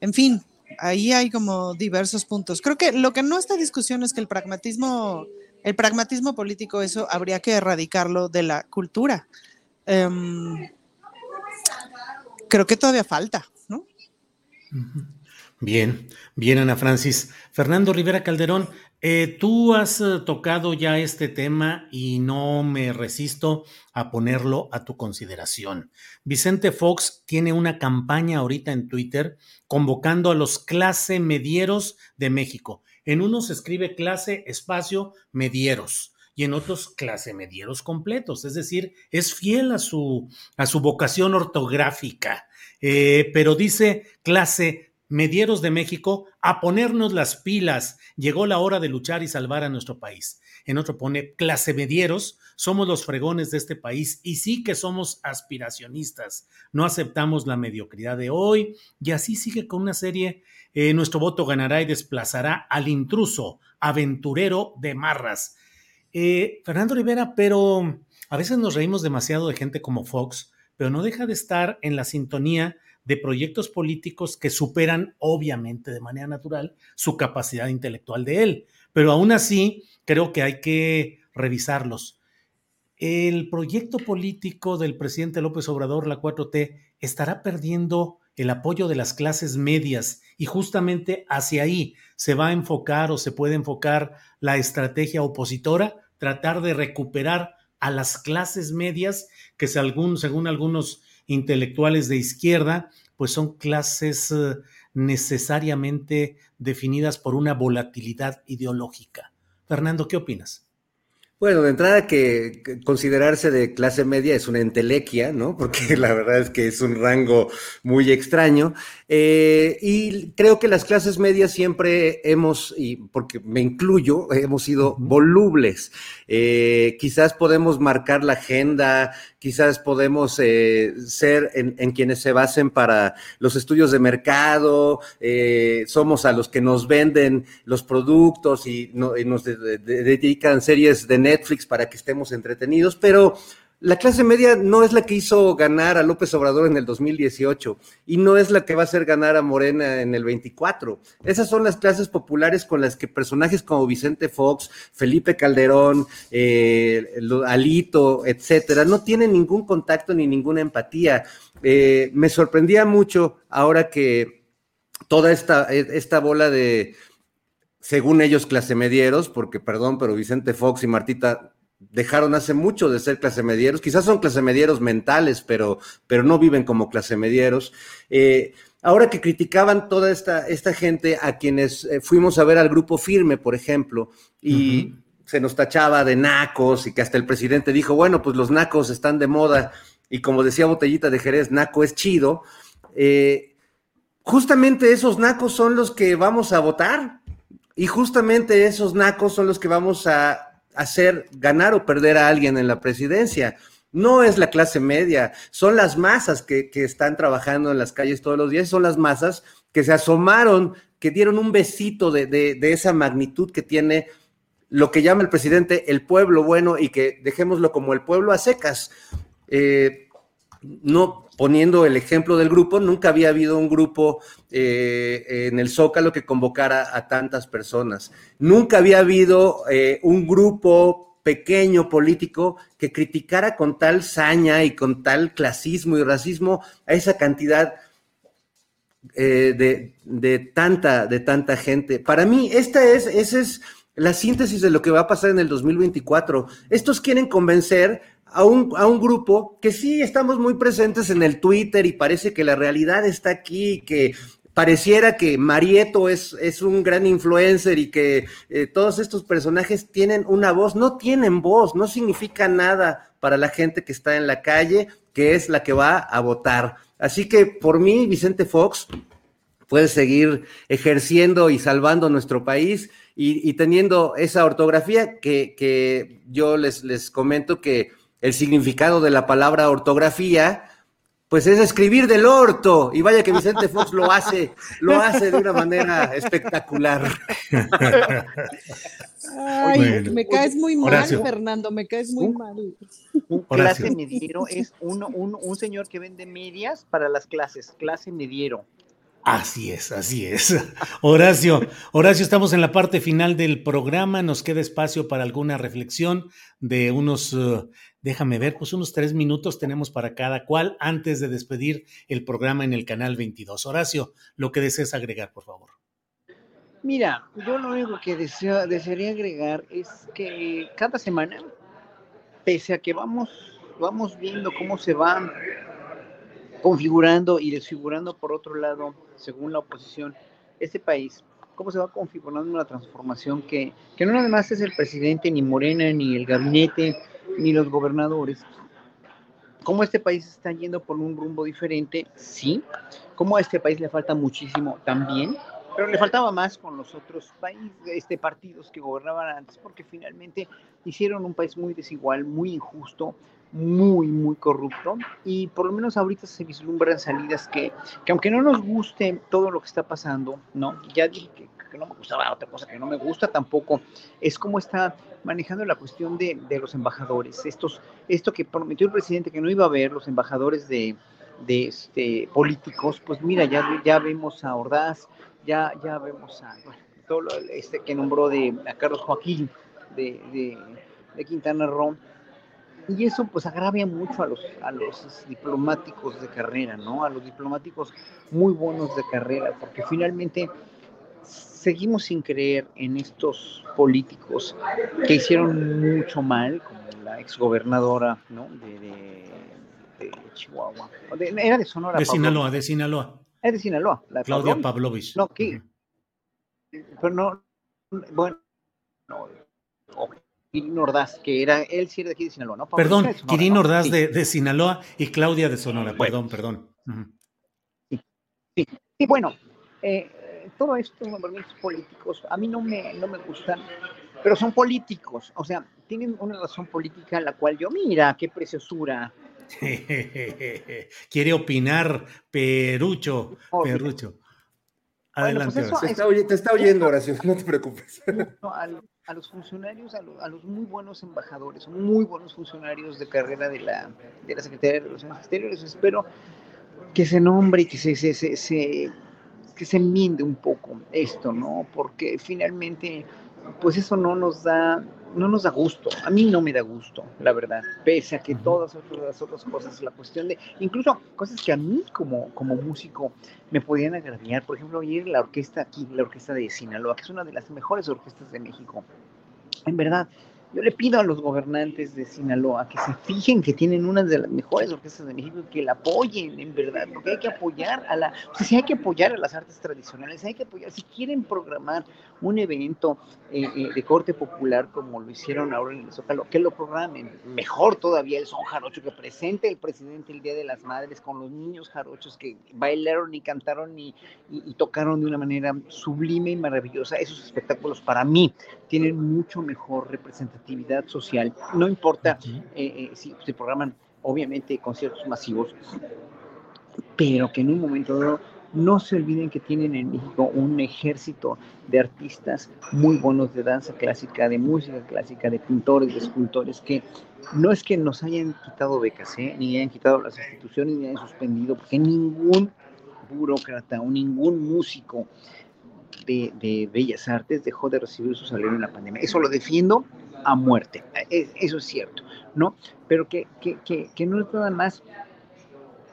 en fin, ahí hay como diversos puntos. Creo que lo que no está discusión es que el pragmatismo, el pragmatismo político, eso habría que erradicarlo de la cultura. Eh, creo que todavía falta, ¿no? Uh. Bien, bien, Ana Francis. Fernando Rivera Calderón, eh, tú has eh, tocado ya este tema y no me resisto a ponerlo a tu consideración. Vicente Fox tiene una campaña ahorita en Twitter convocando a los clase medieros de México. En unos escribe clase espacio medieros y en otros clase medieros completos, es decir, es fiel a su, a su vocación ortográfica, eh, pero dice clase medieros de México, a ponernos las pilas. Llegó la hora de luchar y salvar a nuestro país. En otro pone, clase medieros, somos los fregones de este país y sí que somos aspiracionistas. No aceptamos la mediocridad de hoy y así sigue con una serie. Eh, nuestro voto ganará y desplazará al intruso, aventurero de marras. Eh, Fernando Rivera, pero a veces nos reímos demasiado de gente como Fox, pero no deja de estar en la sintonía de proyectos políticos que superan, obviamente, de manera natural, su capacidad intelectual de él. Pero aún así, creo que hay que revisarlos. El proyecto político del presidente López Obrador, la 4T, estará perdiendo el apoyo de las clases medias y justamente hacia ahí se va a enfocar o se puede enfocar la estrategia opositora, tratar de recuperar a las clases medias que según, según algunos intelectuales de izquierda, pues son clases eh, necesariamente definidas por una volatilidad ideológica. Fernando, ¿qué opinas? Bueno, de entrada que, considerarse de clase media es una entelequia, ¿no? Porque la verdad es que es un rango muy extraño. Eh, y creo que las clases medias siempre hemos, y porque me incluyo, hemos sido volubles. Eh, quizás podemos marcar la agenda, quizás podemos eh, ser en, quienes se basen para los estudios de mercado, somos a los que nos venden los productos y, nos dedican series de Netflix para que estemos entretenidos, pero la clase media no es la que hizo ganar a López Obrador en el 2018 y no es la que va a hacer ganar a Morena en el 24. Esas son las clases populares con las que personajes como Vicente Fox, Felipe Calderón, eh, Alito, etcétera, no tienen ningún contacto ni ninguna empatía. Eh, me sorprendía mucho ahora que toda esta, esta bola de, según ellos, clase medieros, porque perdón, pero Vicente Fox y Martita dejaron hace mucho de ser clase medieros, quizás son clase medieros mentales, pero, pero no viven como clase medieros. Eh, ahora que criticaban toda esta, esta gente a quienes eh, fuimos a ver al grupo firme, por ejemplo, y se nos tachaba de nacos y que hasta el presidente dijo, bueno, pues los nacos están de moda y como decía Botellita de Jerez, naco es chido. Eh, justamente esos nacos son los que vamos a votar y justamente esos nacos son los que vamos a hacer ganar o perder a alguien en la presidencia. No es la clase media, son las masas que, están trabajando en las calles todos los días, son las masas que se asomaron, que dieron un besito de, esa magnitud que tiene lo que llama el presidente el pueblo bueno y que dejémoslo como el pueblo a secas. Eh, no poniendo el ejemplo del grupo, nunca había habido un grupo eh, en el Zócalo que convocara a tantas personas. Nunca había habido eh, un grupo pequeño político que criticara con tal saña y con tal clasismo y racismo a esa cantidad eh, de, tanta, de tanta gente. Para mí, esta es, esa es la síntesis de lo que va a pasar en el 2024. Estos quieren convencer a un, a un, grupo que sí estamos muy presentes en el Twitter y parece que la realidad está aquí, que pareciera que Marieto es, es un gran influencer y que eh, todos estos personajes tienen una voz, no tienen voz, no significa nada para la gente que está en la calle, que es la que va a votar. Así que por mí, Vicente Fox puede seguir ejerciendo y salvando nuestro país y, teniendo esa ortografía que, que yo les, les comento que el significado de la palabra ortografía, pues es escribir del orto. Y vaya que Vicente Fox lo hace, lo hace de una manera espectacular. Ay, me caes muy mal, Fernando, me caes muy mal. Un clase mediero es uno, un, un señor que vende medias para las clases, clase mediero. Así es, así es. Horacio, Horacio, estamos en la parte final del programa. Nos queda espacio para alguna reflexión de unos, uh, déjame ver, pues unos tres minutos tenemos para cada cual antes de despedir el programa en el canal 22. Horacio, lo que desees agregar, por favor. Mira, yo lo único que deseo, desearía agregar es que cada semana, pese a que vamos, vamos viendo cómo se van configurando y desfigurando por otro lado, según la oposición, este país, cómo se va configurando una transformación que, que no nada más es el presidente, ni Morena, ni el gabinete, ni los gobernadores. Cómo este país está yendo por un rumbo diferente, sí. Cómo a este país le falta muchísimo también, pero le faltaba más con los otros países, este, partidos que gobernaban antes, porque finalmente hicieron un país muy desigual, muy injusto, muy, muy corrupto y por lo menos ahorita se vislumbran salidas que, que aunque no nos guste todo lo que está pasando, ¿no? Ya dije que, no me gustaba, otra cosa que no me gusta tampoco, es cómo está manejando la cuestión de, de, los embajadores, estos, esto que prometió el presidente que no iba a haber, los embajadores de, de este, políticos, pues mira, ya, ya vemos a Ordaz, ya, ya vemos a todo este que nombró de a Carlos Joaquín de, de, de Quintana Roo, y eso pues agravia mucho a los, a los diplomáticos de carrera, ¿no? A los diplomáticos muy buenos de carrera, porque finalmente seguimos sin creer en estos políticos que hicieron mucho mal, como la exgobernadora, ¿no? De, de, Chihuahua. era de Sonora. De Sinaloa, de Sinaloa. Es de Sinaloa. La Claudia Pavlovich. No, ¿qué? Pero no, bueno, no, Kirin Ordaz, que era él sí era de aquí de Sinaloa, ¿no? perdón, Kirin Ordaz de, Sinaloa y Claudia de Sonora, perdón, perdón. sí, sí, bueno, eh, todo esto, movimientos políticos, a mí no me, no me gustan, pero son políticos, o sea, tienen una razón política la cual yo, mira, qué preciosura. Quiere opinar Perucho, Perucho. Pues Adelante. te, está, oyendo, Horacio, no te preocupes. a, los funcionarios, a, los muy buenos embajadores, muy buenos funcionarios de carrera de la, de la Secretaría de Relaciones Exteriores, espero que se nombre y que se, se, se, que se enmiende un poco esto, ¿no? Porque finalmente, pues eso no nos da no nos da gusto, a mí no me da gusto, la verdad, pese a que todas las otras cosas, la cuestión de, incluso cosas que a mí como, como músico me podían agraviar, por ejemplo, oír la orquesta aquí, la orquesta de Sinaloa, que es una de las mejores orquestas de México, en verdad, yo le pido a los gobernantes de Sinaloa que se fijen que tienen una de las mejores orquestas de México y que la apoyen, en verdad, porque hay que apoyar a la, o sea, si hay que apoyar a las artes tradicionales, hay que apoyar, si quieren programar un evento eh, eh, de corte popular como lo hicieron ahora en el Zócalo, que lo programen, mejor todavía el son jarocho, que presente el presidente el Día de las Madres con los niños jarochos que bailaron y cantaron y, y tocaron de una manera sublime y maravillosa, esos espectáculos para mí tienen mucho mejor representación actividad social, no importa eh, eh, si se programan obviamente conciertos masivos, pero que en un momento dado no se olviden que tienen en México un ejército de artistas muy buenos de danza clásica, de música clásica, de pintores, de escultores, que no es que nos hayan quitado becas, ¿eh? ni hayan quitado las instituciones, ni hayan suspendido, porque ningún burócrata o ningún músico de, Bellas Artes dejó de recibir su salario en la pandemia. Eso lo defiendo a muerte, e, eso es cierto, ¿no? Pero que, que, no es nada más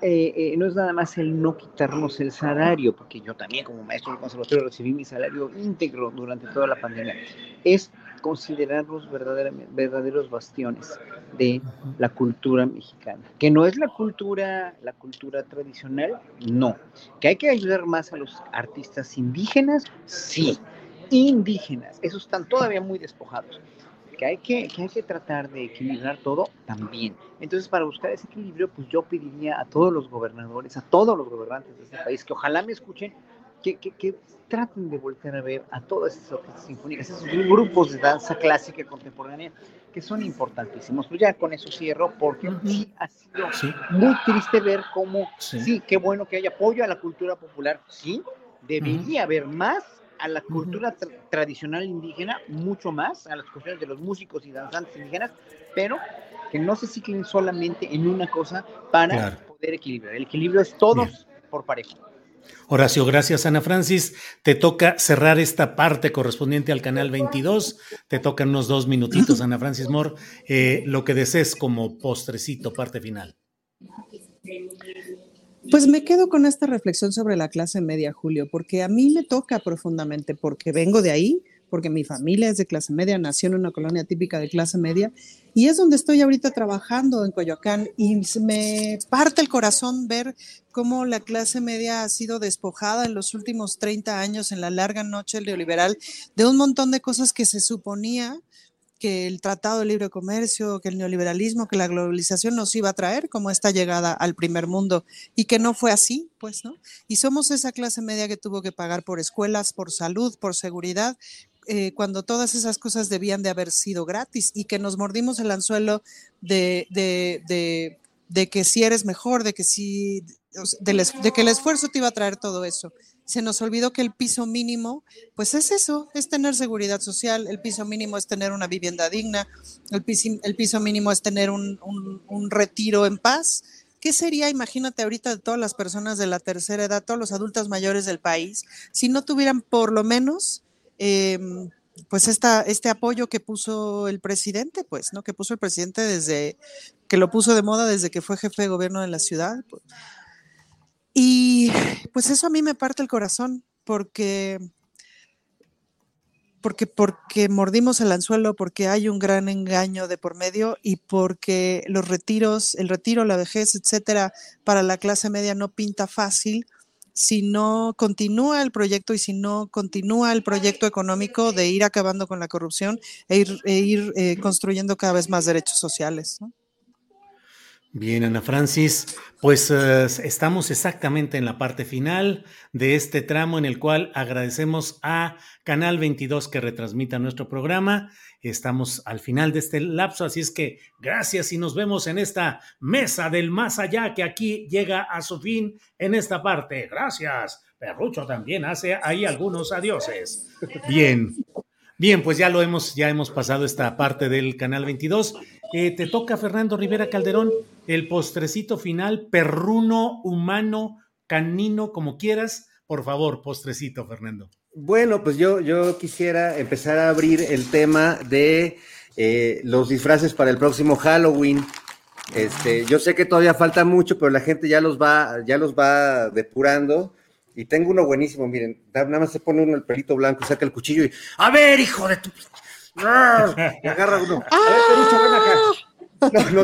eh, eh, no es nada más el no quitarnos el salario, porque yo también como maestro del conservatorio recibí mi salario íntegro durante toda la pandemia, es considerarlos verdaderos bastiones de la cultura mexicana. Que no es la cultura, la cultura tradicional, no. Que hay que ayudar más a los artistas indígenas, sí. Indígenas, esos están todavía muy despojados. Que hay que, que hay que tratar de equilibrar todo también. Entonces, para buscar ese equilibrio, pues yo pediría a todos los gobernadores, a todos los gobernantes de este país, que ojalá me escuchen, que, que, que traten de volver a ver a todas esas orquestas sinfónicas, esos grupos de danza clásica contemporánea que son importantísimos. Pues ya con eso cierro, porque sí ha sido muy triste ver cómo, sí. qué bueno que haya apoyo a la cultura popular, sí, debería haber más a la cultura tradicional indígena, mucho más, a las cuestiones de los músicos y danzantes indígenas, pero que no se ciclen solamente en una cosa para poder equilibrar. El equilibrio es todos por pareja. Horacio, gracias Ana Francis. Te toca cerrar esta parte correspondiente al canal 22. Te tocan unos dos minutitos, Ana Francis Moore. Eh, lo que desees como postrecito, parte final. Pues me quedo con esta reflexión sobre la clase media, Julio, porque a mí me toca profundamente, porque vengo de ahí, porque mi familia es de clase media, nació en una colonia típica de clase media, y es donde estoy ahorita trabajando en Coyoacán, y me parte el corazón ver cómo la clase media ha sido despojada en los últimos 30 años, en la larga noche neoliberal, de un montón de cosas que se suponía que el Tratado de Libre Comercio, que el neoliberalismo, que la globalización nos iba a traer como esta llegada al primer mundo y que no fue así, pues, ¿no? Y somos esa clase media que tuvo que pagar por escuelas, por salud, por seguridad, eh, cuando todas esas cosas debían de haber sido gratis y que nos mordimos el anzuelo de, de, que si eres mejor, de que si, de, que el esfuerzo te iba a traer todo eso. Se nos olvidó que el piso mínimo, pues es eso, es tener seguridad social, el piso mínimo es tener una vivienda digna, el piso, el piso mínimo es tener un, un retiro en paz. ¿Qué sería, imagínate ahorita, de todas las personas de la tercera edad, todos los adultos mayores del país, si no tuvieran por lo menos Em, pues este apoyo que puso el presidente, pues, ¿no? Que puso el presidente desde, que lo puso de moda desde que fue jefe de gobierno de la ciudad. Pues. Y pues eso a mí me parte el corazón, porque, porque, porque mordimos el anzuelo, porque hay un gran engaño de por medio y porque los retiros, el retiro, la vejez, etcétera, para la clase media no pinta fácil si no continúa el proyecto y si no continúa el proyecto económico de ir acabando con la corrupción e ir, e ir eh, construyendo cada vez más derechos sociales. ¿no? Bien, Ana Francis, pues eh, estamos exactamente en la parte final de este tramo en el cual agradecemos a Canal 22 que retransmita nuestro programa. Estamos al final de este lapso, así es que gracias y nos vemos en esta mesa del más allá que aquí llega a su fin en esta parte. Gracias. Perrucho también hace ahí algunos adioses. Bien. Bien, pues ya lo hemos, ya hemos pasado esta parte del canal 22. Eh, te toca, Fernando Rivera Calderón, el postrecito final, perruno, humano, canino, como quieras. Por favor, postrecito, Fernando. Bueno, pues yo, yo quisiera empezar a abrir el tema de eh, los disfraces para el próximo Halloween. Este, yo sé que todavía falta mucho, pero la gente ya los va, ya los va depurando. Y tengo uno buenísimo, miren, nada más se pone uno el pelito blanco, saca el cuchillo y, a ver, hijo de tu... Y agarra uno. A ver, Perucho, ven acá. No, no,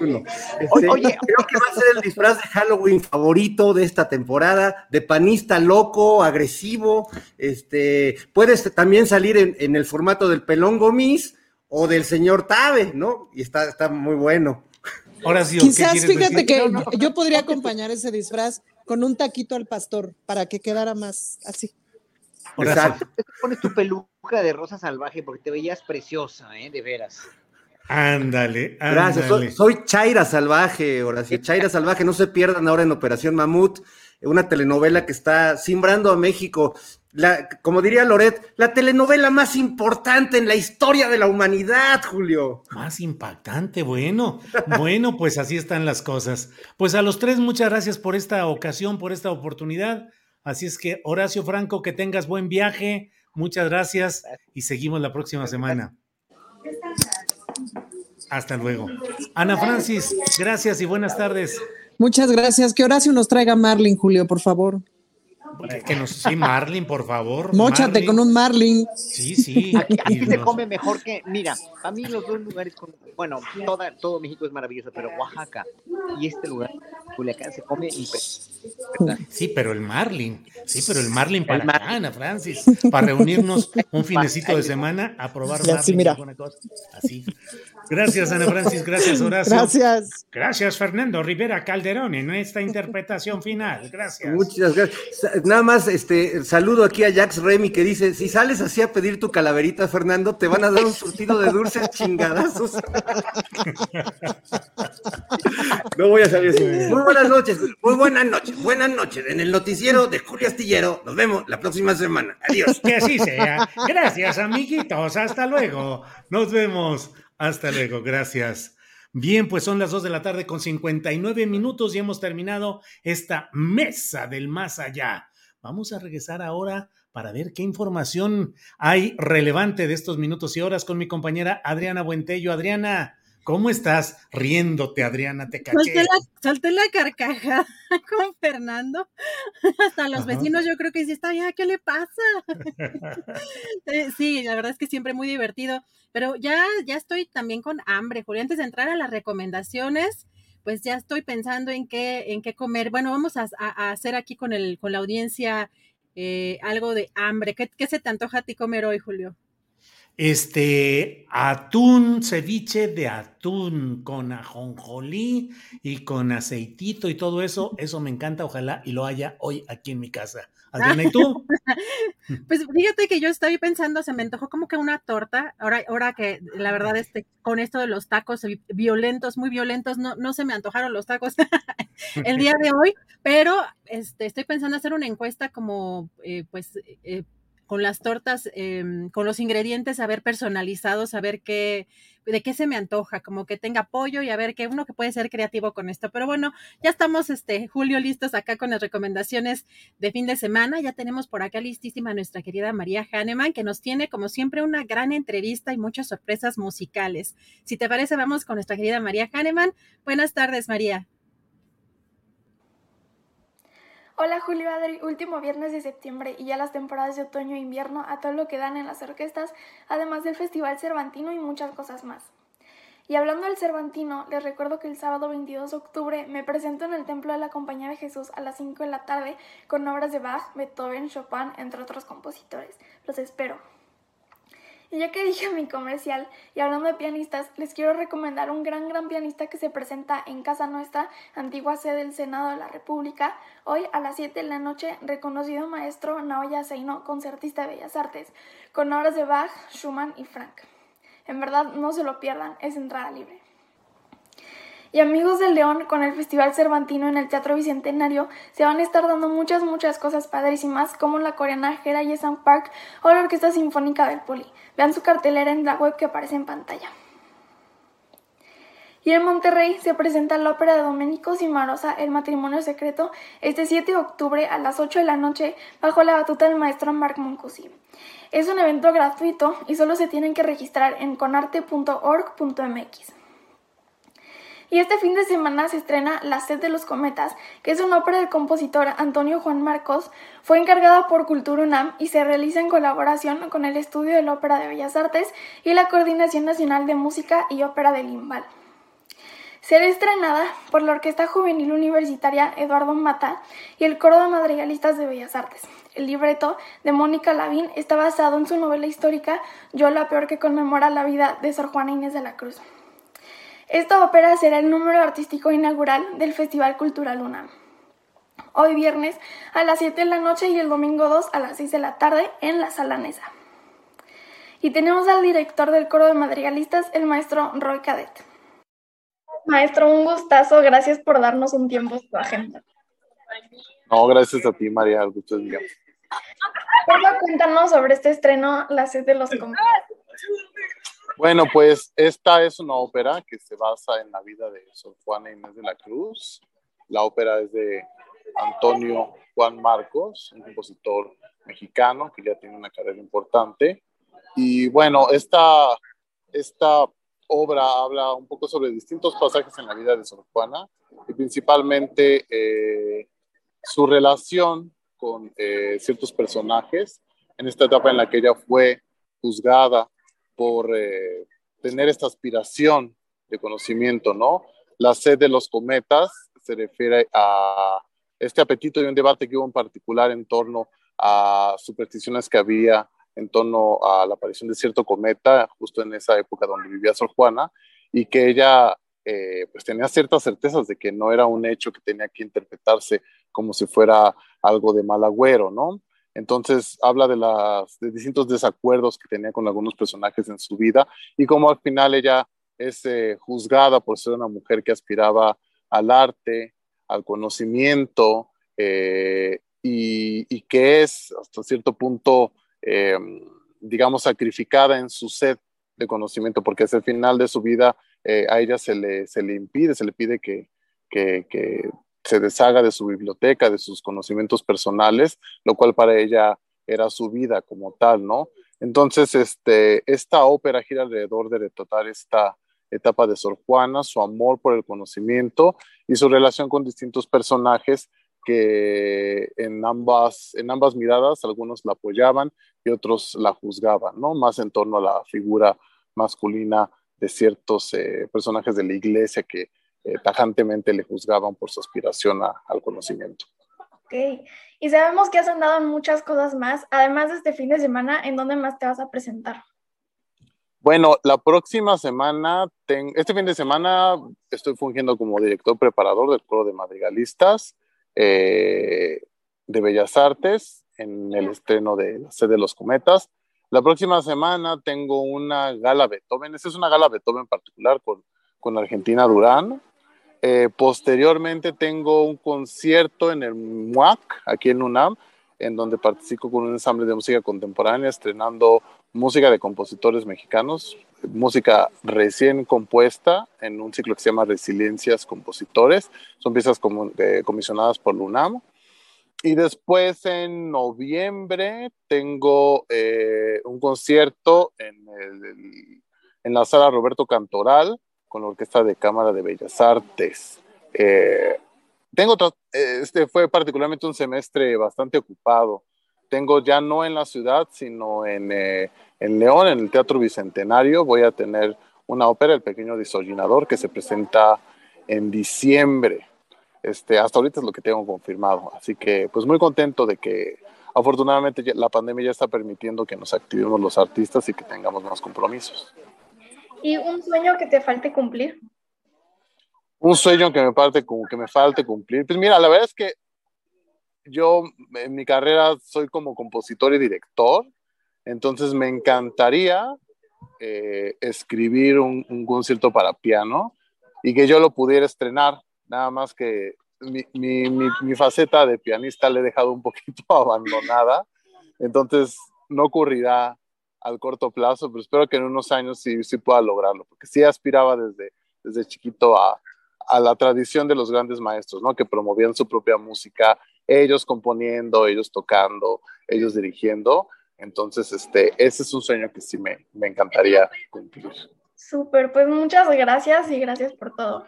no. Este, Oye, creo que va a ser el disfraz de Halloween favorito de esta temporada, de panista loco, agresivo. Este, puedes también salir en, en el formato del pelón gomis o del señor Tabe, ¿no? Y está, está muy bueno. Ahora sí, Quizás fíjate que yo podría acompañar ese disfraz con un taquito al pastor para que quedara más así. Exacto. Te pones tu peluca de rosa salvaje porque te veías preciosa, ¿eh? De veras. Ándale, Gracias, soy, Chaira Salvaje, Horacio. Chaira Salvaje, no se pierdan ahora en Operación Mamut, una telenovela que está simbrando a México. La, como diría Loret, la telenovela más importante en la historia de la humanidad, Julio. Más impactante, bueno. Bueno, pues así están las cosas. Pues a los tres, muchas gracias por esta ocasión, por esta oportunidad. Así es que, Horacio Franco, que tengas buen viaje. Muchas gracias y seguimos la próxima semana. Hasta luego. Ana Francis, gracias y buenas tardes. Muchas gracias. Que Horacio nos traiga Marlin, Julio, por favor. Que nos, sí, Marlin, por favor. Móchate con un Marlin. Sí, sí. Aquí, se come mejor que, mira, a mí los dos lugares, con, bueno, toda, todo México es maravilloso, pero Oaxaca y este lugar, Culiacán, se come impresionante. Sí, pero el Marlin, sí, pero el Marlin para Ana Francis, para reunirnos un finecito de semana a probar Marlin. Así, mira. Así. Gracias, Ana Francis. Gracias, Horacio. Gracias. Gracias, Fernando Rivera Calderón, en esta interpretación final. Gracias. Muchas gracias. Nada más, este, saludo aquí a Jax Remy que dice: si sales así a pedir tu calaverita, Fernando, te van a dar un surtido de dulces chingadazos. no voy a salir así. Muy buenas noches, muy buenas noches, buenas noches. En el noticiero de Julio Astillero, nos vemos la próxima semana. Adiós. Que así sea. Gracias, amiguitos. Hasta luego. Nos vemos. Hasta luego, gracias. Bien, pues son las 2 de la tarde con 59 minutos y hemos terminado esta mesa del más allá. Vamos a regresar ahora para ver qué información hay relevante de estos minutos y horas con mi compañera Adriana Buentello. Adriana, ¿Cómo estás? Riéndote, Adriana, te caché. Solté la, carcajada con Fernando. Hasta los vecinos yo creo que sí está ya, ¿qué le pasa? Eh, sí, la verdad es que siempre muy divertido. Pero ya, ya estoy también con hambre, Julio. Antes de entrar a las recomendaciones, pues ya estoy pensando en qué, en qué comer. Bueno, vamos a, hacer aquí con, el, con la audiencia eh, algo de hambre. ¿Qué, ¿Qué se te antoja a ti comer hoy, Julio? Este atún, ceviche de atún con ajonjolí y con aceitito y todo eso, eso me encanta, ojalá y lo haya hoy aquí en mi casa. Adriana, ¿y tú? pues fíjate que yo estoy pensando, se me antojó como que una torta, ahora, ahora que la verdad este, con esto de los tacos violentos, muy violentos, no, no se me antojaron los tacos el día de hoy, pero este, estoy pensando hacer una encuesta como eh, pues eh, con las tortas, em, con los ingredientes, a ver personalizados, a ver qué, de qué se me antoja, como que tenga pollo y a ver qué uno que puede ser creativo con esto. Pero bueno, ya estamos, este, Julio, listos acá con las recomendaciones de fin de semana. Ya tenemos por acá listísima nuestra querida María Hahnemann, que nos tiene, como siempre, una gran entrevista y muchas sorpresas musicales. Si te parece, vamos con nuestra querida María Hahnemann. Buenas tardes, María. Hola Julio Adri, último viernes de septiembre y ya las temporadas de otoño e invierno a todo lo que dan en las orquestas, además del Festival Cervantino y muchas cosas más. Y hablando del Cervantino, les recuerdo que el sábado 22 de octubre me presento en el Templo de la Compañía de Jesús a las 5 de la tarde con obras de Bach, Beethoven, Chopin, entre otros compositores. Los espero. Y ya que dije mi comercial y hablando de pianistas, les quiero recomendar un gran, gran pianista que se presenta en Casa Nuestra, antigua sede del Senado de la República, hoy a las 7 de la noche, reconocido maestro Naoya Seino, concertista de Bellas Artes, con obras de Bach, Schumann y Frank. En verdad, no se lo pierdan, es entrada libre. Y amigos del León, con el Festival Cervantino en el Teatro Bicentenario, se van a estar dando muchas, muchas cosas padrísimas, como la coreana Hera Yesan Park o la Orquesta Sinfónica del Poli. Vean su cartelera en la web que aparece en pantalla. Y en Monterrey se presenta la ópera de Domenico Cimarosa, El matrimonio secreto, este 7 de octubre a las 8 de la noche bajo la batuta del maestro Marc Moncosi. Es un evento gratuito y solo se tienen que registrar en conarte.org.mx. Y este fin de semana se estrena La sed de los cometas, que es una ópera del compositor Antonio Juan Marcos. Fue encargada por Cultura UNAM y se realiza en colaboración con el Estudio de la Ópera de Bellas Artes y la Coordinación Nacional de Música y Ópera del Limbal. Será estrenada por la Orquesta Juvenil Universitaria Eduardo Mata y el Coro de Madrigalistas de Bellas Artes. El libreto de Mónica Lavín está basado en su novela histórica Yo la peor que conmemora la vida de Sor Juana Inés de la Cruz. Esta ópera será el número artístico inaugural del Festival Cultural UNAM. Hoy viernes a las 7 de la noche y el domingo 2 a las 6 de la tarde en la Sala Nesa. Y tenemos al director del coro de madrigalistas, el maestro Roy Cadet. Maestro, un gustazo, gracias por darnos un tiempo tu agenda. No, gracias a ti, María, el gusto es mío. cuéntanos sobre este estreno, La sed de los. Bueno, pues esta es una ópera que se basa en la vida de Sor Juana Inés de la Cruz. La ópera es de Antonio Juan Marcos, un compositor mexicano que ya tiene una carrera importante. Y bueno, esta, esta obra habla un poco sobre distintos pasajes en la vida de Sor Juana y principalmente eh, su relación con eh, ciertos personajes en esta etapa en la que ella fue juzgada por eh, tener esta aspiración de conocimiento, ¿no? La sed de los cometas se refiere a este apetito y un debate que hubo en particular en torno a supersticiones que había en torno a la aparición de cierto cometa justo en esa época donde vivía Sor Juana y que ella eh, pues tenía ciertas certezas de que no era un hecho que tenía que interpretarse como si fuera algo de mal agüero, ¿no? Entonces habla de, las, distintos desacuerdos que tenía con algunos personajes en su vida y cómo al final ella es eh, juzgada por ser una mujer que aspiraba al arte, al conocimiento eh, y, que es hasta cierto punto, eh, digamos, sacrificada en su sed de conocimiento, porque hacia el final de su vida a ella se le, se le impide, se le pide que se deshaga de su biblioteca, de sus conocimientos personales, lo cual para ella era su vida como tal, ¿no? Entonces, este, esta ópera gira alrededor de retratar esta etapa de Sor Juana, su amor por el conocimiento y su relación con distintos personajes que en ambas, en ambas miradas algunos la apoyaban y otros la juzgaban, ¿no? Más en torno a la figura masculina de ciertos eh, personajes de la iglesia que eh, tajantemente le juzgaban por su aspiración al conocimiento. Ok, y sabemos que has andado en muchas cosas más, además de este fin de semana, ¿en dónde más te vas a presentar? Bueno, la próxima semana, este fin de semana estoy fungiendo como director preparador del coro de madrigalistas eh, de Bellas Artes en el estreno de La sede de los cometas. La próxima semana tengo una gala Beethoven, esta es una gala Beethoven particular con, con Argentina Durán, eh, posteriormente tengo un concierto en el MUAC, aquí en UNAM, en donde participo con un ensamble de música contemporánea, estrenando música de compositores mexicanos, música recién compuesta en un ciclo que se llama Resiliencias Compositores. Son piezas eh, comisionadas por UNAM. Y después en noviembre tengo eh, un concierto en, en la sala Roberto Cantoral con la Orquesta de Cámara de Bellas Artes. Eh, tengo este fue particularmente un semestre bastante ocupado. Tengo ya no en la ciudad, sino en, eh, en León, en el Teatro Bicentenario. Voy a tener una ópera, El Pequeño Disollinador, que se presenta en diciembre. Este, hasta ahorita es lo que tengo confirmado. Así que, pues muy contento de que afortunadamente la pandemia ya está permitiendo que nos activemos los artistas y que tengamos más compromisos. ¿Y un sueño que te falte cumplir? Un sueño que me, falte, que me falte cumplir. Pues mira, la verdad es que yo en mi carrera soy como compositor y director, entonces me encantaría eh, escribir un, concierto para piano y que yo lo pudiera estrenar, nada más que mi, mi, mi, faceta de pianista le he dejado un poquito abandonada, entonces no ocurrirá al corto plazo, pero espero que en unos años sí, sí pueda lograrlo, porque sí aspiraba desde, desde chiquito a, a la tradición de los grandes maestros, ¿no? Que promovían su propia música, ellos componiendo, ellos tocando, ellos dirigiendo. Entonces, este, ese es un sueño que sí me, me encantaría cumplir. Súper, pues muchas gracias y gracias por todo.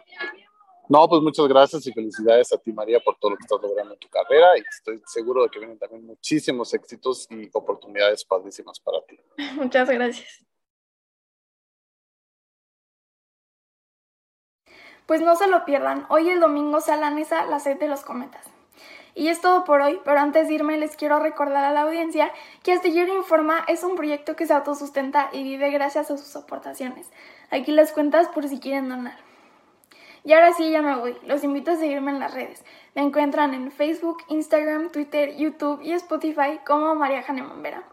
No, pues muchas gracias y felicidades a ti, María, por todo lo que estás logrando en tu carrera y estoy seguro de que vienen también muchísimos éxitos y oportunidades padrísimas para ti. Muchas gracias. Pues no se lo pierdan, hoy el domingo sale a Nesa la sed de los cometas. Y es todo por hoy, pero antes de irme les quiero recordar a la audiencia que Astillero Informa es un proyecto que se autosustenta y vive gracias a sus aportaciones. Aquí las cuentas por si quieren donar. Y ahora sí, ya me voy. Los invito a seguirme en las redes. Me encuentran en Facebook, Instagram, Twitter, YouTube y Spotify como María Janemón Vera.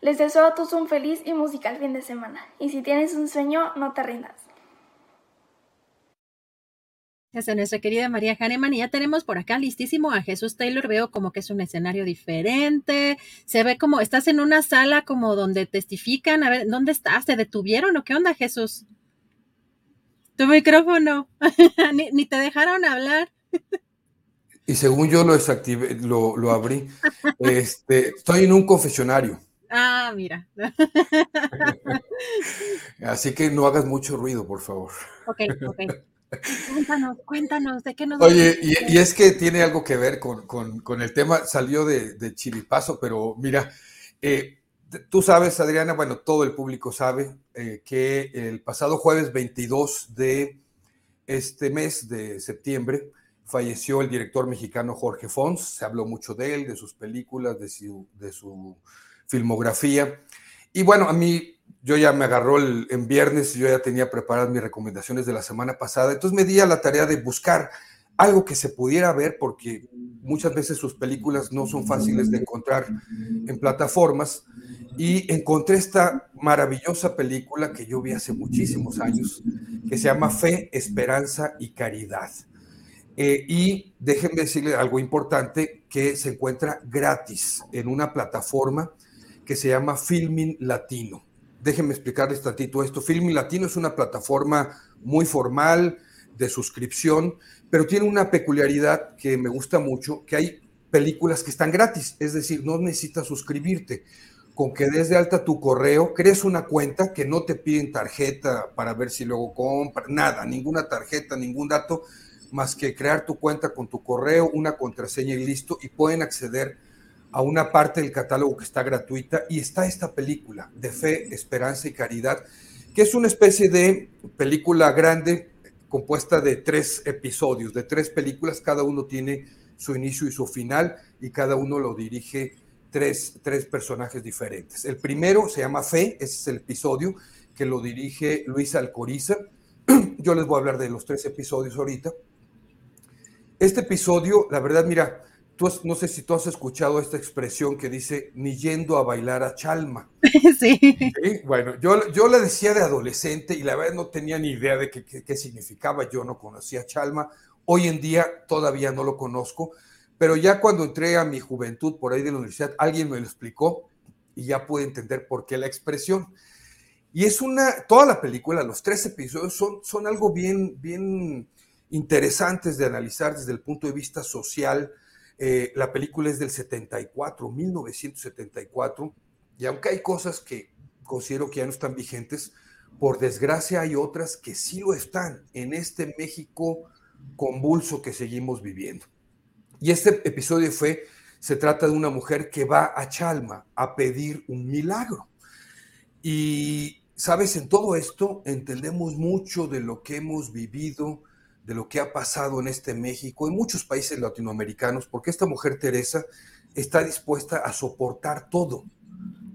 Les deseo a todos un feliz y musical fin de semana. Y si tienes un sueño, no te rindas. Es nuestra querida María Hahnemann y ya tenemos por acá listísimo a Jesús Taylor. Veo como que es un escenario diferente. Se ve como estás en una sala como donde testifican. A ver, ¿dónde estás? ¿Te detuvieron o qué onda, Jesús? Tu micrófono. ni, te dejaron hablar. y según yo lo desactivé, lo, lo abrí. Este, estoy en un confesionario. Ah, mira. Así que no hagas mucho ruido, por favor. Ok, ok. Cuéntanos, cuéntanos, ¿de qué nos Oye, y, es que tiene algo que ver con, el tema, salió de, de Chiripazo, pero mira, eh, Tú sabes, Adriana, bueno, todo el público sabe eh, que el pasado jueves 22 de este mes de septiembre falleció el director mexicano Jorge Fons. Se habló mucho de él, de sus películas, de su, de su filmografía. Y bueno, a mí, yo ya me agarró el, en viernes, yo ya tenía preparadas mis recomendaciones de la semana pasada, entonces me di a la tarea de buscar algo que se pudiera ver, porque muchas veces sus películas no son fáciles de encontrar en plataformas y encontré esta maravillosa película que yo vi hace muchísimos años, que se llama Fe, Esperanza y Caridad. Eh, y déjenme decirle algo importante, que se encuentra gratis en una plataforma que se llama Filming Latino. Déjenme explicarles tantito esto. Filming Latino es una plataforma muy formal de suscripción, pero tiene una peculiaridad que me gusta mucho, que hay películas que están gratis, es decir, no necesitas suscribirte. Con que desde alta tu correo, crees una cuenta que no te piden tarjeta para ver si luego compra, nada, ninguna tarjeta, ningún dato, más que crear tu cuenta con tu correo, una contraseña y listo, y pueden acceder a una parte del catálogo que está gratuita. Y está esta película de fe, esperanza y caridad, que es una especie de película grande compuesta de tres episodios, de tres películas, cada uno tiene su inicio y su final y cada uno lo dirige tres, personajes diferentes. El primero se llama Fe, ese es el episodio que lo dirige Luis Alcoriza. Yo les voy a hablar de los tres episodios ahorita. Este episodio, la verdad, mira, tú no sé si tú has escuchado esta expresión que dice ni yendo a bailar a Chalma. Sí. Bueno, yo, yo la decía de adolescente y la verdad no tenía ni idea de qué, qué significaba. Yo no conocía a Chalma. Hoy en día todavía no lo conozco, pero ya cuando entré a mi juventud por ahí de la universidad, alguien me lo explicó y ya pude entender por qué la expresión. Y es una, toda la película, los tres episodios son, son algo bien, bien interesantes de analizar desde el punto de vista social. Eh, la película es del 74, 1974, y aunque hay cosas que considero que ya no están vigentes, por desgracia hay otras que sí lo están en este México convulso que seguimos viviendo. Y este episodio fue, se trata de una mujer que va a Chalma a pedir un milagro. Y sabes, en todo esto entendemos mucho de lo que hemos vivido, de lo que ha pasado en este México, en muchos países latinoamericanos, porque esta mujer Teresa está dispuesta a soportar todo,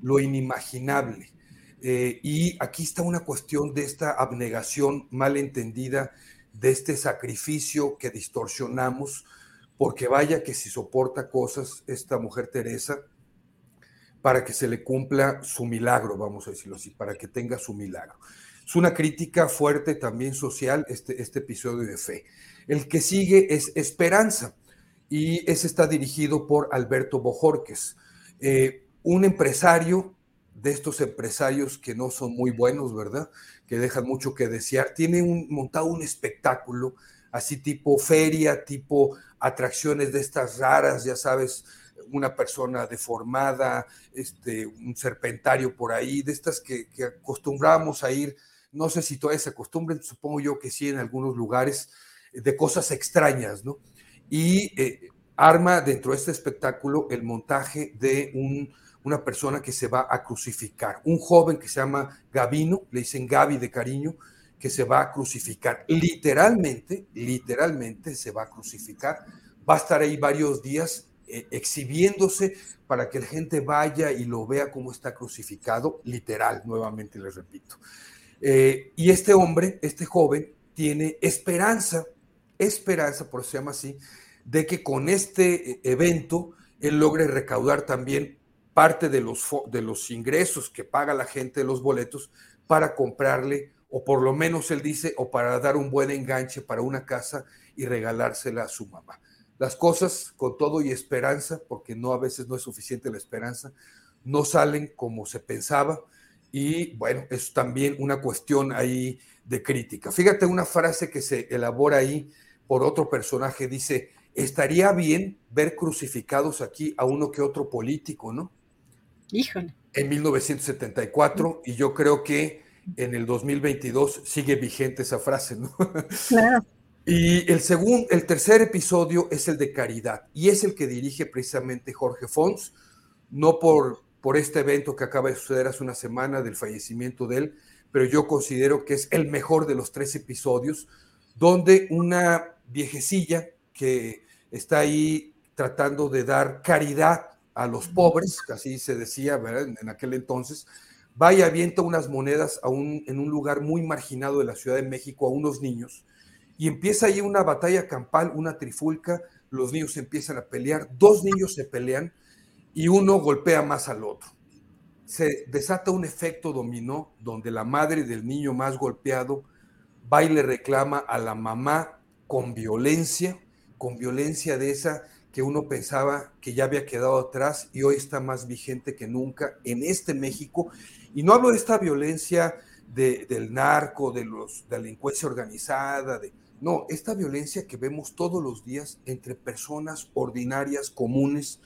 lo inimaginable. Eh, y aquí está una cuestión de esta abnegación mal entendida, de este sacrificio que distorsionamos, porque vaya que si soporta cosas esta mujer Teresa, para que se le cumpla su milagro, vamos a decirlo así, para que tenga su milagro. Es una crítica fuerte también social este, este episodio de fe. El que sigue es Esperanza y ese está dirigido por Alberto Bojorques, eh, un empresario de estos empresarios que no son muy buenos, ¿verdad? Que dejan mucho que desear. Tiene un, montado un espectáculo así tipo feria, tipo atracciones de estas raras, ya sabes, una persona deformada, este, un serpentario por ahí, de estas que, que acostumbrábamos a ir, no sé si todavía se acostumbren, supongo yo que sí en algunos lugares, de cosas extrañas, ¿no? Y eh, arma dentro de este espectáculo el montaje de un, una persona que se va a crucificar, un joven que se llama Gavino, le dicen Gaby de cariño, que se va a crucificar. Literalmente, literalmente se va a crucificar. Va a estar ahí varios días eh, exhibiéndose para que la gente vaya y lo vea cómo está crucificado, literal, nuevamente les repito. Eh, y este hombre, este joven, tiene esperanza, esperanza, por eso se llama así, de que con este eh, evento él logre recaudar también parte de los, de los ingresos que paga la gente de los boletos para comprarle, o por lo menos él dice, o para dar un buen enganche para una casa y regalársela a su mamá. Las cosas con todo y esperanza, porque no a veces no es suficiente la esperanza, no salen como se pensaba y bueno, es también una cuestión ahí de crítica. Fíjate una frase que se elabora ahí por otro personaje, dice, estaría bien ver crucificados aquí a uno que otro político, ¿no? Híjole. En 1974 y yo creo que en el 2022 sigue vigente esa frase, ¿no? Claro. Y el, segundo, el tercer episodio es el de Caridad y es el que dirige precisamente Jorge Fons, no por, por este evento que acaba de suceder hace una semana del fallecimiento de él, pero yo considero que es el mejor de los tres episodios, donde una viejecilla que está ahí tratando de dar caridad a los pobres, así se decía en aquel entonces, va y avienta unas monedas a un, en un lugar muy marginado de la Ciudad de México a unos niños y empieza ahí una batalla campal, una trifulca, los niños empiezan a pelear, dos niños se pelean y uno golpea más al otro. Se desata un efecto dominó donde la madre del niño más golpeado va y le reclama a la mamá con violencia, con violencia de esa que uno pensaba que ya había quedado atrás y hoy está más vigente que nunca en este México. Y no hablo de esta violencia del narco, de los de delincuencia organizada, de, no, esta violencia que vemos todos los días entre personas ordinarias, comunes,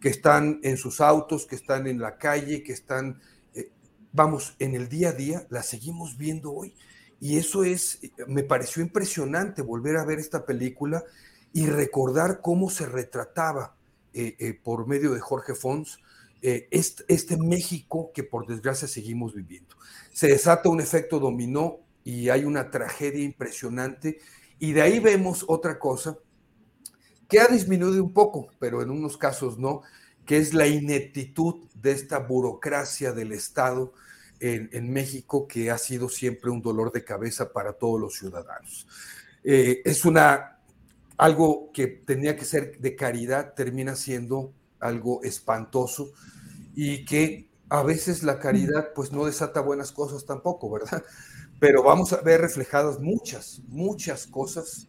que están en sus autos, que están en la calle, que están, eh, vamos, en el día a día, la seguimos viendo hoy. Y eso es, me pareció impresionante volver a ver esta película y recordar cómo se retrataba eh, eh, por medio de Jorge Fons este, este México que por desgracia seguimos viviendo. Se desata un efecto dominó y hay una tragedia impresionante y de ahí vemos otra cosa que ha disminuido un poco, pero en unos casos no, que es la ineptitud de esta burocracia del Estado en, México, que ha sido siempre un dolor de cabeza para todos los ciudadanos. Eh, es una algo que tenía que ser de caridad, termina siendo algo espantoso y que a veces la caridad pues no desata buenas cosas tampoco, ¿verdad? pero vamos a ver reflejadas muchas, muchas cosas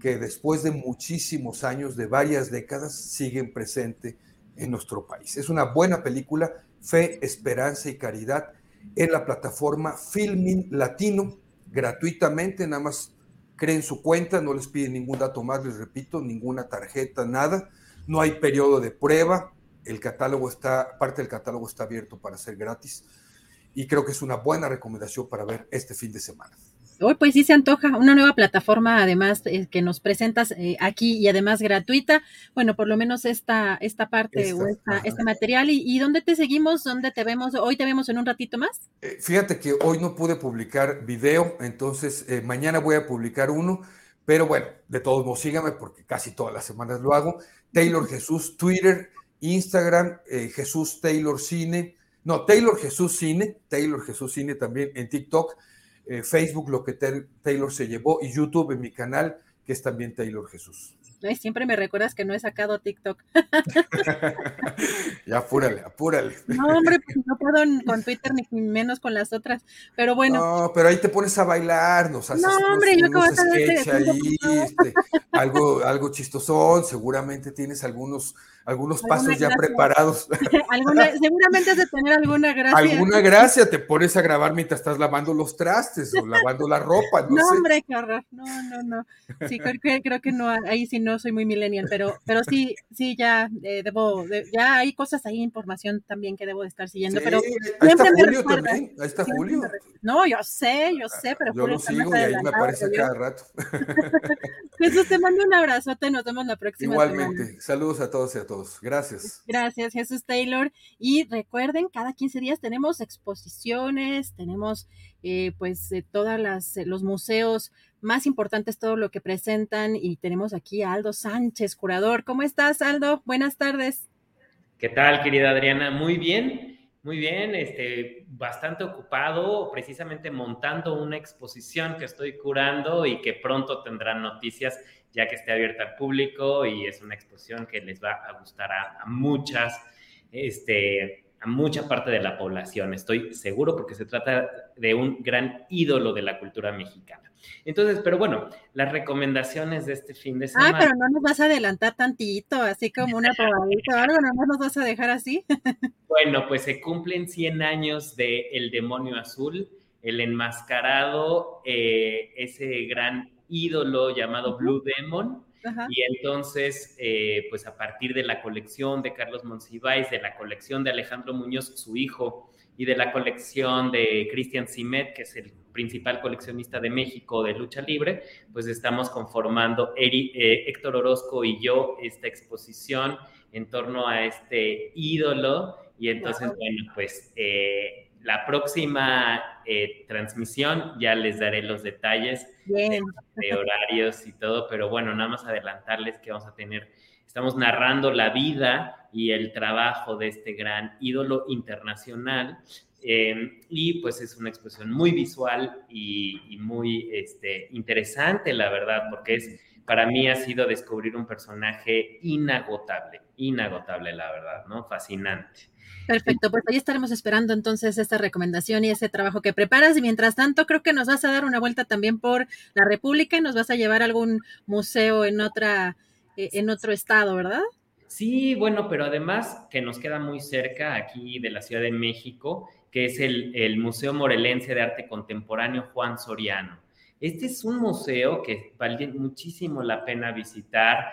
que después de muchísimos años, de varias décadas, siguen presentes en nuestro país. Es una buena película, Fe, Esperanza y Caridad, en la plataforma Filming Latino, gratuitamente, nada más creen su cuenta, no les piden ningún dato más, les repito, ninguna tarjeta, nada, no hay periodo de prueba, el catálogo está, parte del catálogo está abierto para ser gratis y creo que es una buena recomendación para ver este fin de semana. Hoy pues sí se antoja una nueva plataforma además eh, que nos presentas eh, aquí y además gratuita. Bueno, por lo menos esta, esta parte o este material. ¿Y, dónde te seguimos? ¿Dónde te vemos? ¿Hoy te vemos en un ratito más? Eh, fíjate que hoy no pude publicar video, entonces mañana voy a publicar uno, pero bueno, de todos modos sígame porque casi todas las semanas lo hago. Taylor Jesús, Twitter, Instagram, Jesús Taylor Cine, no, Taylor Jesús Cine, Taylor Jesús Cine también en TikTok eh, Facebook, lo que Taylor se llevó, y YouTube en mi canal, que es también Taylor Jesús. Siempre me recuerdas que no he sacado TikTok. ya apúrale, apúrale. No, hombre, pues no puedo con Twitter ni menos con las otras, pero bueno. No, pero ahí te pones a bailar, nos haces no, hombre, yo unos sketch ahí, este, algo, algo chistosón, seguramente tienes algunos algunos pasos ya preparados. seguramente has de tener alguna gracia. Alguna gracia, te pones a grabar mientras estás lavando los trastes o lavando la ropa. No, no hombre, qué horror. No, no, no. Sí, creo que, no, ahí sí no soy muy millennial, pero, pero sí, sí, ya eh, debo, ya hay cosas ahí, información también que debo de estar siguiendo. pero ahí está Julio también, ahí está Julio. No, yo sé, yo sé, pero yo lo sigo y ahí me aparece cada rato. Jesús, te mando un abrazote, nos vemos la próxima Igualmente, saludos a todos y a todos. Gracias. Gracias, Jesús Taylor. Y recuerden, cada 15 días tenemos exposiciones, tenemos eh, pues todas las eh, los museos más importantes, todo lo que presentan. Y tenemos aquí a Aldo Sánchez, curador. ¿Cómo estás, Aldo? Buenas tardes. ¿Qué tal, querida Adriana? Muy bien. Muy bien, este, bastante ocupado, precisamente montando una exposición que estoy curando y que pronto tendrán noticias ya que esté abierta al público y es una exposición que les va a gustar a, muchas, este, a mucha parte de la población, estoy seguro, porque se trata de un gran ídolo de la cultura mexicana. Entonces, pero bueno, las recomendaciones de este fin de semana. Ah, pero no nos vas a adelantar tantito, así como una probadita o algo, no nos vas a dejar así. bueno, pues se cumplen 100 años de El Demonio Azul, el enmascarado, eh, ese gran ídolo llamado Blue Demon. Y entonces, eh, pues a partir de la colección de Carlos Monsiváis, de la colección de Alejandro Muñoz, su hijo, y de la colección de Cristian Simet, que es el principal coleccionista de México de lucha libre, pues estamos conformando eh, Héctor Orozco y yo esta exposición en torno a este ídolo. Y entonces, bueno, pues eh, la próxima eh, transmisión ya les daré los detalles de, horarios y todo, pero bueno, nada más adelantarles que vamos a tener, estamos narrando la vida y el trabajo de este gran ídolo internacional. Eh, y pues es una exposición muy visual y, muy este, interesante, la verdad, porque es, para mí ha sido descubrir un personaje inagotable, inagotable, la verdad, ¿no? Fascinante. Perfecto, pues ahí estaremos esperando entonces esta recomendación y ese trabajo que preparas. Y mientras tanto, creo que nos vas a dar una vuelta también por la República y nos vas a llevar a algún museo en otra, eh, en otro estado, ¿verdad? Sí, bueno, pero además que nos queda muy cerca aquí de la Ciudad de México, que es el, Museo Morelense de Arte Contemporáneo Juan Soriano. Este es un museo que vale muchísimo la pena visitar.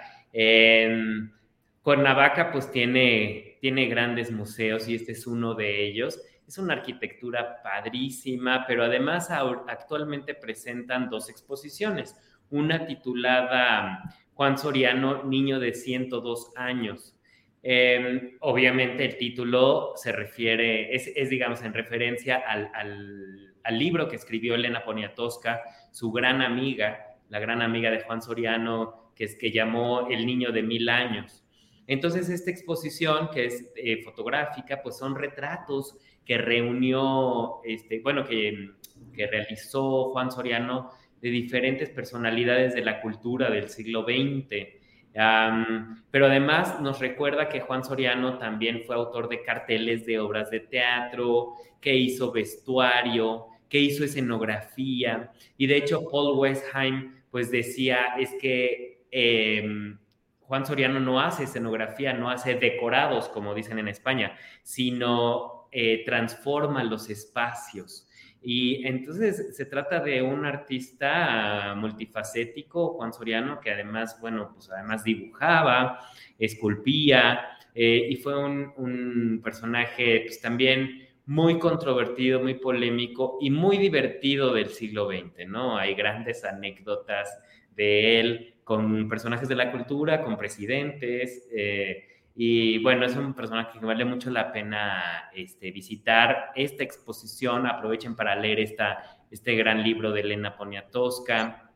Cuernavaca pues tiene, tiene grandes museos y este es uno de ellos. Es una arquitectura padrísima, pero además actualmente presentan dos exposiciones. Una titulada Juan Soriano, niño de 102 años. Em, obviamente el título se refiere, es, digamos en referencia al, al, libro que escribió Elena Poniatowska, su gran amiga, la gran amiga de Juan Soriano, que es que llamó El niño de mil años. Entonces, esta exposición, que es eh, fotográfica, pues son retratos que reunió, este, bueno, que, realizó Juan Soriano de diferentes personalidades de la cultura del siglo XX. pero además nos recuerda que Juan Soriano también fue autor de carteles de obras de teatro, que hizo vestuario, que hizo escenografía. Y de hecho, Paul Westheim pues decía, es que... Em, Juan Soriano no hace escenografía, no hace decorados, como dicen en España, sino eh, transforma los espacios. Y entonces se trata de un artista multifacético, Juan Soriano, que además, bueno, pues además dibujaba, esculpía, eh, y fue un, personaje pues, también muy controvertido, muy polémico y muy divertido del siglo XX, ¿no? Hay grandes anécdotas de él con personajes de la cultura, con presidentes, eh, y bueno, es un personaje que vale mucho la pena este, visitar esta exposición. Aprovechen para leer esta, este gran libro de Elena Poniatowska.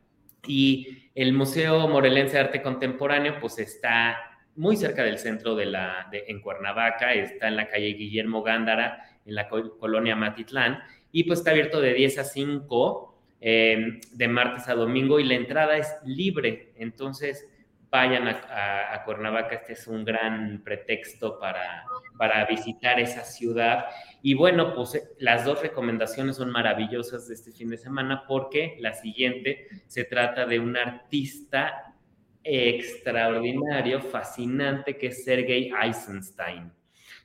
Y el Museo Morelense de Arte Contemporáneo, pues está muy cerca del centro de la, de, en Cuernavaca, está en la calle Guillermo Gándara, en la colonia Matitlán, y pues está abierto de 10 a 5 eh, de martes a domingo y la entrada es libre. Entonces, vayan a, Cuernavaca, este es un gran pretexto para, para visitar esa ciudad. Y bueno, pues las dos recomendaciones son maravillosas de este fin de semana porque la siguiente se trata de un artista extraordinario, fascinante, que es Sergei Eisenstein.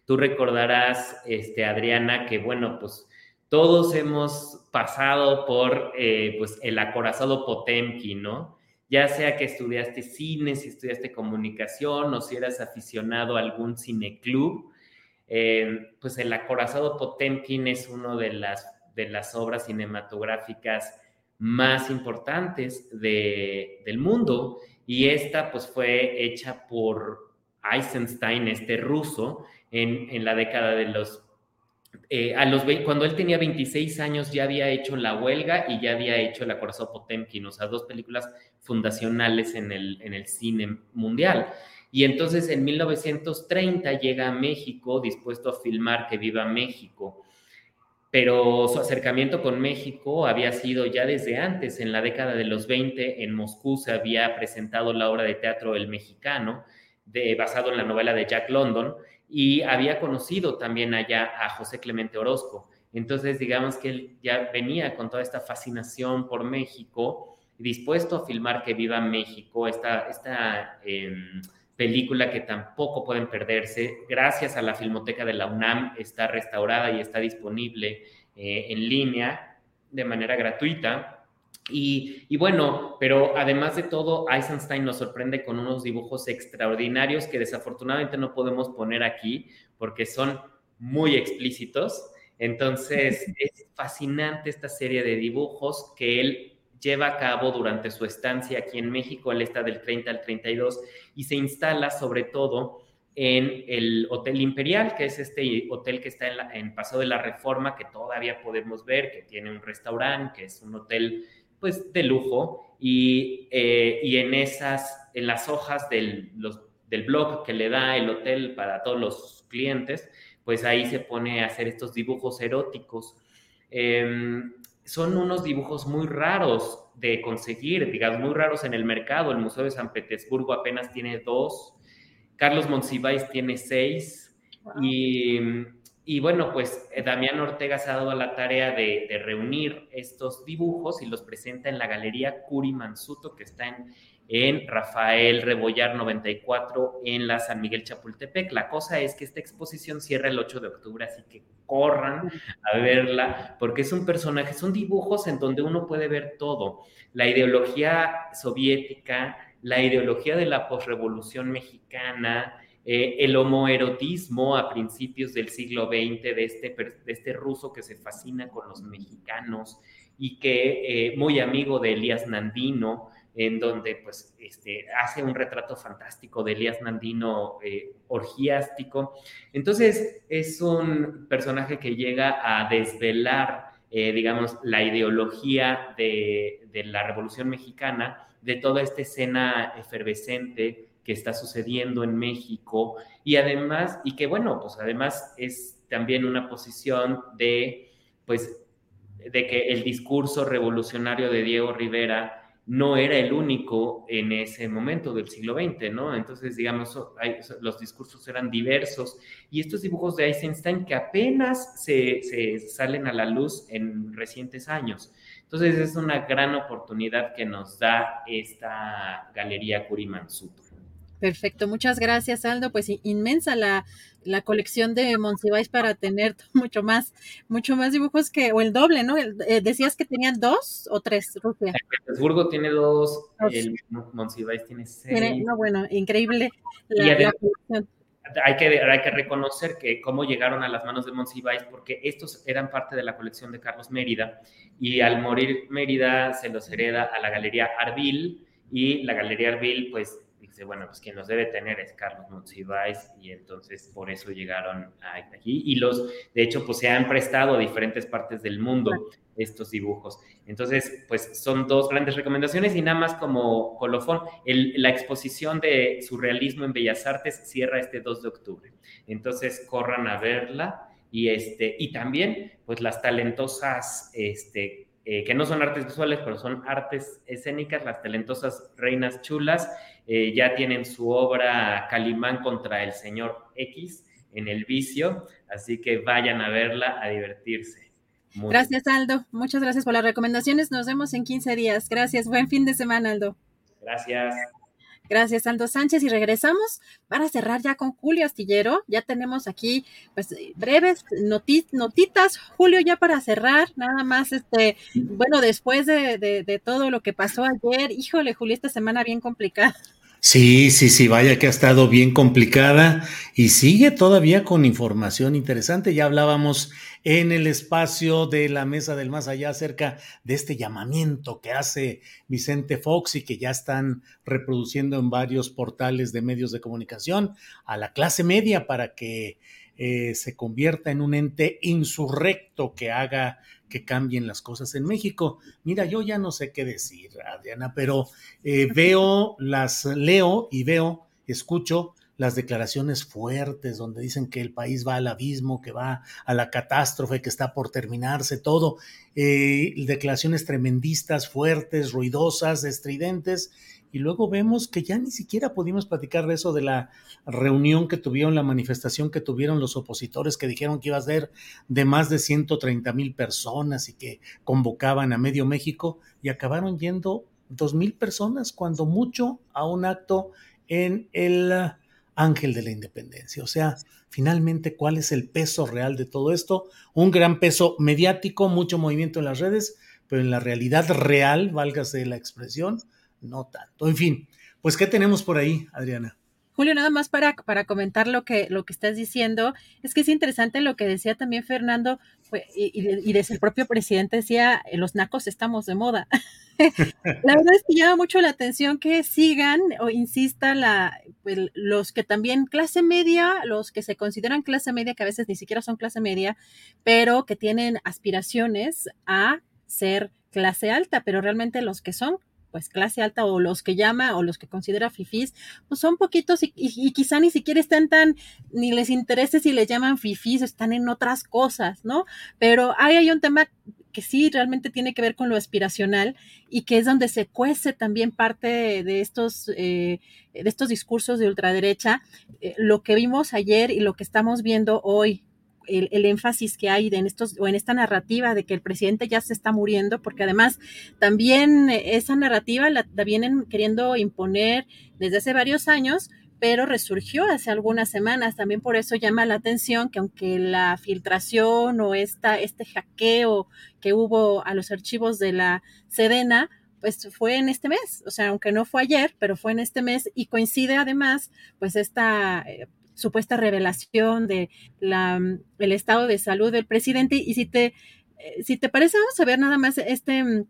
Tú recordarás, este, Adriana, que bueno, pues todos hemos pasado por eh, pues, el acorazado Potemkin, ¿no? ya sea que estudiaste cine, si estudiaste comunicación o si eras aficionado a algún cineclub, eh, pues El acorazado Potemkin es una de las, de las obras cinematográficas más importantes del mundo y esta pues fue hecha por Eisenstein, este ruso, en, en la década de los eh, a los, cuando él tenía 26 años ya había hecho La Huelga y ya había hecho La Corazón Potemkin, o sea, dos películas fundacionales en el, en el cine mundial. Y entonces en 1930 llega a México dispuesto a filmar Que viva México. Pero su acercamiento con México había sido ya desde antes, en la década de los 20, en Moscú se había presentado la obra de teatro El Mexicano, de, basado en la novela de Jack London, y había conocido también allá a José Clemente Orozco. Entonces, digamos que él ya venía con toda esta fascinación por México, dispuesto a filmar Que Viva México, esta, esta em, película que tampoco pueden perderse. Gracias a la Filmoteca de la UNAM está restaurada y está disponible eh, en línea de manera gratuita. Y, bueno, pero además de todo, Eisenstein nos sorprende con unos dibujos extraordinarios que desafortunadamente no podemos poner aquí porque son muy explícitos. Entonces, es fascinante esta serie de dibujos que él lleva a cabo durante su estancia aquí en México. Él está del 30 al 32 y se instala sobre todo en el Hotel Imperial, que es este hotel que está en, en Paso de la Reforma, que todavía podemos ver, que tiene un restaurante, que es un hotel pues de lujo y, eh, y en esas, en las hojas del, del blog que le da el hotel para todos los clientes, pues ahí se pone a hacer estos dibujos eróticos. Em, son unos dibujos muy raros de conseguir, digamos, muy raros en el mercado. El Museo de San Petersburgo apenas tiene dos, Carlos Monsiváis tiene seis, y y bueno, pues eh, Damián Ortega se ha dado la tarea de, reunir estos dibujos y los presenta en la Galería Curi Mansuto, que está en, en Rafael Rebollar 94 en la San Miguel Chapultepec. La cosa es que esta exposición cierra el 8 de octubre, así que corran a verla, porque es un personaje, son dibujos en donde uno puede ver todo, la ideología soviética, la ideología de la posrevolución mexicana, eh, el homoerotismo a principios del siglo XX de este, de este ruso que se fascina con los mexicanos y que eh, muy amigo de Elías Nandino, en donde pues este, hace un retrato fantástico de Elías Nandino eh, orgiástico. Entonces es un personaje que llega a desvelar, digamos, la ideología de, de la Revolución Mexicana, de toda esta escena efervescente que está sucediendo en México y además, y que bueno, pues además es también una posición de, pues, de que el discurso revolucionario de Diego Rivera no era el único en ese momento del siglo XX, ¿no? Entonces, digamos, los discursos eran diversos y estos dibujos de Eisenstein que apenas se, se, salen a la luz en recientes años. Entonces, es una gran oportunidad que nos da esta galería Curimansuto. Perfecto, muchas gracias Aldo. Pues inmensa la, la colección de Monsiváis para tener mucho más, mucho más dibujos que, o el doble, ¿no? Eh, decías que tenían dos o tres, Rusia. Petersburgo tiene dos, el Monsiváis tiene seis. no, bueno, increíble la, colección. hay que, hay que reconocer que cómo llegaron a las manos de Monsiváis, porque estos eran parte de la colección de Carlos Mérida, y al morir Mérida se los hereda a la Galería Arbil, y la Galería Arbil, pues, bueno, pues quien los debe tener es Carlos Monsiváis, y entonces por eso llegaron aquí, y los, de hecho, pues se han prestado a diferentes partes del mundo estos dibujos. Entonces, pues son dos grandes recomendaciones y nada más como colofón, la exposición de surrealismo en Bellas Artes cierra este 2 de octubre. Entonces, corran a verla y, este, y también, pues las talentosas, este, eh, que no son artes visuales, pero son artes escénicas, las talentosas reinas chulas, eh, ya tienen su obra Calimán contra el señor X en el vicio, así que vayan a verla a divertirse gracias, Aldo. Muchas gracias por las recomendaciones. Nos vemos en 15 días. Gracias. Buen fin de semana, Aldo. Gracias. Gracias, Aldo Sánchez. Y regresamos para cerrar ya con Julio Astillero. Ya tenemos aquí, pues, breves notitas. Julio, ya para cerrar, nada más, este, bueno, después de, de todo lo que pasó ayer, híjole, Julio, esta semana bien complicada. Sí, sí, sí, vaya que ha estado bien complicada y sigue todavía con información interesante. Ya hablábamos en el espacio de la Mesa del Más Allá acerca de este llamamiento que hace Vicente Fox y que ya están reproduciendo en varios portales de medios de comunicación a la clase media para que eh, se convierta en un ente insurrecto que haga que cambien las cosas en México. Mira, yo ya no sé qué decir, Adriana, pero eh, veo, las leo y veo, escucho las declaraciones fuertes donde dicen que el país va al abismo, que va a la catástrofe, que está por terminarse, todo. Eh, declaraciones tremendistas, fuertes, ruidosas, estridentes, y luego vemos que ya ni siquiera pudimos platicar de eso, de la reunión que tuvieron, la manifestación que tuvieron los opositores que dijeron que iba a ser de más de 130 mil personas y que convocaban a medio México y acabaron yendo dos mil personas, cuando mucho, a un acto en el Ángel de la Independencia. O sea, finalmente, ¿cuál es el peso real de todo esto? Un gran peso mediático, mucho movimiento en las redes, pero en la realidad real, válgase la expresión, no tanto. En fin, pues, ¿qué tenemos por ahí, Adriana? Julio, nada más para, para comentar lo que, lo que estás diciendo, es que es interesante lo que decía también Fernando, y, y, desde el propio presidente decía, los nacos estamos de moda. la verdad es que llama mucho la atención que sigan o insista la, pues, los que también clase media, los que se consideran clase media, que a veces ni siquiera son clase media, pero que tienen aspiraciones a ser clase alta, pero realmente los que son pues clase alta o los que llama o los que considera fifís, pues son poquitos y, quizá ni siquiera estén tan, ni les interese si les llaman fifís, están en otras cosas, ¿no? Pero ahí hay un tema que sí realmente tiene que ver con lo aspiracional y que es donde se cuece también parte de, estos, eh, de estos discursos de ultraderecha. Eh, lo que vimos ayer y lo que estamos viendo hoy el, énfasis que hay en estos o en esta narrativa de que el presidente ya se está muriendo, porque además también esa narrativa la, vienen queriendo imponer desde hace varios años, pero resurgió hace algunas semanas. También por eso llama la atención que aunque la filtración o esta, este hackeo que hubo a los archivos de la Sedena, pues fue en este mes, o sea, aunque no fue ayer, pero fue en este mes y coincide además, pues esta eh, supuesta revelación de la, el estado de salud del presidente. Y si te, eh, si te parece, vamos a ver nada más este mm,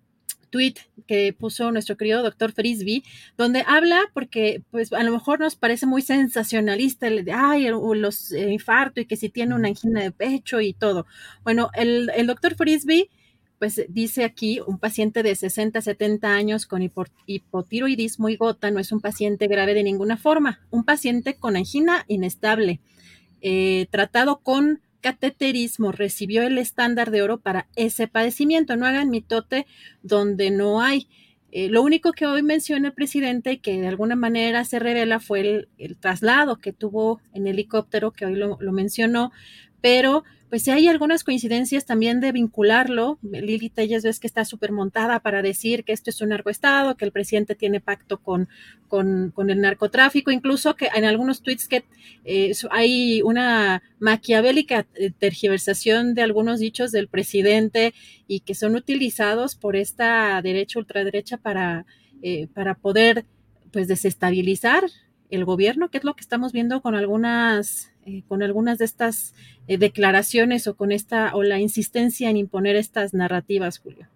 tweet que puso nuestro querido doctor Frisby, donde habla, porque pues a lo mejor nos parece muy sensacionalista el de, ay, los eh, infarto y que si tiene una angina de pecho y todo. Bueno, el, el doctor Frisby pues dice aquí, un paciente de 60, 70 años con hipotiroidismo y gota no es un paciente grave de ninguna forma, un paciente con angina inestable, eh, tratado con cateterismo, recibió el estándar de oro para ese padecimiento. No hagan mitote donde no hay. Eh, lo único que hoy menciona el presidente y que de alguna manera se revela fue el, traslado que tuvo en helicóptero, que hoy lo, lo mencionó, pero pues si hay algunas coincidencias también de vincularlo. Lili Telles ves que está súper montada para decir que esto es un narcoestado, que el presidente tiene pacto con, con, el narcotráfico, incluso que en algunos tweets que eh, hay una maquiavélica eh, tergiversación de algunos dichos del presidente y que son utilizados por esta derecha, ultraderecha para, eh, para poder pues desestabilizar el gobierno, que es lo que estamos viendo con algunas, eh, con algunas de estas eh, declaraciones o con esta o la insistencia en imponer estas narrativas, Julio.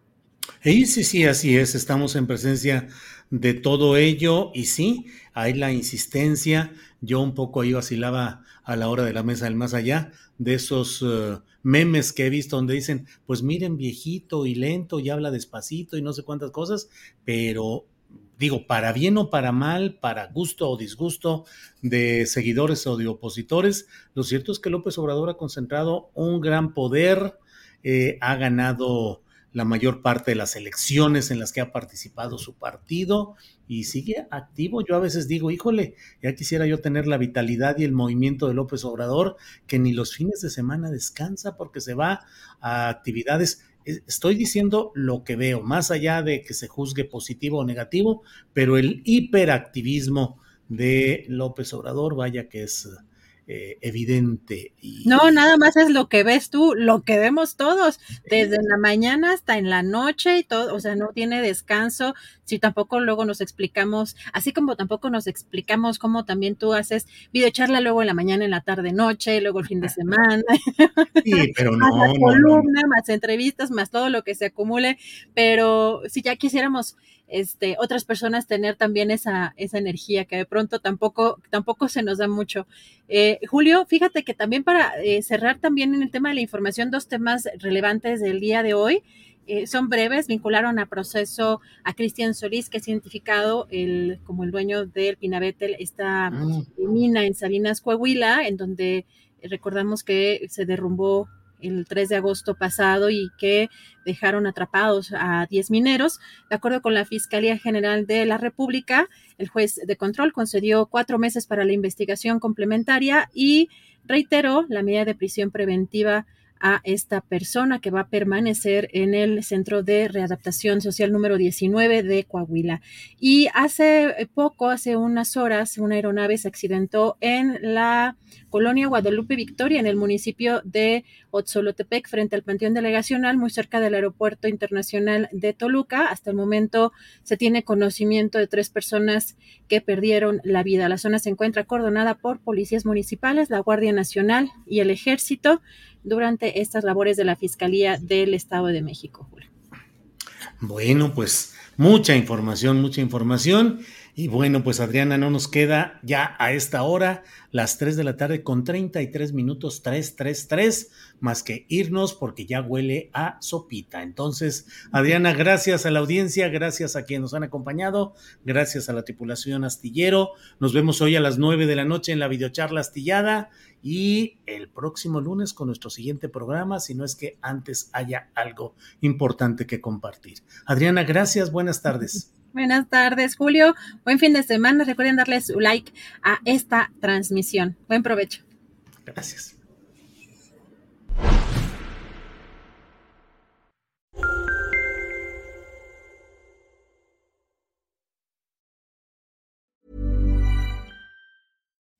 Sí, sí, sí, así es. Estamos en presencia de todo ello y sí, hay la insistencia. Yo un poco ahí vacilaba a la hora de la mesa del más allá de esos eh, memes que he visto donde dicen, pues miren viejito y lento y habla despacito y no sé cuántas cosas, pero digo, para bien o para mal, para gusto o disgusto de seguidores o de opositores, lo cierto es que López Obrador ha concentrado un gran poder, eh, ha ganado la mayor parte de las elecciones en las que ha participado su partido y sigue activo. Yo a veces digo, híjole, ya quisiera yo tener la vitalidad y el movimiento de López Obrador, que ni los fines de semana descansa porque se va a actividades estoy diciendo lo que veo, más allá de que se juzgue positivo o negativo, pero el hiperactivismo de López Obrador, vaya que es eh, evidente. Y... No, nada más es lo que ves tú, lo que vemos todos, desde la mañana hasta en la noche y todo, o sea, no tiene descanso. Si tampoco luego nos explicamos, así como tampoco nos explicamos cómo también tú haces videocharla luego en la mañana, en la tarde, noche, luego el fin de semana. Sí, pero no. más columna, más entrevistas, más todo lo que se acumule. Pero si ya quisiéramos este, otras personas tener también esa, esa energía que de pronto tampoco, tampoco se nos da mucho. Eh, Julio, fíjate que también para eh, cerrar también en el tema de la información, dos temas relevantes del día de hoy. Eh, son breves, vincularon a proceso a Cristian Solís, que es identificado el, como el dueño del Pinabetel, esta ah. mina en Salinas, Coahuila, en donde recordamos que se derrumbó el 3 de agosto pasado y que dejaron atrapados a 10 mineros. De acuerdo con la Fiscalía General de la República, el juez de control concedió cuatro meses para la investigación complementaria y reiteró la medida de prisión preventiva a esta persona que va a permanecer en el Centro de Readaptación Social número 19 de Coahuila. Y hace poco, hace unas horas, una aeronave se accidentó en la colonia Guadalupe Victoria, en el municipio de Otzolotepec, frente al Panteón Delegacional, muy cerca del Aeropuerto Internacional de Toluca. Hasta el momento se tiene conocimiento de tres personas que perdieron la vida. La zona se encuentra coordonada por policías municipales, la Guardia Nacional y el Ejército durante estas labores de la Fiscalía del Estado de México, Bueno, pues mucha información, mucha información. Y bueno, pues Adriana, no nos queda ya a esta hora, las 3 de la tarde con 33 minutos, 333, más que irnos porque ya huele a sopita. Entonces, Adriana, gracias a la audiencia, gracias a quienes nos han acompañado, gracias a la tripulación astillero. Nos vemos hoy a las 9 de la noche en la videocharla astillada y el próximo lunes con nuestro siguiente programa, si no es que antes haya algo importante que compartir. Adriana, gracias, buenas tardes. Buenas tardes, Julio. Buen fin de semana. Recuerden darle su like a esta transmisión. Buen provecho. Gracias.